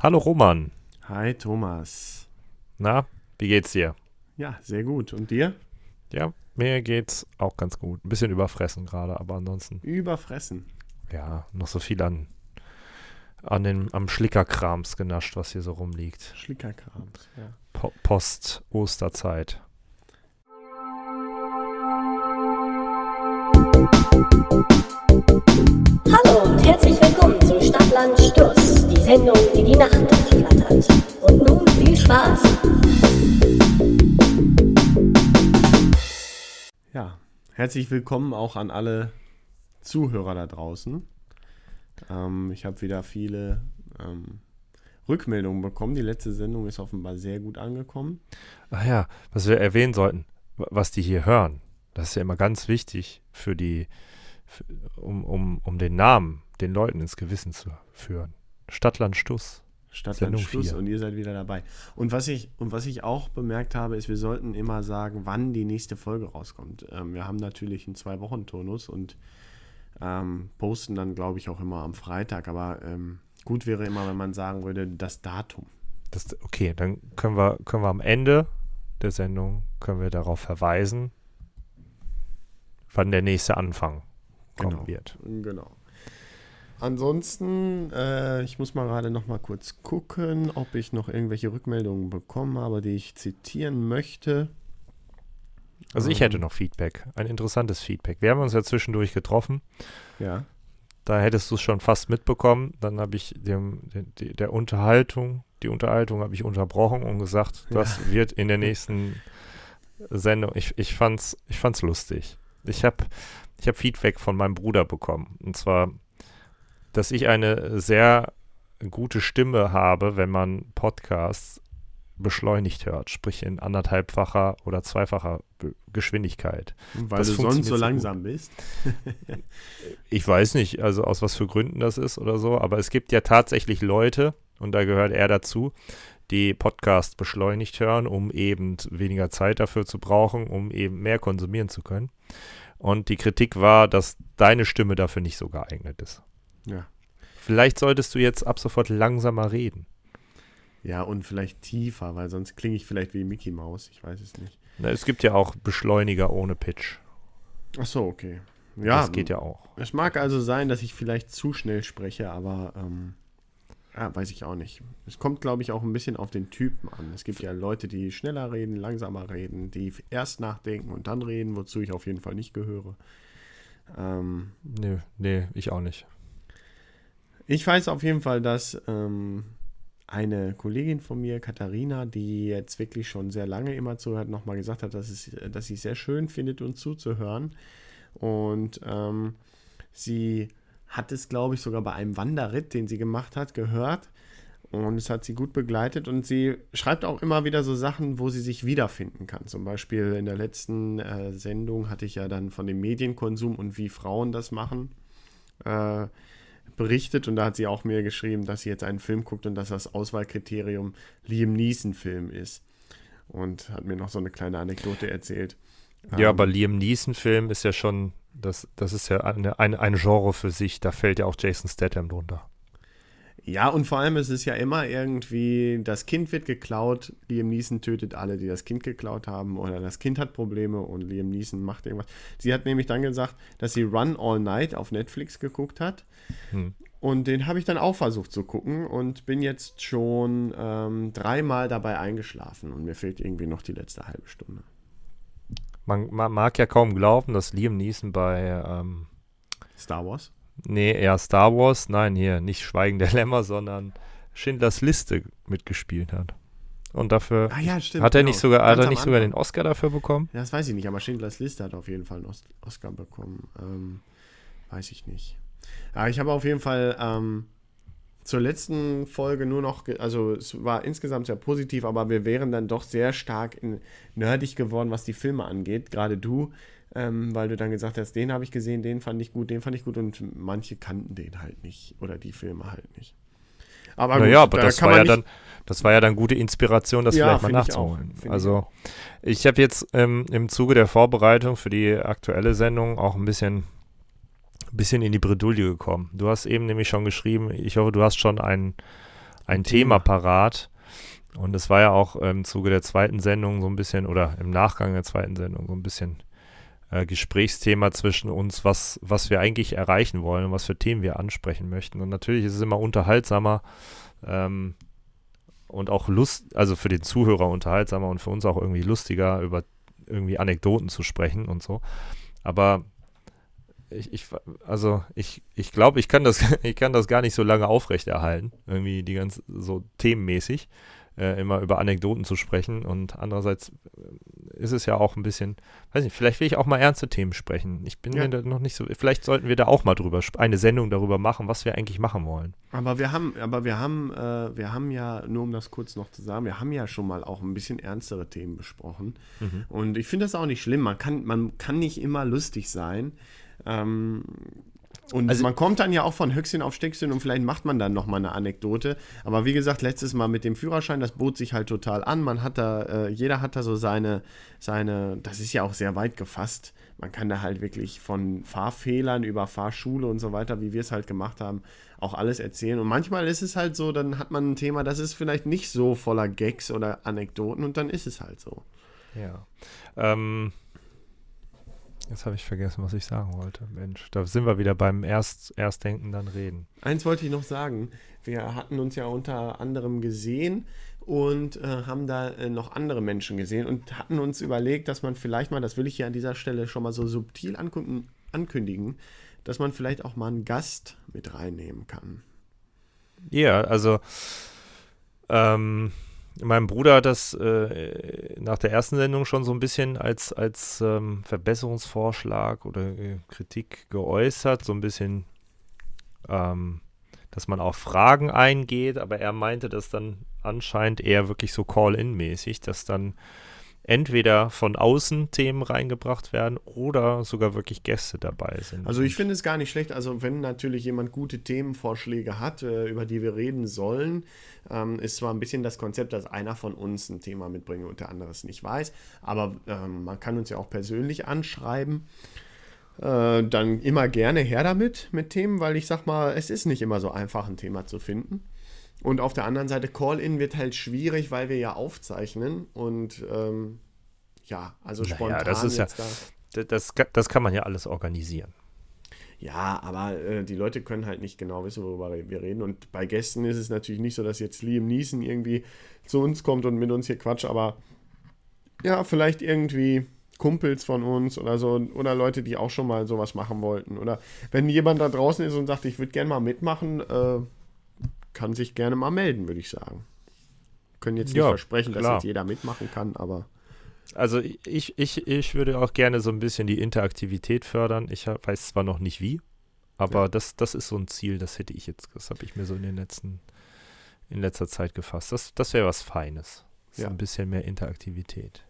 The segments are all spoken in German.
Hallo Roman. Hi Thomas. Na, wie geht's dir? Ja, sehr gut. Und dir? Ja, mir geht's auch ganz gut. Ein bisschen überfressen gerade, aber ansonsten. Überfressen. Ja, noch so viel an, an den, am Schlickerkrams genascht, was hier so rumliegt. Schlickerkrams, ja. Po Post-Osterzeit. Hallo und herzlich willkommen zu Stadtland Stuss, die Sendung, die die Nacht durchflattert. Und nun viel Spaß. Ja, herzlich willkommen auch an alle Zuhörer da draußen. Ähm, ich habe wieder viele ähm, Rückmeldungen bekommen. Die letzte Sendung ist offenbar sehr gut angekommen. Ach ja, was wir erwähnen sollten, wa- was die hier hören. Das ist ja immer ganz wichtig für die, für, um, um, um den Namen den Leuten ins Gewissen zu führen. Stadtland Stuss. Stadtland vier. und ihr seid wieder dabei. Und was ich, und was ich auch bemerkt habe, ist, wir sollten immer sagen, wann die nächste Folge rauskommt. Ähm, wir haben natürlich einen Zwei-Wochen-Turnus und ähm, posten dann, glaube ich, auch immer am Freitag. Aber ähm, gut wäre immer, wenn man sagen würde, das Datum. Das, okay, dann können wir, können wir am Ende der Sendung können wir darauf verweisen, wann der nächste Anfang kommen Genau. wird. Genau. Ansonsten, äh, ich muss mal gerade noch mal kurz gucken, ob ich noch irgendwelche Rückmeldungen bekommen habe, die ich zitieren möchte. Also ich Ähm. hätte noch Feedback, ein interessantes Feedback. Wir haben uns ja zwischendurch getroffen. Ja. Da hättest du es schon fast mitbekommen. Dann habe ich dem, der, die- der Unterhaltung, die Unterhaltung habe ich unterbrochen und gesagt, Ja. das wird in der nächsten Sendung. Ich, ich fand's, ich fand's lustig. Ich habe ich hab Feedback von meinem Bruder bekommen. Und zwar, dass ich eine sehr gute Stimme habe, wenn man Podcasts beschleunigt hört, sprich in anderthalbfacher oder zweifacher Be- Geschwindigkeit. Weil Das du sonst so langsam bist. Ich weiß nicht, also aus was für Gründen das ist oder so, aber es gibt ja tatsächlich Leute, und da gehört er dazu, die Podcast beschleunigt hören, um eben weniger Zeit dafür zu brauchen, um eben mehr konsumieren zu können. Und die Kritik war, dass deine Stimme dafür nicht so geeignet ist. Ja. Vielleicht solltest du jetzt ab sofort langsamer reden. Ja, und vielleicht tiefer, weil sonst klinge ich vielleicht wie Mickey Mouse. Ich weiß es nicht. Na, Es gibt ja auch Beschleuniger ohne Pitch. Ach so, okay. Ja, das geht ja auch. Es mag also sein, dass ich vielleicht zu schnell spreche, aber ähm, ja, weiß ich auch nicht. Es kommt, glaube ich, auch ein bisschen auf den Typen an. Es gibt ja Leute, die schneller reden, langsamer reden, die erst nachdenken und dann reden, wozu ich auf jeden Fall nicht gehöre. Ähm, Nee, nee, ich auch nicht. ich weiß auf jeden Fall, dass ähm, eine Kollegin von mir, Katharina, die jetzt wirklich schon sehr lange immer zuhört, nochmal gesagt hat, dass, es, dass sie es sehr schön findet, uns zuzuhören. Und ähm, sie hat es, glaube ich, sogar bei einem Wanderritt, den sie gemacht hat, gehört. Und es hat sie gut begleitet. Und sie schreibt auch immer wieder so Sachen, wo sie sich wiederfinden kann. Zum Beispiel in der letzten äh, Sendung hatte ich ja dann von dem Medienkonsum und wie Frauen das machen äh, berichtet. Und da hat sie auch mir geschrieben, dass sie jetzt einen Film guckt und dass das Auswahlkriterium Liam Neeson-Film ist. Und hat mir noch so eine kleine Anekdote erzählt. Ja, Ähm, aber Liam Neeson-Film ist ja schon, das, das ist ja eine, eine, ein Genre für sich. Da fällt ja auch Jason Statham drunter. Ja, und vor allem ist es ja immer irgendwie, das Kind wird geklaut, Liam Neeson tötet alle, die das Kind geklaut haben, oder das Kind hat Probleme und Liam Neeson macht irgendwas. Sie hat nämlich dann gesagt, dass sie Run All Night auf Netflix geguckt hat. Hm. Und den habe ich dann auch versucht zu gucken und bin jetzt schon ähm, dreimal dabei eingeschlafen und mir fehlt irgendwie noch die letzte halbe Stunde. Man, man mag ja kaum glauben, dass Liam Neeson bei, ähm, Star Wars? nee, eher Star Wars, nein, hier, nicht Schweigen der Lämmer, sondern Schindlers Liste mitgespielt hat. Und dafür Ah ja, stimmt. hat er genau. nicht sogar, hat er nicht sogar den. Oscar dafür bekommen? Ja, das weiß ich nicht, aber Schindlers Liste hat auf jeden Fall einen Os Oscar bekommen. Ähm, weiß ich nicht. Aber ich habe auf jeden Fall ähm, zur letzten Folge nur noch, also es war insgesamt sehr positiv, aber wir wären dann doch sehr stark in, nerdig geworden, was die Filme angeht. Gerade du, ähm, weil du dann gesagt hast, den habe ich gesehen, den fand ich gut, den fand ich gut und manche kannten den halt nicht oder die Filme halt nicht. Aber Naja, aber da das war man ja dann, das war ja dann gute Inspiration, das Ja, vielleicht mal find ich auch. nachzuholen. Find ich Also ich habe jetzt ähm, im Zuge der Vorbereitung für die aktuelle Sendung auch ein bisschen, bisschen in die Bredouille gekommen. Du hast eben nämlich schon geschrieben, ich hoffe, du hast schon einen, ein Thema parat. Und es war ja auch im Zuge der zweiten Sendung so ein bisschen, oder im Nachgang der zweiten Sendung so ein bisschen äh, Gesprächsthema zwischen uns, was, was wir eigentlich erreichen wollen und was für Themen wir ansprechen möchten. Und natürlich ist es immer unterhaltsamer ähm, und auch Lust, also für den Zuhörer unterhaltsamer und für uns auch irgendwie lustiger, über irgendwie Anekdoten zu sprechen und so. Aber ich, ich also ich, ich glaube, ich kann das, ich kann das gar nicht so lange aufrechterhalten, irgendwie die ganz so themenmäßig äh, immer über Anekdoten zu sprechen. Und andererseits äh, ist es ja auch ein bisschen, weiß nicht, vielleicht will ich auch mal ernste Themen sprechen. Ich bin ja. mir da noch nicht so, vielleicht sollten wir da auch mal drüber, eine Sendung darüber machen, was wir eigentlich machen wollen. Aber wir haben, aber wir haben, äh, wir haben ja, nur um das kurz noch zu sagen, wir haben ja schon mal auch ein bisschen ernstere Themen besprochen. Mhm. Und ich finde das auch nicht schlimm. Man kann, man kann nicht immer lustig sein. Ähm, und also, man kommt dann ja auch von Höchstchen auf Stöckchen und vielleicht macht man dann nochmal eine Anekdote. Aber wie gesagt, letztes Mal mit dem Führerschein, das bot sich halt total an. Man hat da, äh, jeder hat da so seine, seine, das ist ja auch sehr weit gefasst. Man kann da halt wirklich von Fahrfehlern über Fahrschule und so weiter, wie wir es halt gemacht haben, auch alles erzählen. Und manchmal ist es halt so, dann hat man ein Thema, das ist vielleicht nicht so voller Gags oder Anekdoten und dann ist es halt so. Ja. Ähm, Jetzt habe ich vergessen, was ich sagen wollte. Mensch, da sind wir wieder beim Erst, Erstdenken, dann reden. Eins wollte ich noch sagen. Wir hatten uns ja unter anderem gesehen und äh, haben da äh, noch andere Menschen gesehen und hatten uns überlegt, dass man vielleicht mal, das will ich hier an dieser Stelle schon mal so subtil ankündigen, dass man vielleicht auch mal einen Gast mit reinnehmen kann. Ja, also ähm, mein Bruder hat das äh, nach der ersten Sendung schon so ein bisschen als, als ähm, Verbesserungsvorschlag oder äh, Kritik geäußert, so ein bisschen, ähm, dass man auf Fragen eingeht, aber er meinte das dann anscheinend eher wirklich so Call-in-mäßig, dass dann entweder von außen Themen reingebracht werden oder sogar wirklich Gäste dabei sind. Also ich finde es gar nicht schlecht, also wenn natürlich jemand gute Themenvorschläge hat, äh, über die wir reden sollen, ähm, ist zwar ein bisschen das Konzept, dass einer von uns ein Thema mitbringt und der andere es nicht weiß, aber ähm, man kann uns ja auch persönlich anschreiben. Äh, dann immer gerne her damit mit Themen, weil ich sag mal, es ist nicht immer so einfach, ein Thema zu finden. Und auf der anderen Seite, Call-In wird halt schwierig, weil wir ja aufzeichnen. Und ähm, ja, also naja, spontan. Das ist ja, da, das, das kann man ja alles organisieren. Ja, aber äh, die Leute können halt nicht genau wissen, worüber wir reden. Und bei Gästen ist es natürlich nicht so, dass jetzt Liam Neeson irgendwie zu uns kommt und mit uns hier quatscht, aber ja, vielleicht irgendwie Kumpels von uns oder so oder Leute, die auch schon mal sowas machen wollten. Oder wenn jemand da draußen ist und sagt, ich würde gerne mal mitmachen, äh, kann sich gerne mal melden, würde ich sagen. Können jetzt nicht ja, versprechen, klar. dass jetzt jeder mitmachen kann, aber. Also ich, ich, ich würde auch gerne so ein bisschen die Interaktivität fördern. Ich weiß zwar noch nicht wie, aber ja. das, das ist so ein Ziel, das hätte ich jetzt, das habe ich mir so in den letzten, in letzter Zeit gefasst. Das, das wäre was Feines. So ja. ein bisschen mehr Interaktivität.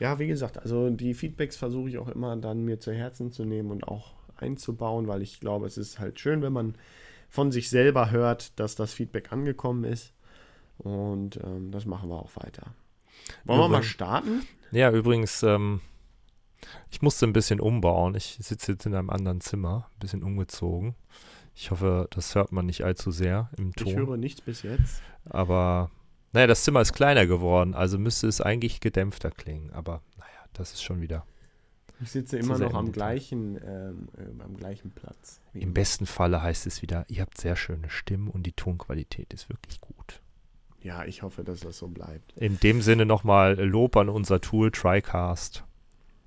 Ja, wie gesagt, also die Feedbacks versuche ich auch immer dann mir zu Herzen zu nehmen und auch einzubauen, weil ich glaube, es ist halt schön, wenn man von sich selber hört, dass das Feedback angekommen ist. Und ähm, das machen wir auch weiter. Wollen Übrigens, wir mal starten? Ja, übrigens, ähm, ich musste ein bisschen umbauen. Ich sitze jetzt in einem anderen Zimmer, ein bisschen umgezogen. Ich hoffe, das hört man nicht allzu sehr im Ton. Ich höre nichts bis jetzt. Aber, naja, das Zimmer ist kleiner geworden, also müsste es eigentlich gedämpfter klingen. Aber, naja, das ist schon wieder ich sitze immer noch am gleichen, ähm, äh, am gleichen Platz. Im besten Falle heißt es wieder, ihr habt sehr schöne Stimmen und die Tonqualität ist wirklich gut. Ja, ich hoffe, dass das so bleibt. In dem Sinne nochmal Lob an unser Tool TriCast.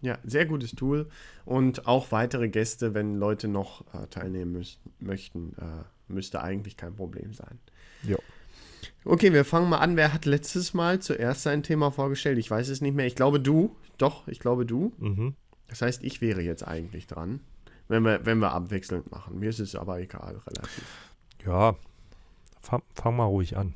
Ja, sehr gutes Tool und auch weitere Gäste, wenn Leute noch äh, teilnehmen müß, möchten, äh, müsste eigentlich kein Problem sein. Ja. Okay, wir fangen mal an. Wer hat letztes Mal zuerst sein Thema vorgestellt? Ich weiß es nicht mehr. Ich glaube du. Doch, ich glaube du. Mhm. Das heißt, ich wäre jetzt eigentlich dran, wenn wir, wenn wir abwechselnd machen. Mir ist es aber egal, relativ. Ja, fang, fang mal ruhig an.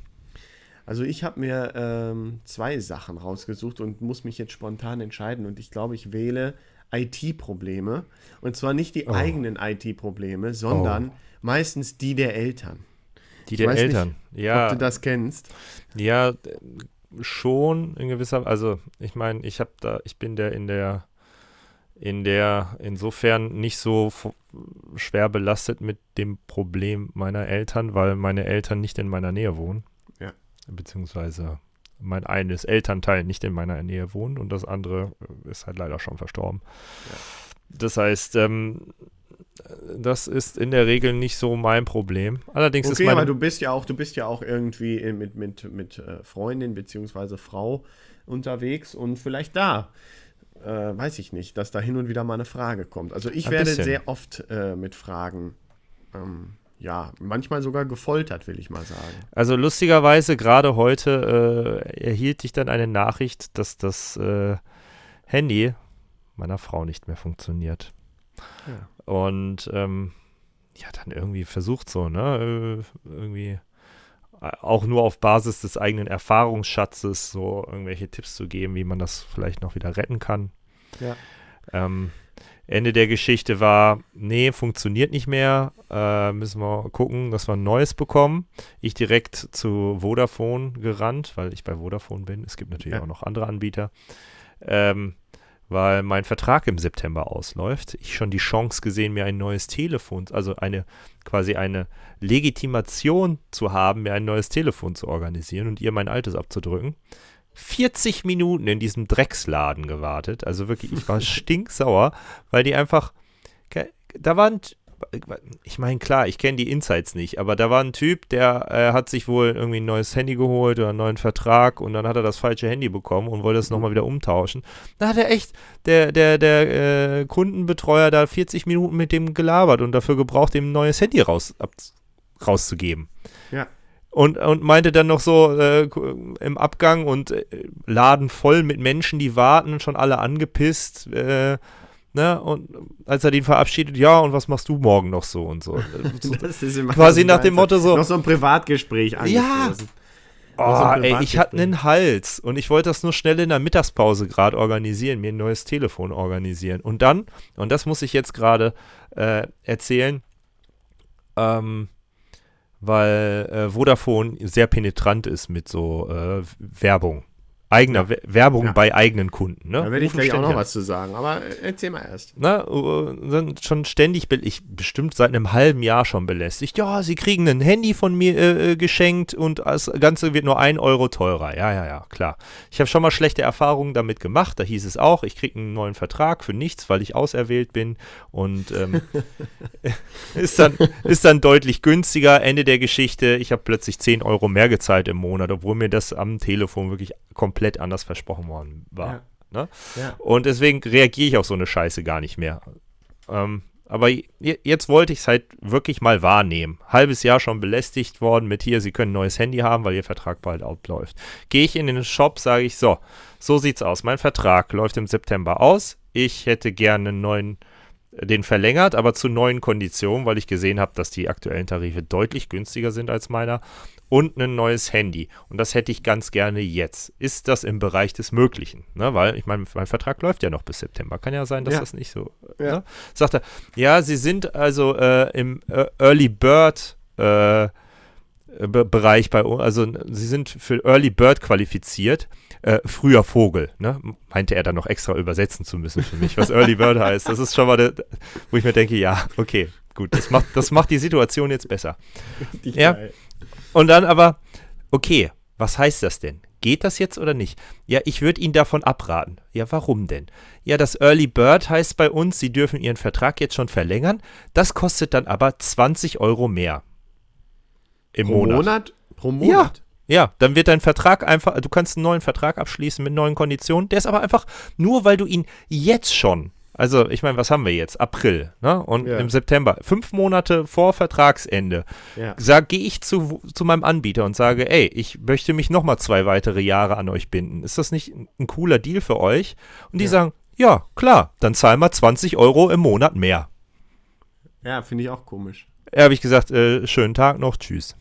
Also ich habe mir ähm, zwei Sachen rausgesucht und muss mich jetzt spontan entscheiden. Und ich glaube, ich wähle IT-Probleme. Und zwar nicht die oh. eigenen IT-Probleme, sondern oh. meistens die der Eltern. Die der Eltern, nicht, ja. Ob du das kennst? Ja, schon in gewisser, also ich meine, ich habe da, ich bin der in der in der insofern nicht so schwer belastet mit dem Problem meiner Eltern, weil meine Eltern nicht in meiner Nähe wohnen. beziehungsweise mein eines Elternteil nicht in meiner Nähe wohnt und das andere äh, ist halt leider schon verstorben. Ja. Das heißt, ähm, das ist in der Regel nicht so mein Problem. Allerdings okay, ist meine aber du bist ja auch, du bist ja auch irgendwie mit, mit, mit äh, Freundin bzw. Frau unterwegs und vielleicht da, äh, weiß ich nicht, dass da hin und wieder mal eine Frage kommt. Also ich Ein werde bisschen. sehr oft äh, mit Fragen, ähm, ja, manchmal sogar gefoltert, will ich mal sagen. Also lustigerweise, gerade heute äh, erhielt ich dann eine Nachricht, dass das äh, Handy meiner Frau nicht mehr funktioniert. Ja. Und ähm, ja, dann irgendwie versucht so, ne? Äh, irgendwie auch nur auf Basis des eigenen Erfahrungsschatzes so irgendwelche Tipps zu geben, wie man das vielleicht noch wieder retten kann. Ja. Ähm, Ende der Geschichte war, nee, funktioniert nicht mehr, äh, müssen wir gucken, dass wir ein neues bekommen. Ich direkt zu Vodafone gerannt, weil ich bei Vodafone bin. Es gibt natürlich ja. auch noch andere Anbieter. Ähm, weil mein Vertrag im September ausläuft. Ich schon die Chance gesehen, mir ein neues Telefon, also eine quasi eine Legitimation zu haben, mir ein neues Telefon zu organisieren und ihr mein altes abzudrücken. 40 Minuten in diesem Drecksladen gewartet. Also wirklich, ich war stinksauer, weil die einfach. Da waren ich meine, klar, ich kenne die Insights nicht, aber da war ein Typ, der äh, hat sich wohl irgendwie ein neues Handy geholt oder einen neuen Vertrag und dann hat er das falsche Handy bekommen und wollte es mhm. nochmal wieder umtauschen. Da hat er echt, der, der, der äh, Kundenbetreuer da 40 Minuten mit dem gelabert und dafür gebraucht, ihm ein neues Handy raus, ab, rauszugeben. Ja. Und, und meinte dann noch so äh, im Abgang und äh, Laden voll mit Menschen, die warten, schon alle angepisst. Äh, Ne? Und als er den verabschiedet, ja, und was machst du morgen noch so und so. Quasi nach dem Motto so. Noch so ein Privatgespräch Ja. Oh, ey, ich hatte einen Hals und ich wollte das nur schnell in der Mittagspause gerade organisieren, mir ein neues Telefon organisieren. Und dann, und das muss ich jetzt gerade äh, erzählen, ähm, weil äh, Vodafone sehr penetrant ist mit so äh, Werbung eigener. Werbung ja. bei eigenen Kunden. Ne? Da werde ich gleich auch noch was zu sagen, aber erzähl mal erst. Na, uh, schon ständig, ich bestimmt seit einem halben Jahr schon belästigt. Ja, sie kriegen ein Handy von mir äh, äh, geschenkt und das Ganze wird nur ein Euro teurer. Ja, ja, ja, klar. Ich habe schon mal schlechte Erfahrungen damit gemacht. Da hieß es auch, ich kriege einen neuen Vertrag für nichts, weil ich auserwählt bin und ähm, ist, dann, ist dann deutlich günstiger. Ende der Geschichte, ich habe plötzlich 10 Euro mehr gezahlt im Monat, obwohl mir das am Telefon wirklich komplett anders versprochen worden war. Ja. Ne? Ja. Und deswegen reagiere ich auf so eine Scheiße gar nicht mehr. Ähm, aber jetzt wollte ich es halt wirklich mal wahrnehmen. Halbes Jahr schon belästigt worden mit hier, Sie können ein neues Handy haben, weil Ihr Vertrag bald abläuft. Gehe ich in den Shop, sage ich so, so sieht's aus. Mein Vertrag läuft im September aus. Ich hätte gerne einen neuen den verlängert, aber zu neuen Konditionen, weil ich gesehen habe, dass die aktuellen Tarife deutlich günstiger sind als meiner und ein neues Handy. Und das hätte ich ganz gerne jetzt. Ist das im Bereich des Möglichen? Ne? Weil, ich meine, mein Vertrag läuft ja noch bis September. Kann ja sein, dass ja. das nicht so. Ja. Ne? Sagt er, ja, Sie sind also äh, im äh, Early Bird äh, Bereich bei uns, also Sie sind für Early Bird qualifiziert. Äh, früher Vogel, ne? meinte er dann noch extra übersetzen zu müssen für mich, was Early Bird heißt. Das ist schon mal, de, wo ich mir denke, ja, okay, gut, das macht, das macht die Situation jetzt besser. ja. Geil. Und dann aber, okay, was heißt das denn? Geht das jetzt oder nicht? Ja, ich würde Ihnen davon abraten. Ja, warum denn? Ja, das Early Bird heißt bei uns, Sie dürfen Ihren Vertrag jetzt schon verlängern. Das kostet dann aber 20 Euro mehr. Im Pro Monat. Monat? Pro Monat? Ja, ja, dann wird dein Vertrag einfach, du kannst einen neuen Vertrag abschließen mit neuen Konditionen. Der ist aber einfach nur, weil du ihn jetzt schon also, ich meine, was haben wir jetzt? April, ne? Und ja. im September, fünf Monate vor Vertragsende, ja. gehe ich zu, zu meinem Anbieter und sage, ey, ich möchte mich nochmal zwei weitere Jahre an euch binden. Ist das nicht ein cooler Deal für euch? Und die ja. sagen, ja, klar, dann zahlen wir 20 Euro im Monat mehr. Ja, finde ich auch komisch. Ja, habe ich gesagt, äh, schönen Tag noch, tschüss.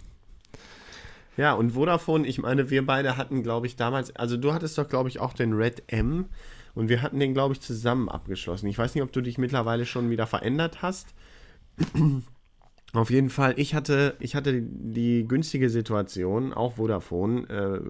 Ja, und Vodafone, ich meine, wir beide hatten, glaube ich, damals, also du hattest doch, glaube ich, auch den Red M. Und wir hatten den, glaube ich, zusammen abgeschlossen. Ich weiß nicht, ob du dich mittlerweile schon wieder verändert hast. Auf jeden Fall, ich hatte, ich hatte die günstige Situation, auch Vodafone, äh,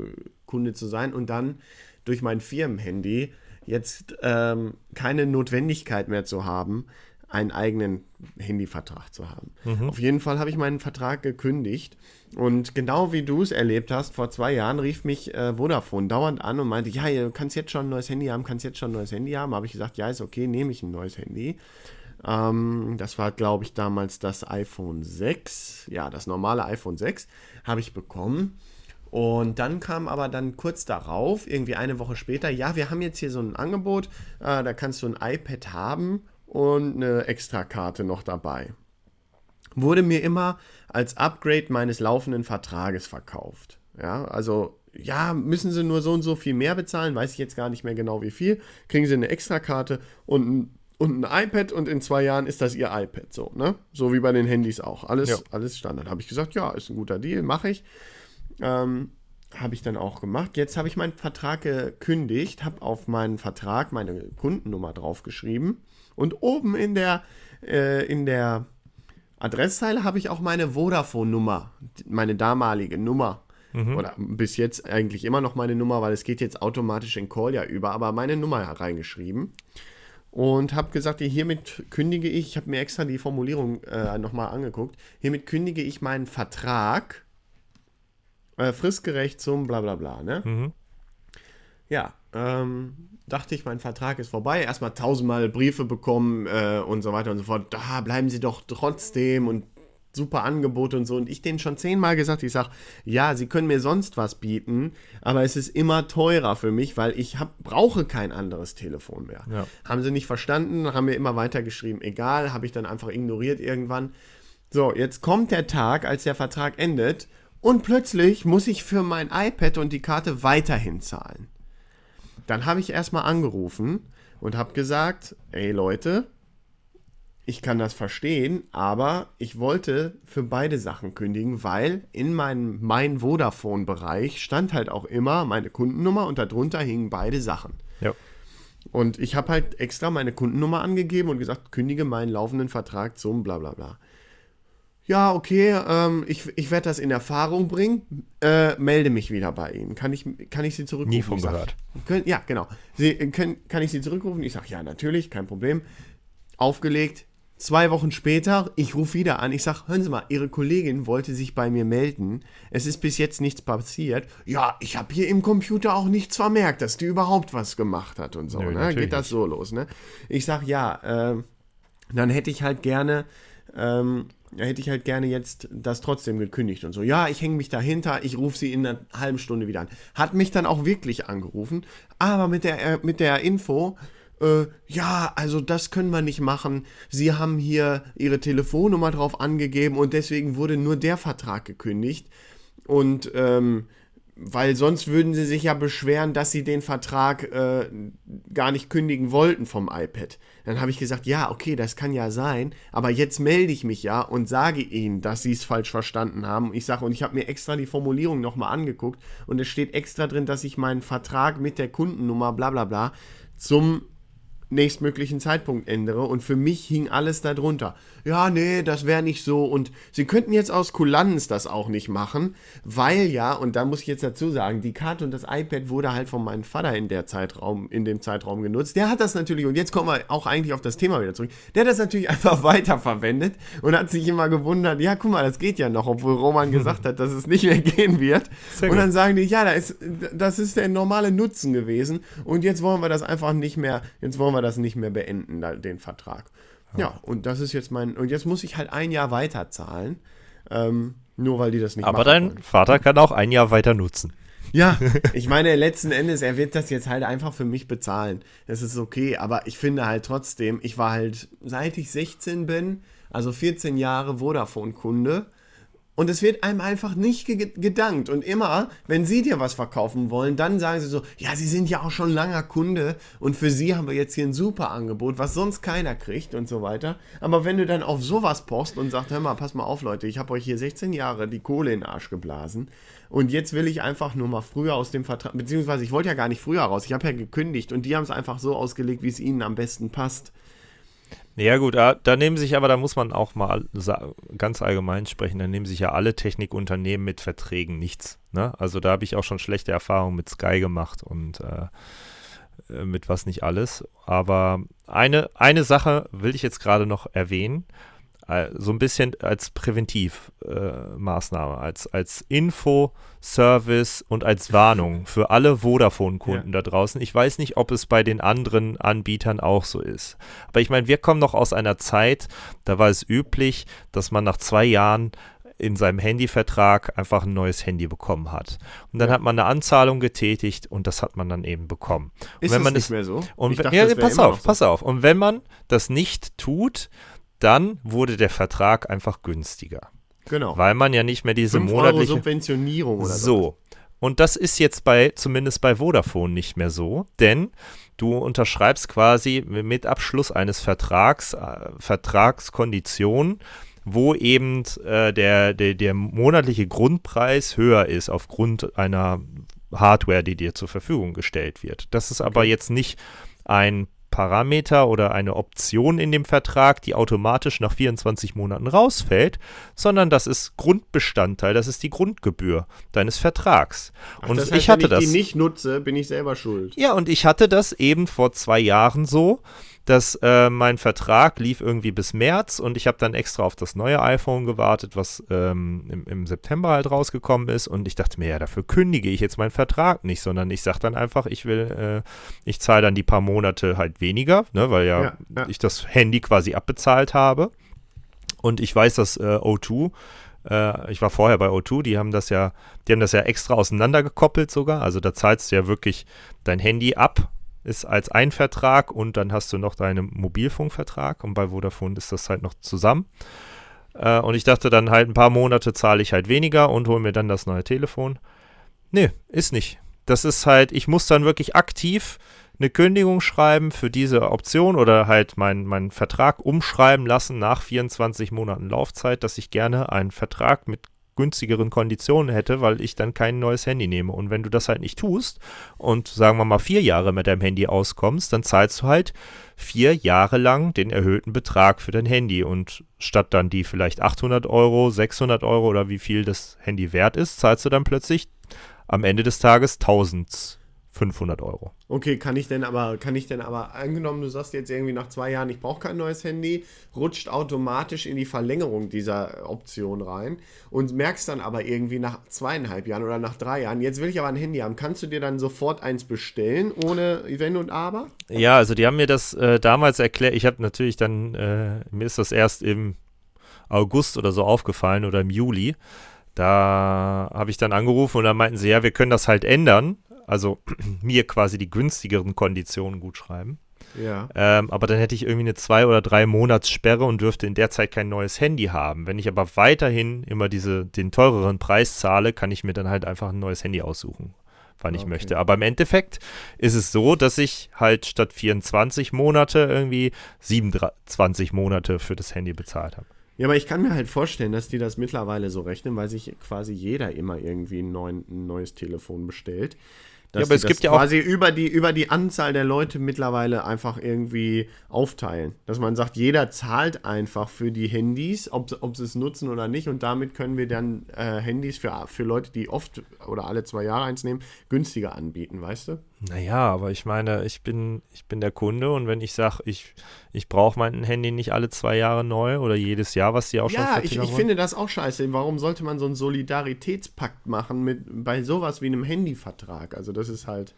Kunde zu sein und dann durch mein Firmenhandy jetzt ähm, keine Notwendigkeit mehr zu haben, einen eigenen Handyvertrag zu haben. Mhm. Auf jeden Fall habe ich meinen Vertrag gekündigt und genau wie du es erlebt hast, vor zwei Jahren rief mich äh, Vodafone dauernd an und meinte, ja, du kannst jetzt schon ein neues Handy haben, kannst jetzt schon ein neues Handy haben. Habe ich gesagt, ja, ist okay, nehme ich ein neues Handy. Ähm, das war, glaube ich, damals das iPhone 6. Ja, das normale iPhone 6 habe ich bekommen. Und dann kam aber dann kurz darauf, irgendwie eine Woche später, ja, wir haben jetzt hier so ein Angebot, äh, da kannst du ein iPad haben und eine Extrakarte noch dabei. Wurde mir immer als Upgrade meines laufenden Vertrages verkauft. Ja, also ja, müssen sie nur so und so viel mehr bezahlen, weiß ich jetzt gar nicht mehr genau wie viel, kriegen sie eine Extrakarte und ein und ein iPad und in zwei Jahren ist das ihr iPad so, ne? So wie bei den Handys auch. Alles, Ja. alles Standard. Habe ich gesagt, ja, ist ein guter Deal, mache ich. Ähm, habe ich dann auch gemacht. Jetzt habe ich meinen Vertrag gekündigt, habe auf meinen Vertrag meine Kundennummer draufgeschrieben und oben in der, äh, in der Adresszeile habe ich auch meine Vodafone-Nummer, meine damalige Nummer. Oder bis jetzt eigentlich immer noch meine Nummer, weil es geht jetzt automatisch in Call ja über, aber meine Nummer reingeschrieben und habe gesagt, hiermit kündige ich, ich habe mir extra die Formulierung äh, nochmal angeguckt, hiermit kündige ich meinen Vertrag äh, fristgerecht zum bla bla bla, ne? Mhm. Ja, ähm, dachte ich, mein Vertrag ist vorbei. Erstmal tausendmal Briefe bekommen äh, und so weiter und so fort. Da bleiben Sie doch trotzdem und super Angebote und so. Und ich denen schon zehnmal gesagt, ich sage, ja, Sie können mir sonst was bieten, aber es ist immer teurer für mich, weil ich hab, brauche kein anderes Telefon mehr. Ja. Haben sie nicht verstanden, haben mir immer weitergeschrieben, egal, habe ich dann einfach ignoriert irgendwann. So, jetzt kommt der Tag, als der Vertrag endet und plötzlich muss ich für mein iPad und die Karte weiterhin zahlen. Dann habe ich erstmal angerufen und habe gesagt, ey Leute, ich kann das verstehen, aber ich wollte für beide Sachen kündigen, weil in meinem mein Vodafone-Bereich stand halt auch immer meine Kundennummer und darunter hingen beide Sachen. Ja. Und ich habe halt extra meine Kundennummer angegeben und gesagt, kündige meinen laufenden Vertrag zum bla bla bla. Ja, okay, ähm, ich, ich werde das in Erfahrung bringen, äh, melde mich wieder bei Ihnen. Kann ich, kann ich Sie zurückrufen? Nie von Ich sag, gehört. Können, ja, genau. Sie, äh, können, kann ich Sie zurückrufen? Ich sage, ja, natürlich, kein Problem. Aufgelegt. Zwei Wochen später, ich rufe wieder an. Ich sage, hören Sie mal, Ihre Kollegin wollte sich bei mir melden. Es ist bis jetzt nichts passiert. Ja, ich habe hier im Computer auch nichts vermerkt, dass die überhaupt was gemacht hat und so. Nö, ne? Geht das so los, ne? Ich sage, ja, ähm, dann hätte ich halt gerne, ähm, da hätte ich halt gerne jetzt das trotzdem gekündigt und so. Ja, ich hänge mich dahinter, ich rufe sie in einer halben Stunde wieder an. Hat mich dann auch wirklich angerufen, aber mit der, äh, mit der Info, äh, ja, also das können wir nicht machen. Sie haben hier Ihre Telefonnummer drauf angegeben und deswegen wurde nur der Vertrag gekündigt. Und ähm, weil sonst würden sie sich ja beschweren, dass sie den Vertrag äh, gar nicht kündigen wollten vom iPad. Dann habe ich gesagt, ja, okay, das kann ja sein, aber jetzt melde ich mich ja und sage ihnen, dass sie es falsch verstanden haben. Ich sage, und ich habe mir extra die Formulierung nochmal angeguckt und es steht extra drin, dass ich meinen Vertrag mit der Kundennummer bla bla bla zum nächstmöglichen Zeitpunkt ändere und für mich hing alles darunter. Ja, nee, das wäre nicht so und sie könnten jetzt aus Kulanz das auch nicht machen, weil ja, und da muss ich jetzt dazu sagen, die Karte und das iPad wurde halt von meinem Vater in der Zeitraum, in dem Zeitraum genutzt. Der hat das natürlich, und jetzt kommen wir auch eigentlich auf das Thema wieder zurück, der hat das natürlich einfach weiterverwendet und hat sich immer gewundert, ja, guck mal, das geht ja noch, obwohl Roman gesagt hat, dass es nicht mehr gehen wird. Und dann sagen die, ja, da ist, das ist der normale Nutzen gewesen und jetzt wollen wir das einfach nicht mehr, jetzt wollen wir das nicht mehr beenden, den Vertrag. Ja, und das ist jetzt mein, und jetzt muss ich halt ein Jahr weiter zahlen, ähm, nur weil die das nicht Aber dein wollen. Vater kann auch ein Jahr weiter nutzen. Ja, ich meine, letzten Endes, er wird das jetzt halt einfach für mich bezahlen. Das ist okay, aber ich finde halt trotzdem, ich war halt, seit ich 16 bin, also 14 Jahre Vodafone-Kunde. Und es wird einem einfach nicht ge gedankt. Und immer, wenn sie dir was verkaufen wollen, dann sagen sie so, ja, sie sind ja auch schon langer Kunde und für sie haben wir jetzt hier ein super Angebot, was sonst keiner kriegt und so weiter. Aber wenn du dann auf sowas post und sagst, hör mal, pass mal auf, Leute, ich habe euch hier 16 Jahre die Kohle in den Arsch geblasen und jetzt will ich einfach nur mal früher aus dem Vertrag, beziehungsweise ich wollte ja gar nicht früher raus, ich habe ja gekündigt und die haben es einfach so ausgelegt, wie es ihnen am besten passt. Ja gut, da, da nehmen sich aber, da muss man auch mal ganz allgemein sprechen, da nehmen sich ja alle Technikunternehmen mit Verträgen nichts. Ne? Also da habe ich auch schon schlechte Erfahrungen mit Sky gemacht und äh, äh, mit was nicht alles. Aber eine, eine Sache will ich jetzt gerade noch erwähnen. Äh, so ein bisschen als Präventivmaßnahme, äh, als, als Info, Service und als Warnung für alle Vodafone-Kunden ja. da draußen. Ich weiß nicht, ob es bei den anderen Anbietern auch so ist. Aber ich meine, wir kommen noch aus einer Zeit, da war es üblich, dass man nach zwei Jahren in seinem Handyvertrag einfach ein neues Handy bekommen hat. Und dann ja. hat man eine Anzahlung getätigt und das hat man dann eben bekommen. Ist und wenn man das nicht mehr so? Und dachte, ja, pass auf, so. pass auf. Und wenn man das nicht tut, dann wurde der Vertrag einfach günstiger. Genau. Weil man ja nicht mehr diese monatliche Euro Subventionierung oder so. Und das ist jetzt bei, zumindest bei Vodafone nicht mehr so, denn du unterschreibst quasi mit Abschluss eines Vertrags, äh, Vertragskonditionen, wo eben äh, der, der, der monatliche Grundpreis höher ist aufgrund einer Hardware, die dir zur Verfügung gestellt wird. Das ist aber jetzt nicht ein Parameter oder eine Option in dem Vertrag, die automatisch nach 24 Monaten rausfällt, sondern das ist Grundbestandteil, das ist die Grundgebühr deines Vertrags. Ach, und das heißt, ich hatte wenn ich das. die nicht nutze, bin ich selber schuld. Ja, und ich hatte das eben vor zwei Jahren so, dass äh, mein Vertrag lief irgendwie bis März und ich habe dann extra auf das neue iPhone gewartet, was ähm, im, im, September halt rausgekommen ist und ich dachte mir, ja, dafür kündige ich jetzt meinen Vertrag nicht, sondern ich sage dann einfach, ich will, äh, ich zahle dann die paar Monate halt weniger, ne, weil ja, ja, ja, ich das Handy quasi abbezahlt habe und ich weiß, dass äh, O2 äh, ich war vorher bei O2, die haben das ja, die haben das ja extra auseinandergekoppelt sogar. Also da zahlst du ja wirklich dein Handy ab ist als ein Vertrag und dann hast du noch deinen Mobilfunkvertrag und bei Vodafone ist das halt noch zusammen. Äh, und ich dachte dann halt ein paar Monate zahle ich halt weniger und hole mir dann das neue Telefon. Nee, ist nicht. Das ist halt, ich muss dann wirklich aktiv eine Kündigung schreiben für diese Option oder halt meinen mein Vertrag umschreiben lassen nach 24 Monaten Laufzeit, dass ich gerne einen Vertrag mit günstigeren Konditionen hätte, weil ich dann kein neues Handy nehme. Und wenn du das halt nicht tust und sagen wir mal vier Jahre mit deinem Handy auskommst, dann zahlst du halt vier Jahre lang den erhöhten Betrag für dein Handy. Und statt dann die vielleicht 800 Euro, 600 Euro oder wie viel das Handy wert ist, zahlst du dann plötzlich am Ende des Tages 1000 500 Euro. Okay, kann ich denn aber, kann ich denn aber, angenommen, du sagst jetzt irgendwie nach zwei Jahren, ich brauche kein neues Handy, rutscht automatisch in die Verlängerung dieser Option rein und merkst dann aber irgendwie nach zweieinhalb Jahren oder nach drei Jahren, jetzt will ich aber ein Handy haben, kannst du dir dann sofort eins bestellen, ohne Wenn und Aber? Ja, also die haben mir das äh, damals erklärt, ich habe natürlich dann, äh, mir ist das erst im August oder so aufgefallen oder im Juli. Da habe ich dann angerufen und dann meinten sie, ja, wir können das halt ändern also mir quasi die günstigeren Konditionen gut schreiben. Ja. Ähm, aber dann hätte ich irgendwie eine zwei oder drei Monatssperre und dürfte in der Zeit kein neues Handy haben. Wenn ich aber weiterhin immer diese, den teureren Preis zahle, kann ich mir dann halt einfach ein neues Handy aussuchen, wann okay. ich möchte. Aber im Endeffekt ist es so, dass ich halt statt 24 Monate irgendwie 27 Monate für das Handy bezahlt habe. Ja, aber ich kann mir halt vorstellen, dass die das mittlerweile so rechnen, weil sich quasi jeder immer irgendwie ein, neuen, ein neues Telefon bestellt. Ja, aber es gibt ja auch quasi über die, über die Anzahl der Leute mittlerweile einfach irgendwie aufteilen. Dass man sagt, jeder zahlt einfach für die Handys, ob, ob sie es nutzen oder nicht. Und damit können wir dann äh, Handys für, für Leute, die oft oder alle zwei Jahre eins nehmen, günstiger anbieten, weißt du? Naja, aber ich meine, ich bin, ich bin der Kunde und wenn ich sage, ich, ich brauche mein Handy nicht alle zwei Jahre neu oder jedes Jahr, was die auch schon Ja, ich, ich finde das auch scheiße. Warum sollte man so einen Solidaritätspakt machen mit bei sowas wie einem Handyvertrag? Also das ist halt.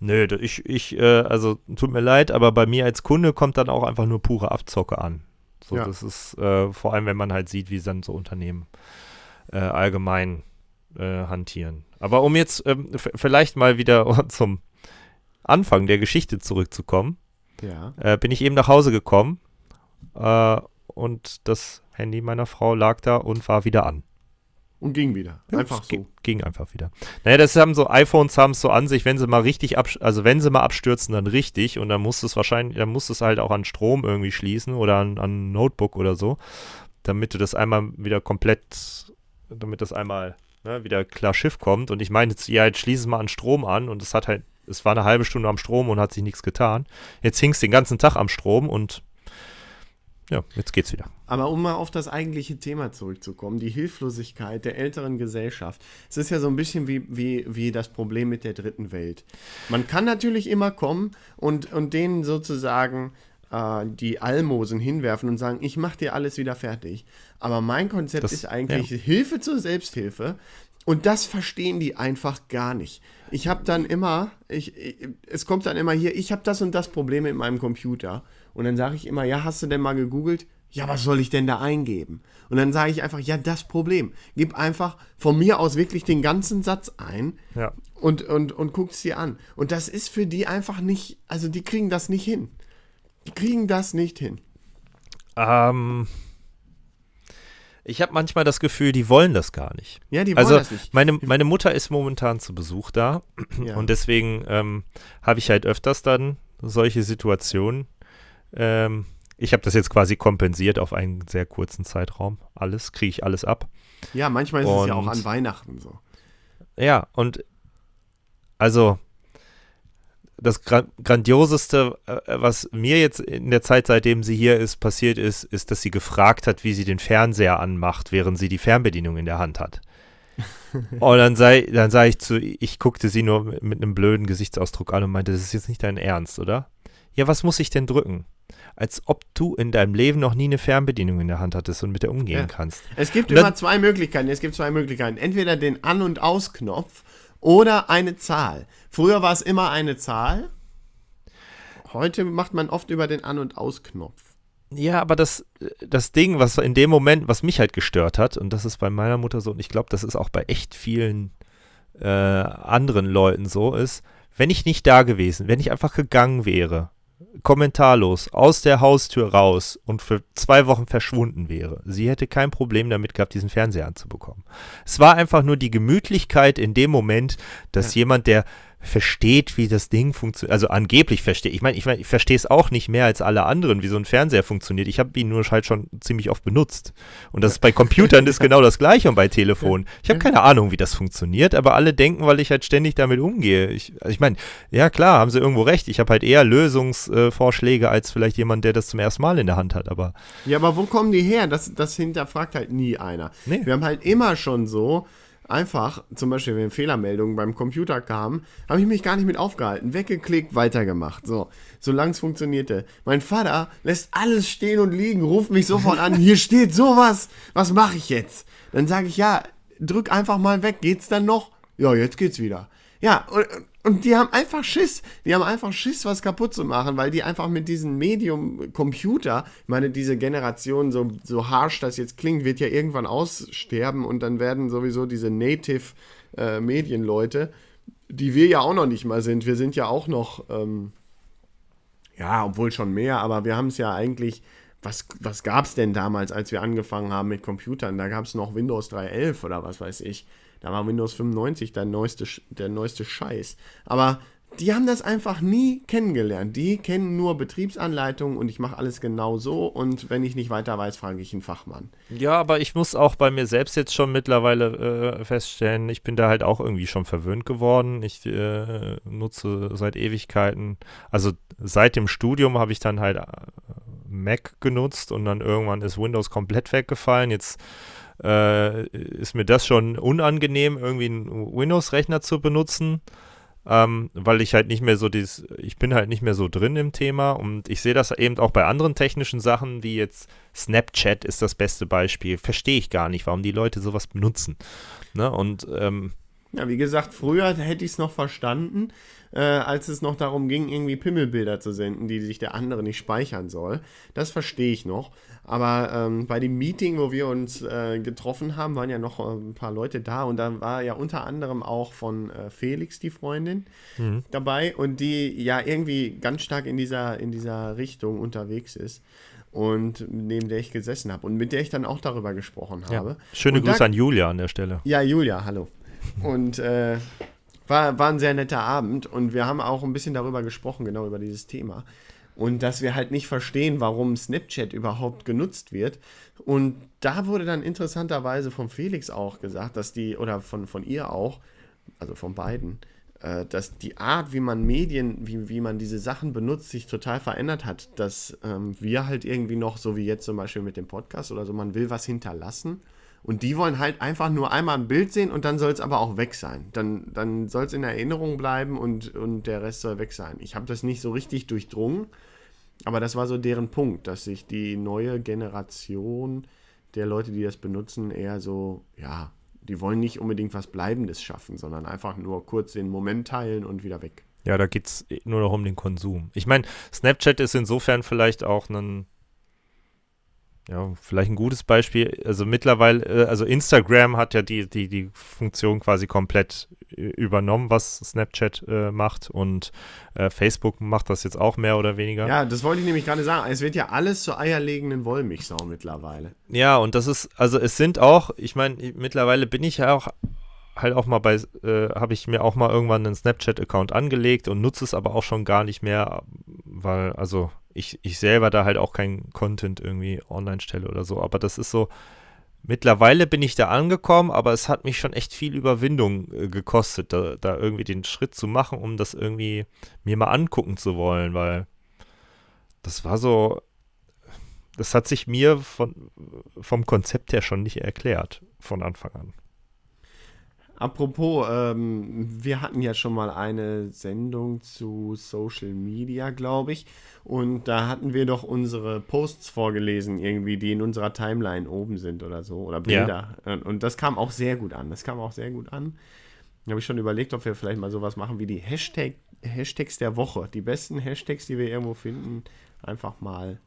Nö, ich, ich, äh, also tut mir leid, aber bei mir als Kunde kommt dann auch einfach nur pure Abzocke an. So, ja. das ist äh, vor allem, wenn man halt sieht, wie dann so Unternehmen äh, allgemein äh, hantieren. Aber um jetzt ähm, vielleicht mal wieder zum Anfang der Geschichte zurückzukommen, ja. äh, bin ich eben nach Hause gekommen äh, und das Handy meiner Frau lag da und war wieder an. Und ging wieder. Ja, einfach so. Ging einfach wieder. Naja, das haben so, iPhones haben es so an sich, wenn sie mal richtig also wenn sie mal abstürzen, dann richtig. Und dann muss es wahrscheinlich, dann muss es halt auch an Strom irgendwie schließen oder an, an Notebook oder so. Damit du das einmal wieder komplett, damit das einmal ne, wieder klar Schiff kommt. Und ich meine, jetzt, ja, jetzt schließ es mal an Strom an und es hat halt, es war eine halbe Stunde am Strom und hat sich nichts getan. Jetzt hing es den ganzen Tag am Strom und Ja, jetzt geht's wieder. Aber um mal auf das eigentliche Thema zurückzukommen, die Hilflosigkeit der älteren Gesellschaft. Es ist ja so ein bisschen wie, wie, wie das Problem mit der dritten Welt. Man kann natürlich immer kommen und, und denen sozusagen äh, die Almosen hinwerfen und sagen, ich mache dir alles wieder fertig. Aber mein Konzept Das- ist eigentlich ja. Hilfe zur Selbsthilfe. Und das verstehen die einfach gar nicht. Ich habe dann immer, ich, ich, es kommt dann immer hier, ich habe das und das Problem mit meinem Computer. Und dann sage ich immer, ja, hast du denn mal gegoogelt? Ja, was soll ich denn da eingeben? Und dann sage ich einfach, ja, das Problem. Gib einfach von mir aus wirklich den ganzen Satz ein Ja. und, und, und guck's dir an. Und das ist für die einfach nicht, also die kriegen das nicht hin. Die kriegen das nicht hin. Ähm, ich habe manchmal das Gefühl, die wollen das gar nicht. Ja, die wollen Also das nicht. meine, meine Mutter ist momentan zu Besuch da Ja. und deswegen ähm, habe ich halt öfters dann solche Situationen. Ähm, ich habe das jetzt quasi kompensiert auf einen sehr kurzen Zeitraum. Alles, kriege ich alles ab. ja, manchmal ist es ja auch und- an Weihnachten so. Ja, und also das Gra Grandioseste, äh, was mir jetzt in der Zeit, seitdem sie hier ist, passiert ist, ist, dass sie gefragt hat, wie sie den Fernseher anmacht, während sie die Fernbedienung in der Hand hat. und dann sei, dann sage ich zu, ich guckte sie nur mit, einem blöden Gesichtsausdruck an und meinte, das ist jetzt nicht dein Ernst, oder? Ja, was muss ich denn drücken? Als ob du in deinem Leben noch nie eine Fernbedienung in der Hand hattest und mit der umgehen Ja. kannst. Es gibt Und immer zwei Möglichkeiten. Es gibt zwei Möglichkeiten. Entweder den An- und Ausknopf oder eine Zahl. Früher war es immer eine Zahl. Heute macht man oft über den An- und Ausknopf. Ja, aber das, das Ding, was in dem Moment, was mich halt gestört hat, und das ist bei meiner Mutter so, und ich glaube, das ist auch bei echt vielen äh, anderen Leuten so, ist, wenn ich nicht da gewesen, wenn ich einfach gegangen wäre, kommentarlos, aus der Haustür raus und für zwei Wochen verschwunden wäre, sie hätte kein Problem damit gehabt, diesen Fernseher anzubekommen. Es war einfach nur die Gemütlichkeit in dem Moment, dass jemand, der versteht, wie das Ding funktioniert, also angeblich versteht. Ich meine, ich, mein, ich verstehe es auch nicht mehr als alle anderen, wie so ein Fernseher funktioniert. Ich habe ihn nur halt schon ziemlich oft benutzt. Und das ist bei Computern ist genau das gleiche und bei Telefonen. Ich habe keine Ahnung, wie das funktioniert, aber alle denken, weil ich halt ständig damit umgehe. Ich, also ich meine, ja klar, haben sie irgendwo recht. Ich habe halt eher Lösungsvorschläge als vielleicht jemand, der das zum ersten Mal in der Hand hat. Aber Ja, aber wo kommen die her? Das, das hinterfragt halt nie einer. Nee. Wir haben halt immer schon so, einfach, zum Beispiel, wenn Fehlermeldungen beim Computer kamen, habe ich mich gar nicht mit aufgehalten. Weggeklickt, weitergemacht. So, solange es funktionierte. Mein Vater lässt alles stehen und liegen, ruft mich sofort an, hier steht sowas, was mache ich jetzt? Dann sage ich, ja, drück einfach mal weg, geht's dann noch? Ja, jetzt geht's wieder. Ja, und, und die haben einfach Schiss. Die haben einfach Schiss, was kaputt zu machen, weil die einfach mit diesem Medium Computer, ich meine, diese Generation, so, so harsh das jetzt klingt, wird ja irgendwann aussterben und dann werden sowieso diese Native äh, Medienleute, die wir ja auch noch nicht mal sind, wir sind ja auch noch, ähm, ja, obwohl schon mehr, aber wir haben es ja eigentlich, was, was gab es denn damals, als wir angefangen haben mit Computern? Da gab es noch Windows 3.11 oder was weiß ich. Da war Windows 95 der neueste, der neueste Scheiß. Aber die haben das einfach nie kennengelernt. Die kennen nur Betriebsanleitungen und ich mache alles genau so und wenn ich nicht weiter weiß, frage ich einen Fachmann. Ja, aber ich muss auch bei mir selbst jetzt schon mittlerweile äh, feststellen, ich bin da halt auch irgendwie schon verwöhnt geworden. Ich äh, nutze seit Ewigkeiten, also seit dem Studium habe ich dann halt äh, Mac genutzt und dann irgendwann ist Windows komplett weggefallen. Jetzt äh, ist mir das schon unangenehm, irgendwie einen Windows-Rechner zu benutzen. Ähm, weil ich halt nicht mehr so dieses, ich bin halt nicht mehr so drin im Thema und ich sehe das eben auch bei anderen technischen Sachen, wie jetzt Snapchat ist das beste Beispiel. Verstehe ich gar nicht, warum die Leute sowas benutzen. Ne? Und ähm, Ja, wie gesagt, früher hätte ich es noch verstanden, äh, als es noch darum ging, irgendwie Pimmelbilder zu senden, die sich der andere nicht speichern soll. Das verstehe ich noch. Aber ähm, bei dem Meeting, wo wir uns äh, getroffen haben, waren ja noch äh, ein paar Leute da und da war ja unter anderem auch von äh, Felix die Freundin dabei und die ja irgendwie ganz stark in dieser, in dieser Richtung unterwegs ist. Und neben der ich gesessen habe und mit der ich dann auch darüber gesprochen ja. habe. schöne und da Grüße an Julia an der Stelle. ja, Julia, hallo. Und äh, war, war ein sehr netter Abend und wir haben auch ein bisschen darüber gesprochen, genau über dieses Thema. Und dass wir halt nicht verstehen, warum Snapchat überhaupt genutzt wird. Und da wurde dann interessanterweise von Felix auch gesagt, dass die, oder von, von ihr auch, also von beiden, äh, dass die Art, wie man Medien, wie, wie man diese Sachen benutzt, sich total verändert hat. Dass ähm, wir halt irgendwie noch, so wie jetzt zum Beispiel mit dem Podcast oder so, man will was hinterlassen. Und die wollen halt einfach nur einmal ein Bild sehen und dann soll es aber auch weg sein. Dann, dann soll es in Erinnerung bleiben und, und der Rest soll weg sein. Ich habe das nicht so richtig durchdrungen, aber das war so deren Punkt, dass sich die neue Generation der Leute, die das benutzen, eher so, ja, die wollen nicht unbedingt was Bleibendes schaffen, sondern einfach nur kurz den Moment teilen und wieder weg. Ja, da geht es nur noch um den Konsum. Ich meine, Snapchat ist insofern vielleicht auch ein ja, vielleicht ein gutes Beispiel. Also mittlerweile, äh, also Instagram hat ja die, die, die Funktion quasi komplett äh, übernommen, was Snapchat äh, macht und äh, Facebook macht das jetzt auch mehr oder weniger. Ja, das wollte ich nämlich gerade sagen. Es wird ja alles zur eierlegenden Wollmilchsau mittlerweile. Ja, und das ist, also es sind auch, ich meine, mittlerweile bin ich ja auch halt auch mal bei, äh, habe ich mir auch mal irgendwann einen Snapchat-Account angelegt und nutze es aber auch schon gar nicht mehr, weil, also ich, ich selber da halt auch keinen Content irgendwie online stelle oder so. Aber das ist so, mittlerweile bin ich da angekommen, aber es hat mich schon echt viel Überwindung äh, gekostet, da, da irgendwie den Schritt zu machen, um das irgendwie mir mal angucken zu wollen, weil das war so, das hat sich mir von, vom Konzept her schon nicht erklärt von Anfang an. Apropos, ähm, wir hatten ja schon mal eine Sendung zu Social Media, glaube ich. Und da hatten wir doch unsere Posts vorgelesen, irgendwie, die in unserer Timeline oben sind oder so. Oder Bilder. Ja. Und das kam auch sehr gut an. Das kam auch sehr gut an. Da habe ich schon überlegt, ob wir vielleicht mal sowas machen wie die Hashtag, Hashtags der Woche. Die besten Hashtags, die wir irgendwo finden, einfach mal.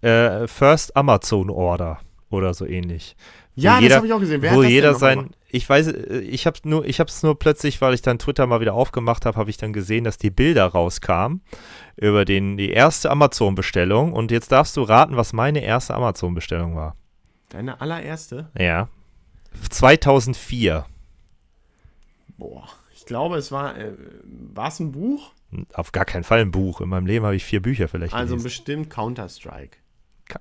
Äh, First Amazon Order oder so ähnlich. Ja, jeder, das habe ich auch gesehen. Wer wo jeder sein, ich weiß, äh, ich habe nur, ich habe es nur plötzlich, weil ich dann Twitter mal wieder aufgemacht habe, habe ich dann gesehen, dass die Bilder rauskamen über den die erste Amazon-Bestellung und jetzt darfst du raten, was meine erste Amazon-Bestellung war. Deine allererste? Ja. 2004. Boah, ich glaube, es war, äh, war es ein Buch? Auf gar keinen Fall ein Buch. In meinem Leben habe ich vier Bücher vielleicht Also gelesen. bestimmt Counter-Strike.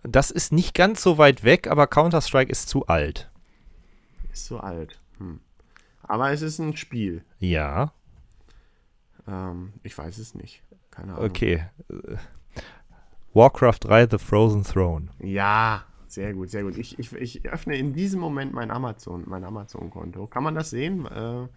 Das ist nicht ganz so weit weg, aber Counter-Strike ist zu alt. Ist zu alt. Hm. Aber es ist ein Spiel. Ja. Ähm, ich weiß es nicht. Keine Ahnung. Okay. Warcraft 3 The Frozen Throne. Ja, sehr gut, sehr gut. Ich, ich, ich öffne in diesem Moment mein Amazon, mein Amazon-Konto. Kann man das sehen? Äh,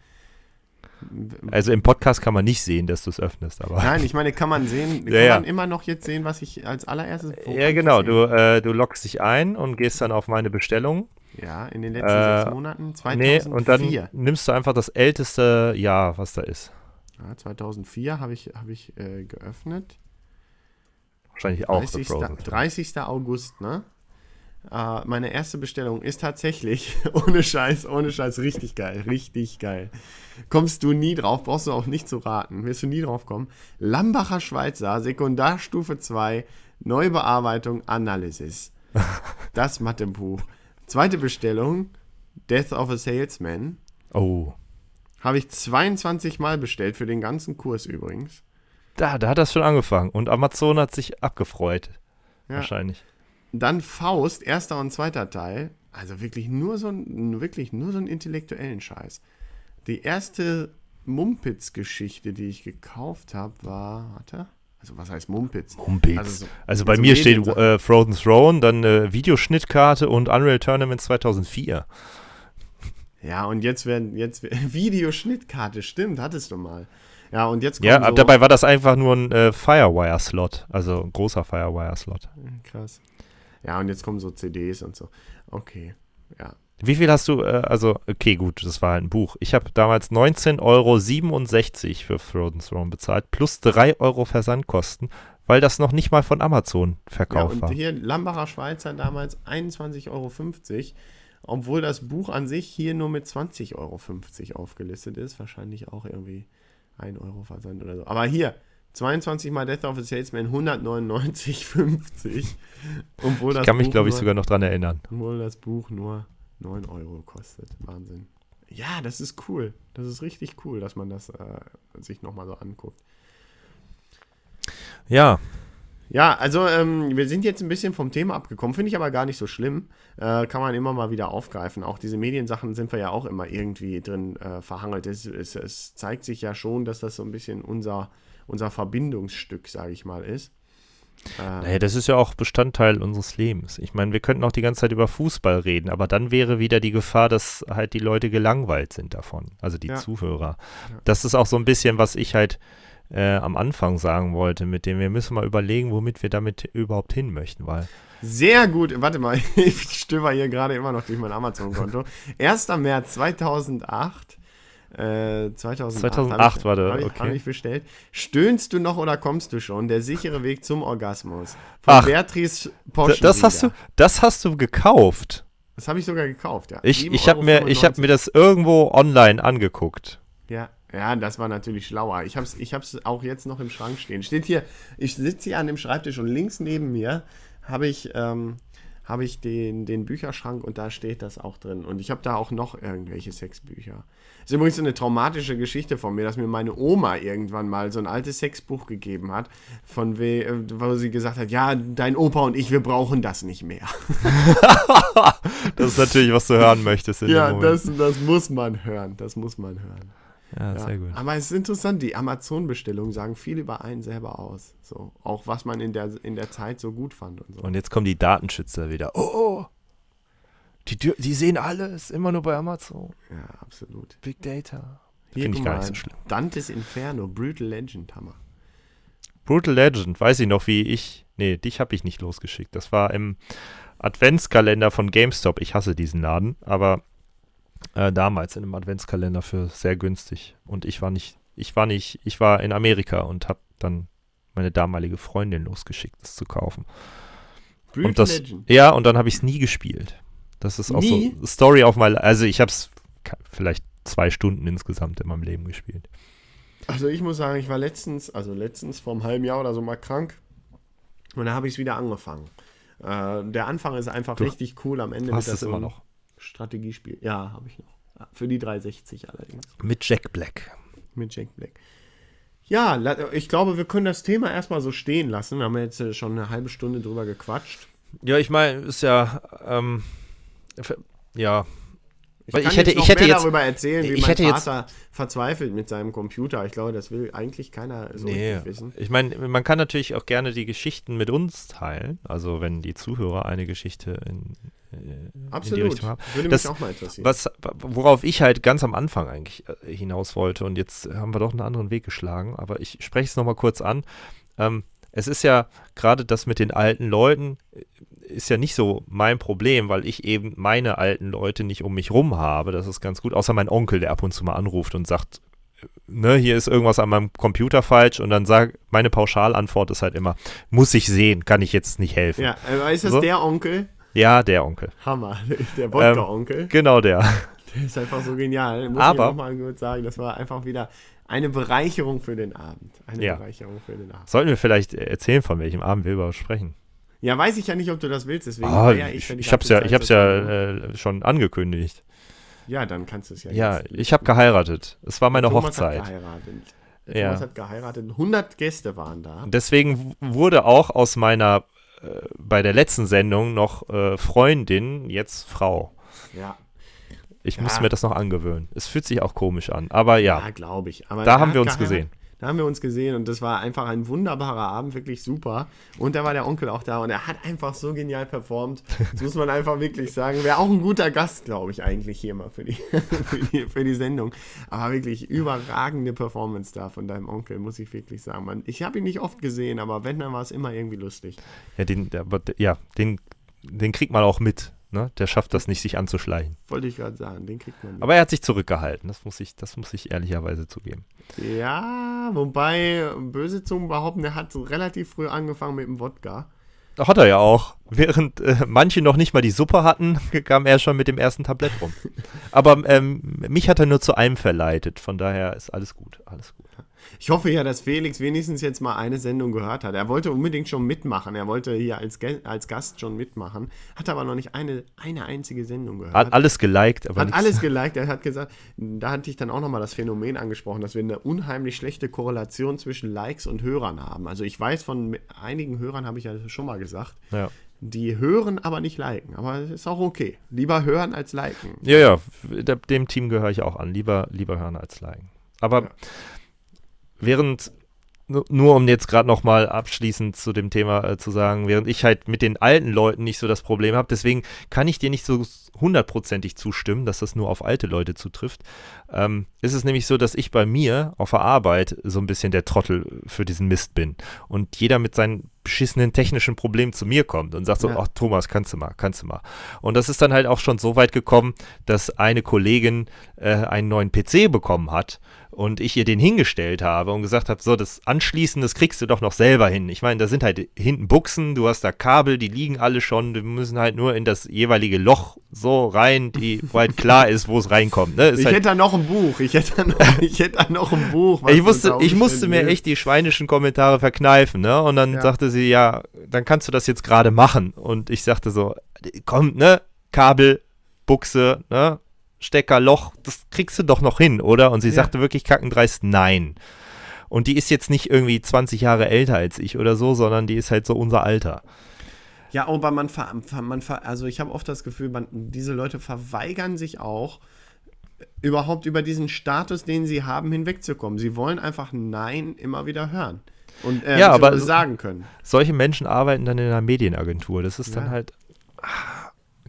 also im Podcast kann man nicht sehen, dass du es öffnest, aber. Nein, ich meine, kann man sehen, kann ja, man immer noch jetzt sehen, was ich als allererstes. Ja, genau. Du, äh, du loggst dich ein und gehst dann auf meine Bestellung. Ja, in den letzten äh, sechs Monaten. 2004. Nee, und dann nimmst du einfach das älteste Jahr, was da ist. Ja, 2004 habe ich, hab ich äh, geöffnet. Wahrscheinlich auch 30. 30. August, ne? Uh, meine erste Bestellung ist tatsächlich, ohne Scheiß, ohne Scheiß, richtig geil, richtig geil. Kommst du nie drauf, brauchst du auch nicht zu raten, wirst du nie drauf kommen. Lambacher Schweizer, Sekundarstufe 2, Neubearbeitung, Analysis. Das Mathebuch. Zweite Bestellung, Death of a Salesman. Oh. Habe ich 22 Mal bestellt, für den ganzen Kurs übrigens. Da, da hat das schon angefangen und Amazon hat sich abgefreut. Ja. Wahrscheinlich. Dann Faust, erster und zweiter Teil. Also wirklich nur so ein, wirklich nur so einen intellektuellen Scheiß. Die erste Mumpitz-Geschichte, die ich gekauft habe, war, warte, also was heißt Mumpitz? Mumpitz. Also, so, also bei so mir steht äh, Frozen Throne, dann äh, Videoschnittkarte und Unreal Tournament 2004. Ja, und jetzt werden, jetzt Videoschnittkarte, stimmt, hattest du mal. Ja, und jetzt Ja, so dabei war das einfach nur ein äh, Firewire-Slot, also ein großer Firewire-Slot. Krass. Ja, und jetzt kommen so CDs und so. Okay, ja. Wie viel hast du, äh, also, okay, gut, das war halt ein Buch. Ich habe damals 19,67 Euro für Frozen Throne bezahlt, plus 3 Euro Versandkosten, weil das noch nicht mal von Amazon verkauft ja, und war. hier Lambacher Schweizer damals 21,50 Euro, obwohl das Buch an sich hier nur mit 20,50 Euro aufgelistet ist. Wahrscheinlich auch irgendwie 1 Euro Versand oder so. Aber hier, 22 mal Death of a Salesman 199,50. Obwohl das ich kann mich, glaube ich, sogar noch dran erinnern. Obwohl das Buch nur 9 Euro kostet. Wahnsinn. Ja, das ist cool. Das ist richtig cool, dass man das äh, sich nochmal so anguckt. Ja. Ja, also ähm, wir sind jetzt ein bisschen vom Thema abgekommen, finde ich aber gar nicht so schlimm. Äh, kann man immer mal wieder aufgreifen. Auch diese Mediensachen sind wir ja auch immer irgendwie drin äh, verhangelt. Es, es, es, zeigt sich ja schon, dass das so ein bisschen unser, unser Verbindungsstück, sage ich mal, ist. Äh, naja, das ist ja auch Bestandteil unseres Lebens. Ich meine, wir könnten auch die ganze Zeit über Fußball reden, aber dann wäre wieder die Gefahr, dass halt die Leute gelangweilt sind davon, also die ja. Zuhörer. Ja. Das ist auch so ein bisschen, was ich halt äh, am Anfang sagen wollte, mit dem wir müssen mal überlegen, womit wir damit überhaupt hin möchten, weil. Sehr gut, warte mal, ich stöber hier gerade immer noch durch mein Amazon-Konto. 1. März 2008. Äh, 2008, 2008 war der, okay. Habe ich bestellt. Stöhnst du noch oder kommst du schon? Der sichere Weg zum Orgasmus. Von Ach, Beatrice Posch. Das hast du, das hast du gekauft. Das habe ich sogar gekauft, ja. Ich, ich habe mir, hab mir das irgendwo online angeguckt. Ja, ja, das war natürlich schlauer. Ich habe es ich hab's auch jetzt noch im Schrank stehen. Steht hier, ich sitze hier an dem Schreibtisch und links neben mir habe ich, ähm, hab ich den, den Bücherschrank und da steht das auch drin. Und ich habe da auch noch irgendwelche Sexbücher. Das ist übrigens eine traumatische Geschichte von mir, dass mir meine Oma irgendwann mal so ein altes Sexbuch gegeben hat, von we, äh, wo sie gesagt hat, ja, dein Opa und ich, wir brauchen das nicht mehr. das ist natürlich, was du hören möchtest. ja, das, das muss man hören. Das muss man hören. Ja, ja, sehr gut. Aber es ist interessant, die Amazon-Bestellungen sagen viel über einen selber aus. So, auch was man in der, in der Zeit so gut fand und so. Und jetzt kommen die Datenschützer wieder. Oh, oh. Die, die sehen alles, immer nur bei Amazon. Ja, absolut. Big Data. Finde ich gar nicht so schlimm. Dantes Inferno, Brutal Legend, Hammer. Brutal Legend, weiß ich noch, wie ich. Nee, dich habe ich nicht losgeschickt. Das war im Adventskalender von GameStop. Ich hasse diesen Laden, aber äh, damals in einem Adventskalender für sehr günstig. Und ich war nicht, ich war nicht, ich war in Amerika und habe dann meine damalige Freundin losgeschickt, das zu kaufen. Und das, Legend. Ja, und dann habe ich es nie gespielt. Das ist auch nie? so Story auf mal. Also ich habe es vielleicht zwei Stunden insgesamt in meinem Leben gespielt. Also ich muss sagen, ich war letztens, also letztens vor einem halben Jahr oder so mal krank und da habe ich es wieder angefangen. Äh, der Anfang ist einfach du richtig cool am Ende. Hast es immer noch? Strategiespiel. Ja, habe ich noch. Für die 360 allerdings. Mit Jack Black. Mit Jack Black. Ja, ich glaube, wir können das Thema erstmal so stehen lassen. Wir haben jetzt äh, schon eine halbe Stunde drüber gequatscht. Ja, ich meine, ist ja, ähm, ja, ich, Weil ich hätte, jetzt ich hätte jetzt darüber erzählen, wie mein Vater jetzt, verzweifelt mit seinem Computer. Ich glaube, das will eigentlich keiner so nee, wissen. Ich meine, man kann natürlich auch gerne die Geschichten mit uns teilen. Also wenn die Zuhörer eine Geschichte in, Absolut. in die Richtung haben. Würde das, mich auch mal interessieren. Was, worauf ich halt ganz am Anfang eigentlich äh, hinaus wollte und jetzt haben wir doch einen anderen Weg geschlagen, aber ich spreche es nochmal kurz an. Ähm, es ist ja gerade das mit den alten Leuten, ist ja nicht so mein Problem, weil ich eben meine alten Leute nicht um mich rum habe. Das ist ganz gut. Außer mein Onkel, der ab und zu mal anruft und sagt, ne, hier ist irgendwas an meinem Computer falsch und dann sagt, meine Pauschalantwort ist halt immer, muss ich sehen, kann ich jetzt nicht helfen. Ja, aber ist das so? der Onkel? Ja, der Onkel. Hammer, der Wodka-Onkel. Ähm, genau der. Der ist einfach so genial. Muss aber, ich auch mal gut sagen, das war einfach wieder eine Bereicherung für den Abend. Eine ja. Bereicherung für den Abend. Sollten wir vielleicht erzählen, von welchem Abend wir überhaupt sprechen? Ja, weiß ich ja nicht, ob du das willst, deswegen. Ah, ja ich, ich, ich hab's ja, ich hab's ja äh, schon angekündigt. Ja, dann kannst du es ja. Ja, jetzt. ich habe geheiratet. Es war meine Thomas Hochzeit. Hat geheiratet. Ja. Thomas hat geheiratet. 100 Gäste waren da. Deswegen wurde auch aus meiner äh, bei der letzten Sendung noch äh, Freundin jetzt Frau. Ja. Ich ja. muss mir das noch angewöhnen. Es fühlt sich auch komisch an, aber ja. Ja, glaube ich. Aber da haben wir uns gesehen. Da haben wir uns gesehen und das war einfach ein wunderbarer Abend, wirklich super. Und da war der Onkel auch da und er hat einfach so genial performt. Das muss man einfach wirklich sagen. Wäre auch ein guter Gast, glaube ich, eigentlich hier mal für die, für die, für die Sendung. Aber wirklich überragende Performance da von deinem Onkel, muss ich wirklich sagen. Man, ich habe ihn nicht oft gesehen, aber wenn, dann war es immer irgendwie lustig. Ja, den, der, ja, den, den kriegt man auch mit. Ne? Der schafft das nicht, sich anzuschleichen. Wollte ich gerade sagen, den kriegt man nicht. Aber er hat sich zurückgehalten, das muss ich, das muss ich ehrlicherweise zugeben. Ja, wobei böse Zungen behaupten, er hat so relativ früh angefangen mit dem Wodka. Hat er ja auch. während äh, manche noch nicht mal die Suppe hatten, kam er schon mit dem ersten Tablett rum. Aber ähm, mich hat er nur zu einem verleitet, von daher ist alles gut, alles gut. Ich hoffe ja, dass Felix wenigstens jetzt mal eine Sendung gehört hat. Er wollte unbedingt schon mitmachen. Er wollte hier als, als Gast schon mitmachen, hat aber noch nicht eine, eine einzige Sendung gehört. Hat alles geliked, aber Hat alles geliked. Er hat gesagt, da hatte ich dann auch nochmal das Phänomen angesprochen, dass wir eine unheimlich schlechte Korrelation zwischen Likes und Hörern haben. Also ich weiß von einigen Hörern, habe ich ja schon mal gesagt, Ja. die hören, aber nicht liken. Aber das ist auch okay. Lieber hören als liken. Ja, ja, de- dem Team gehöre ich auch an. Lieber, lieber hören als liken. Aber Ja. Während, nu- nur um jetzt gerade nochmal abschließend zu dem Thema äh, zu sagen, während ich halt mit den alten Leuten nicht so das Problem habe, deswegen kann ich dir nicht so hundertprozentig zustimmen, dass das nur auf alte Leute zutrifft, ähm, ist es nämlich so, dass ich bei mir auf der Arbeit so ein bisschen der Trottel für diesen Mist bin. Und jeder mit seinen beschissenen technischen Problemen zu mir kommt und sagt so, Ja. ach Thomas, kannst du mal, kannst du mal. Und das ist dann halt auch schon so weit gekommen, dass eine Kollegin äh, einen neuen PC bekommen hat und ich ihr den hingestellt habe und gesagt habe, so, das Anschließen, das kriegst du doch noch selber hin. Ich meine, da sind halt hinten Buchsen, du hast da Kabel, die liegen alle schon, wir müssen halt nur in das jeweilige Loch so rein, die, wo halt klar ist, wo es reinkommt. Ne? Ich halt, hätte da noch ein Buch. Ich hätte da noch, ich hätte da noch ein Buch. ich, musste, unter ich musste mir echt die schweinischen Kommentare verkneifen, ne? Und dann Ja. sagte sie, ja, dann kannst du das jetzt gerade machen. Und ich sagte so, komm, ne? Kabel, Buchse, ne? Stecker, Loch, das kriegst du doch noch hin, oder? Und sie Ja. sagte wirklich kackendreist nein. Und die ist jetzt nicht irgendwie 20 Jahre älter als ich oder so, sondern die ist halt so unser Alter. Ja, aber man, ver, man ver, also ich habe oft das Gefühl, man, diese Leute verweigern sich auch, überhaupt über diesen Status, den sie haben, hinwegzukommen. Sie wollen einfach Nein immer wieder hören und äh, Ja, aber- sagen können. Solche Menschen arbeiten dann in einer Medienagentur. Das ist dann Ja. halt. Ah,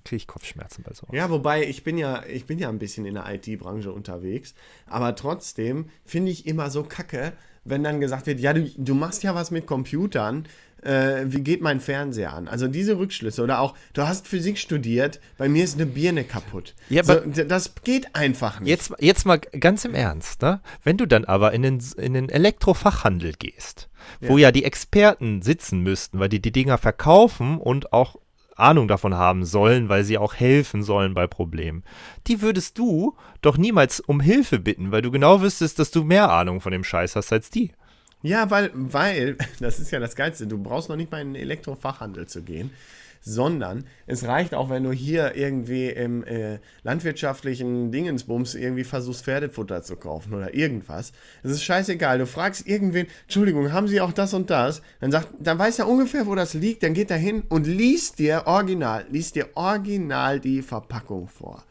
kriege ich Kopfschmerzen bei sowas. Ja, wobei ich bin ja, ich bin ja ein bisschen in der IT-Branche unterwegs, aber trotzdem finde ich immer so kacke, wenn dann gesagt wird, ja, du, du machst ja was mit Computern, äh, wie geht mein Fernseher an? Also diese Rückschlüsse oder auch, du hast Physik studiert, bei mir ist eine Birne kaputt. Ja, so, das geht einfach nicht. Jetzt, jetzt mal ganz im Ernst, ne? Wenn du dann aber in den, in den Elektrofachhandel gehst, wo ja die Experten sitzen müssten, weil die die Dinger verkaufen und auch Ahnung davon haben sollen, weil sie auch helfen sollen bei Problemen. Die würdest du doch niemals um Hilfe bitten, weil du genau wüsstest, dass du mehr Ahnung von dem Scheiß hast als die. Ja, weil, weil, das ist ja das Geilste, du brauchst noch nicht mal in den Elektrofachhandel zu gehen, sondern es reicht auch, wenn du hier irgendwie im äh, landwirtschaftlichen Dingensbums irgendwie versuchst, Pferdefutter zu kaufen oder irgendwas. Es ist scheißegal, du fragst irgendwen, Entschuldigung, haben sie auch das und das? Dann sagt, dann weiß er ungefähr, wo das liegt, dann geht er hin und liest dir original, liest dir original die Verpackung vor.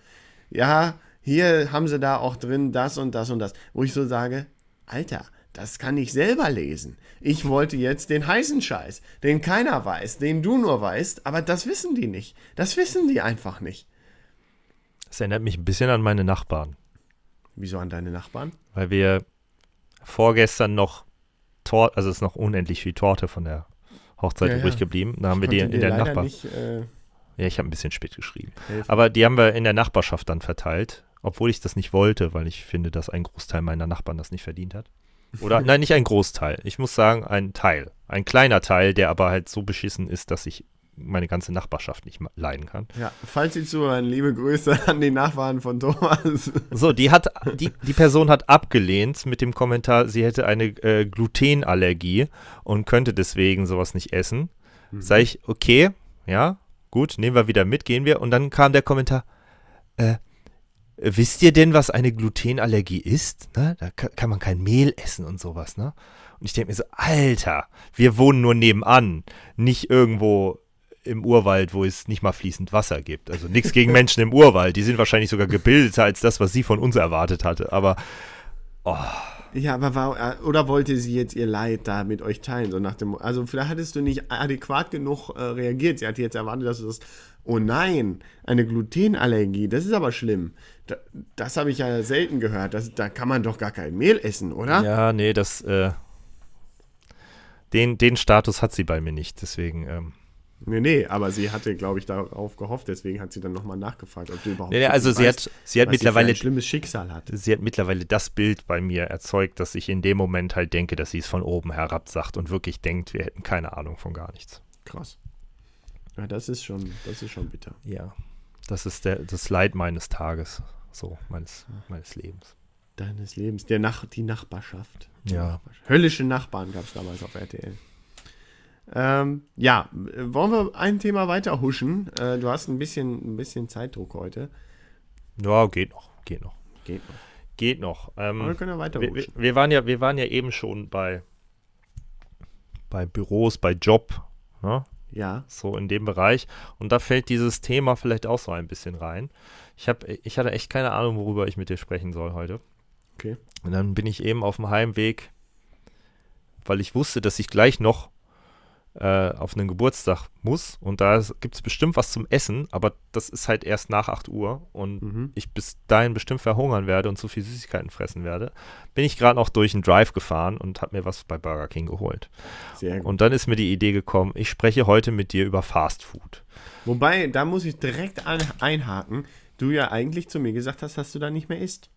Ja, hier haben sie da auch drin das und das und das, wo ich so sage, Alter, das kann ich selber lesen. Ich wollte jetzt den heißen Scheiß, den keiner weiß, den du nur weißt, aber das wissen die nicht. Das wissen die einfach nicht. Das erinnert mich ein bisschen an meine Nachbarn, Wieso an deine Nachbarn? weil wir vorgestern noch Torte, also es ist noch unendlich viel Torte von der Hochzeit Ja, ja. übrig geblieben. Da haben wir die in der leider Nachbar. nicht, äh, Ja, ich habe ein bisschen spät geschrieben. helfen. Aber die haben wir in der Nachbarschaft dann verteilt, obwohl ich das nicht wollte, weil ich finde, dass ein Großteil meiner Nachbarn das nicht verdient hat. Oder nein, nicht ein Großteil. Ich muss sagen, ein Teil. Ein kleiner Teil, der aber halt so beschissen ist, dass ich meine ganze Nachbarschaft nicht leiden kann. Ja, falls Sie zuhören, liebe Grüße an die Nachbarn von Thomas. So, die hat, die, die Person hat abgelehnt mit dem Kommentar, sie hätte eine äh, Glutenallergie und könnte deswegen sowas nicht essen. Sag ich, okay, ja, gut, nehmen wir wieder mit, gehen wir. Und dann kam der Kommentar, äh, wisst ihr denn, was eine Glutenallergie ist? Ne? Da kann, man kein Mehl essen und sowas, ne? Und ich denke mir so, Alter, wir wohnen nur nebenan, nicht irgendwo im Urwald, wo es nicht mal fließend Wasser gibt. Also nichts gegen Menschen im Urwald. Die sind wahrscheinlich sogar gebildeter als das, was sie von uns erwartet hatte. Aber Ja, aber war, oder wollte sie jetzt ihr Leid da mit euch teilen? So nach dem, also vielleicht hattest du nicht adäquat genug äh, reagiert. Sie hatte jetzt erwartet, dass du das, oh nein, eine Glutenallergie, das ist aber schlimm. Da, das habe ich ja selten gehört. Das, da kann man doch gar kein Mehl essen, oder? ja, nee, das, äh, den, den Status hat sie bei mir nicht. Deswegen, ähm, Nee, nee, aber sie hatte, glaube ich, darauf gehofft. Deswegen hat sie dann nochmal nachgefragt, ob du überhaupt nee, nee, also sie weißt, hat, sie hat mittlerweile sie ein schlimmes Schicksal hat. sie hat mittlerweile das Bild bei mir erzeugt, dass ich in dem Moment halt denke, dass sie es von oben herab sagt und wirklich denkt, wir hätten keine Ahnung von gar nichts. Krass. Ja, das ist schon, das ist schon bitter. Ja, das ist der, das Leid meines Tages, so meines, meines Lebens. Deines Lebens. Der Nach die Nachbarschaft. Ja. Nachbarschaft. Höllische Nachbarn gab es damals auf RTL. Ähm, ja, wollen wir ein Thema weiter huschen? Äh, du hast ein bisschen, ein bisschen Zeitdruck heute. Ja, geht noch, geht noch, Geht noch. geht noch. Ähm, Aber wir können ja weiter wir, wir, huschen. wir, waren ja, wir waren ja eben schon bei, bei Büros, bei Job, ne? Ja. so in dem Bereich. Und da fällt dieses Thema vielleicht auch so ein bisschen rein. Ich, hab, ich hatte echt keine Ahnung, worüber ich mit dir sprechen soll heute. Okay. Und dann bin ich eben auf dem Heimweg, weil ich wusste, dass ich gleich noch äh, auf einen Geburtstag muss. Und da gibt es bestimmt was zum Essen, aber das ist halt erst nach 8 Uhr. Und Mhm. ich bis dahin bestimmt verhungern werde und zu viel Süßigkeiten fressen werde, bin ich gerade noch durch einen Drive gefahren und habe mir was bei Burger King geholt. Sehr gut. Und dann ist mir die Idee gekommen, ich spreche heute mit dir über Fast Food. Wobei, da muss ich direkt einhaken. Du ja eigentlich zu mir gesagt hast, dass du da nicht mehr isst.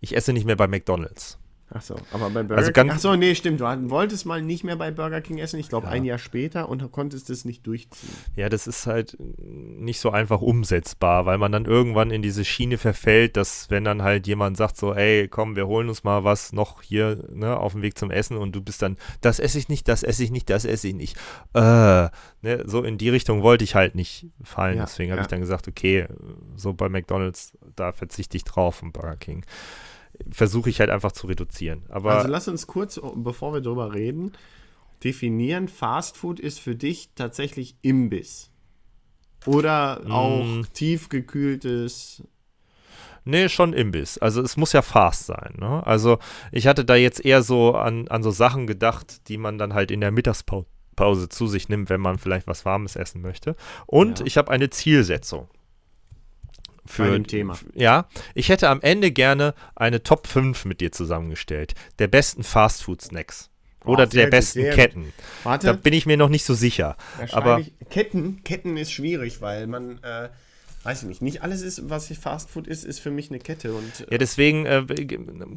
Ich esse nicht mehr bei McDonald's. Ach so, aber bei Burger Also King. Ach so, nee, stimmt. Du wolltest mal nicht mehr bei Burger King essen, ich glaube Ja. ein Jahr später und konntest es nicht durchziehen. Ja, das ist halt nicht so einfach umsetzbar, weil man dann irgendwann in diese Schiene verfällt, dass wenn dann halt jemand sagt so, ey, komm, wir holen uns mal was noch hier ne, auf dem Weg zum Essen und du bist dann, das esse ich nicht, das esse ich nicht, das esse ich nicht. Äh, ne, so in die Richtung wollte ich halt nicht fallen. Ja, Deswegen habe ja. ich dann gesagt, okay, so bei McDonald's, da verzichte ich drauf und Burger King. Versuche ich halt einfach zu reduzieren. Aber also lass uns kurz, bevor wir drüber reden, definieren, Fast Food ist für dich tatsächlich Imbiss. Oder auch Mm. tiefgekühltes. Nee, schon Imbiss. Also es muss ja fast sein. Ne? Also ich hatte da jetzt eher so an, an so Sachen gedacht, die man dann halt in der Mittagspause zu sich nimmt, wenn man vielleicht was Warmes essen möchte. Und Ja. ich habe eine Zielsetzung. Für, Bei dem Thema. Ja, ich hätte am Ende gerne eine Top 5 mit dir zusammengestellt. Der besten Fastfood-Snacks. Oder Oh, der besten gut. Ketten. Warte, Da bin ich mir noch nicht so sicher. Aber ich, Ketten, Ketten ist schwierig, weil man, äh, weiß ich nicht, nicht alles ist, was Fast Food ist, ist für mich eine Kette. Und, äh, ja, deswegen äh,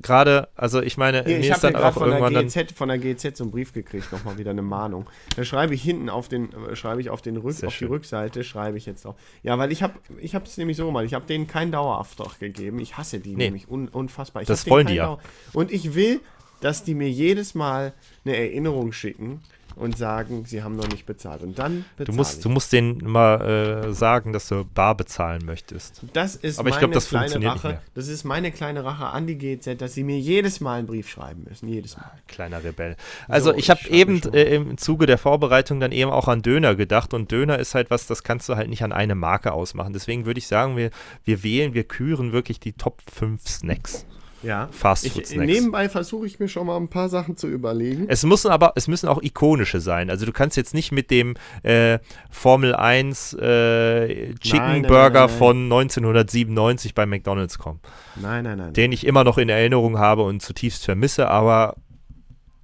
gerade, also ich meine, Hier, mir ich ist habe dann auch von, der irgendwann dann GZ, von der GZ so einen Brief gekriegt, nochmal wieder eine Mahnung. Da schreibe ich hinten auf den, äh, schreibe ich auf den Rück, Sehr auf die. Rückseite, schreibe ich jetzt auch. Ja, weil ich habe, ich habe es nämlich so gemacht, ich habe denen keinen Dauerauftrag gegeben. Ich hasse die Nee. nämlich un, unfassbar. Ich Das wollen die ja. Dauer- Und ich will, dass die mir jedes Mal eine Erinnerung schicken und sagen, sie haben noch nicht bezahlt. Und dann Du musst, ich. du musst denen immer äh, sagen, dass du bar bezahlen möchtest. Das ist Aber ich meine glaub, das kleine funktioniert nicht Rache. Das ist meine kleine Rache an die GZ, dass sie mir jedes Mal einen Brief schreiben müssen. Jedes Mal. Kleiner Rebell. Also So, ich habe ich eben äh, im Zuge der Vorbereitung dann eben auch an Döner gedacht und Döner ist halt was, das kannst du halt nicht an eine Marke ausmachen. Deswegen würde ich sagen, wir, wir wählen, wir küren wirklich die Top 5 Snacks. Ja. Fast Ich, Food Snacks. nebenbei versuche ich mir schon mal ein paar Sachen zu überlegen. Es müssen aber, es müssen auch ikonische sein. Also du kannst jetzt nicht mit dem äh, Formel 1 äh, Chicken nein, Burger nein, nein. von 1997 bei McDonalds kommen. Nein, nein, nein. Den ich immer noch in Erinnerung habe und zutiefst vermisse, aber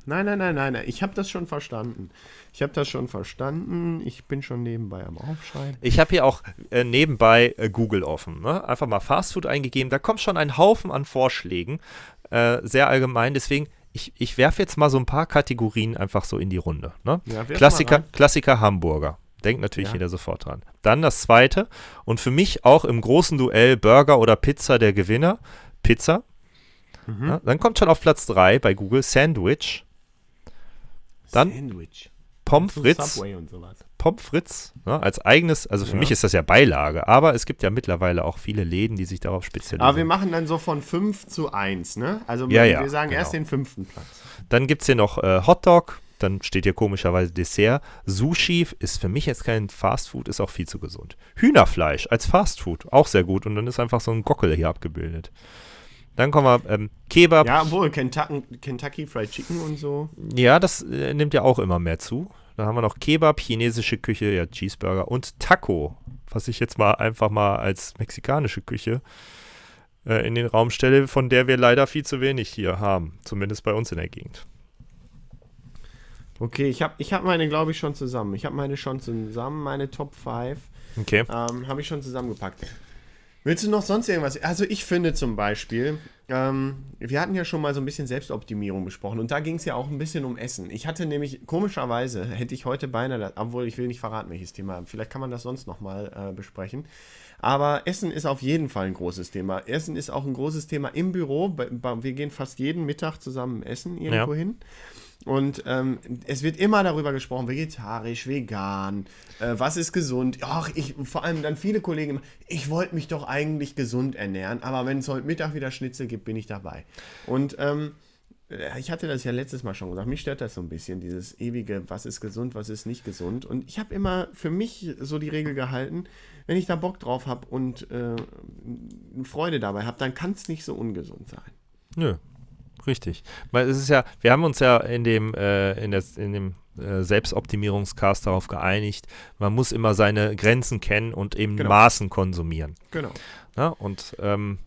Nein, nein, nein, nein, nein. Ich habe das schon verstanden. Ich habe das schon verstanden. Ich bin schon nebenbei am Aufschreiben. Ich habe hier auch äh, nebenbei äh, Google offen. Ne? Einfach mal Fastfood eingegeben. Da kommt schon ein Haufen an Vorschlägen. Äh, sehr allgemein. Deswegen, ich, ich werfe jetzt mal so ein paar Kategorien einfach so in die Runde. Ne? Ja, Klassiker. Klassiker Hamburger. Denkt natürlich Ja. jeder sofort dran. Dann das zweite. Und für mich auch im großen Duell Burger oder Pizza der Gewinner. Pizza. Mhm. Ja, dann kommt schon auf Platz 3 bei Google Sandwich. Dann Sandwich. Pommes frites. Subway und sowas. Pommes frites ne, als eigenes, also für Ja. mich ist das ja Beilage, aber es gibt ja mittlerweile auch viele Läden, die sich darauf spezialisieren. Aber wir machen dann so von 5 zu 1, ne? Also Ja, wir ja, sagen erst genau. den fünften Platz. Dann gibt es hier noch äh, Hotdog, dann steht hier komischerweise Dessert. Sushi ist für mich jetzt kein Fastfood, ist auch viel zu gesund. Hühnerfleisch als Fastfood, auch sehr gut und dann ist einfach so ein Gockel hier abgebildet. Dann kommen wir ähm, Kebab. Ja, Ja, obwohl Kentucky, Kentucky Fried Chicken und so. das äh, nimmt ja auch immer mehr zu. Dann haben wir noch Kebab, chinesische Küche, ja Cheeseburger und Taco, was ich jetzt mal einfach mal als mexikanische Küche äh, in den Raum stelle, von der wir leider viel zu wenig hier haben, zumindest bei uns in der Gegend. Okay, ich habe ich hab meine, glaube ich, schon zusammen. Ich habe meine schon zusammen, meine Top 5 Okay. ähm, habe ich schon zusammengepackt. Willst du noch sonst irgendwas? Also ich finde zum Beispiel, ähm, wir hatten ja schon mal so ein bisschen Selbstoptimierung besprochen und da ging es ja auch ein bisschen um Essen. Ich hatte nämlich, komischerweise, hätte ich heute beinahe, obwohl ich will nicht verraten, welches Thema, vielleicht kann man das sonst nochmal äh, besprechen. Aber Essen ist auf jeden Fall ein großes Thema. Essen ist auch ein großes Thema im Büro. Wir gehen fast jeden Mittag zusammen essen irgendwo ja. hin. Und ähm, es wird immer darüber gesprochen, vegetarisch, vegan, äh, was ist gesund. Ach, ich, vor allem dann viele Kollegen, ich wollte mich doch eigentlich gesund ernähren, aber wenn es heute Mittag wieder Schnitzel gibt, bin ich dabei. Und ähm, äh, ich hatte das ja letztes Mal schon gesagt, mich stört das so ein bisschen, dieses ewige, was ist gesund, was ist nicht gesund. Und ich habe immer für mich so die Regel gehalten, wenn ich da Bock drauf habe und äh, Freude dabei habe, dann kann es nicht so ungesund sein. Nö, richtig. Weil es ist ja, wir haben uns ja in dem, äh, in, der, in dem äh, Selbstoptimierungscast darauf geeinigt, man muss immer seine Grenzen kennen und eben genau. Maßen konsumieren. Genau. Ja, und ähm,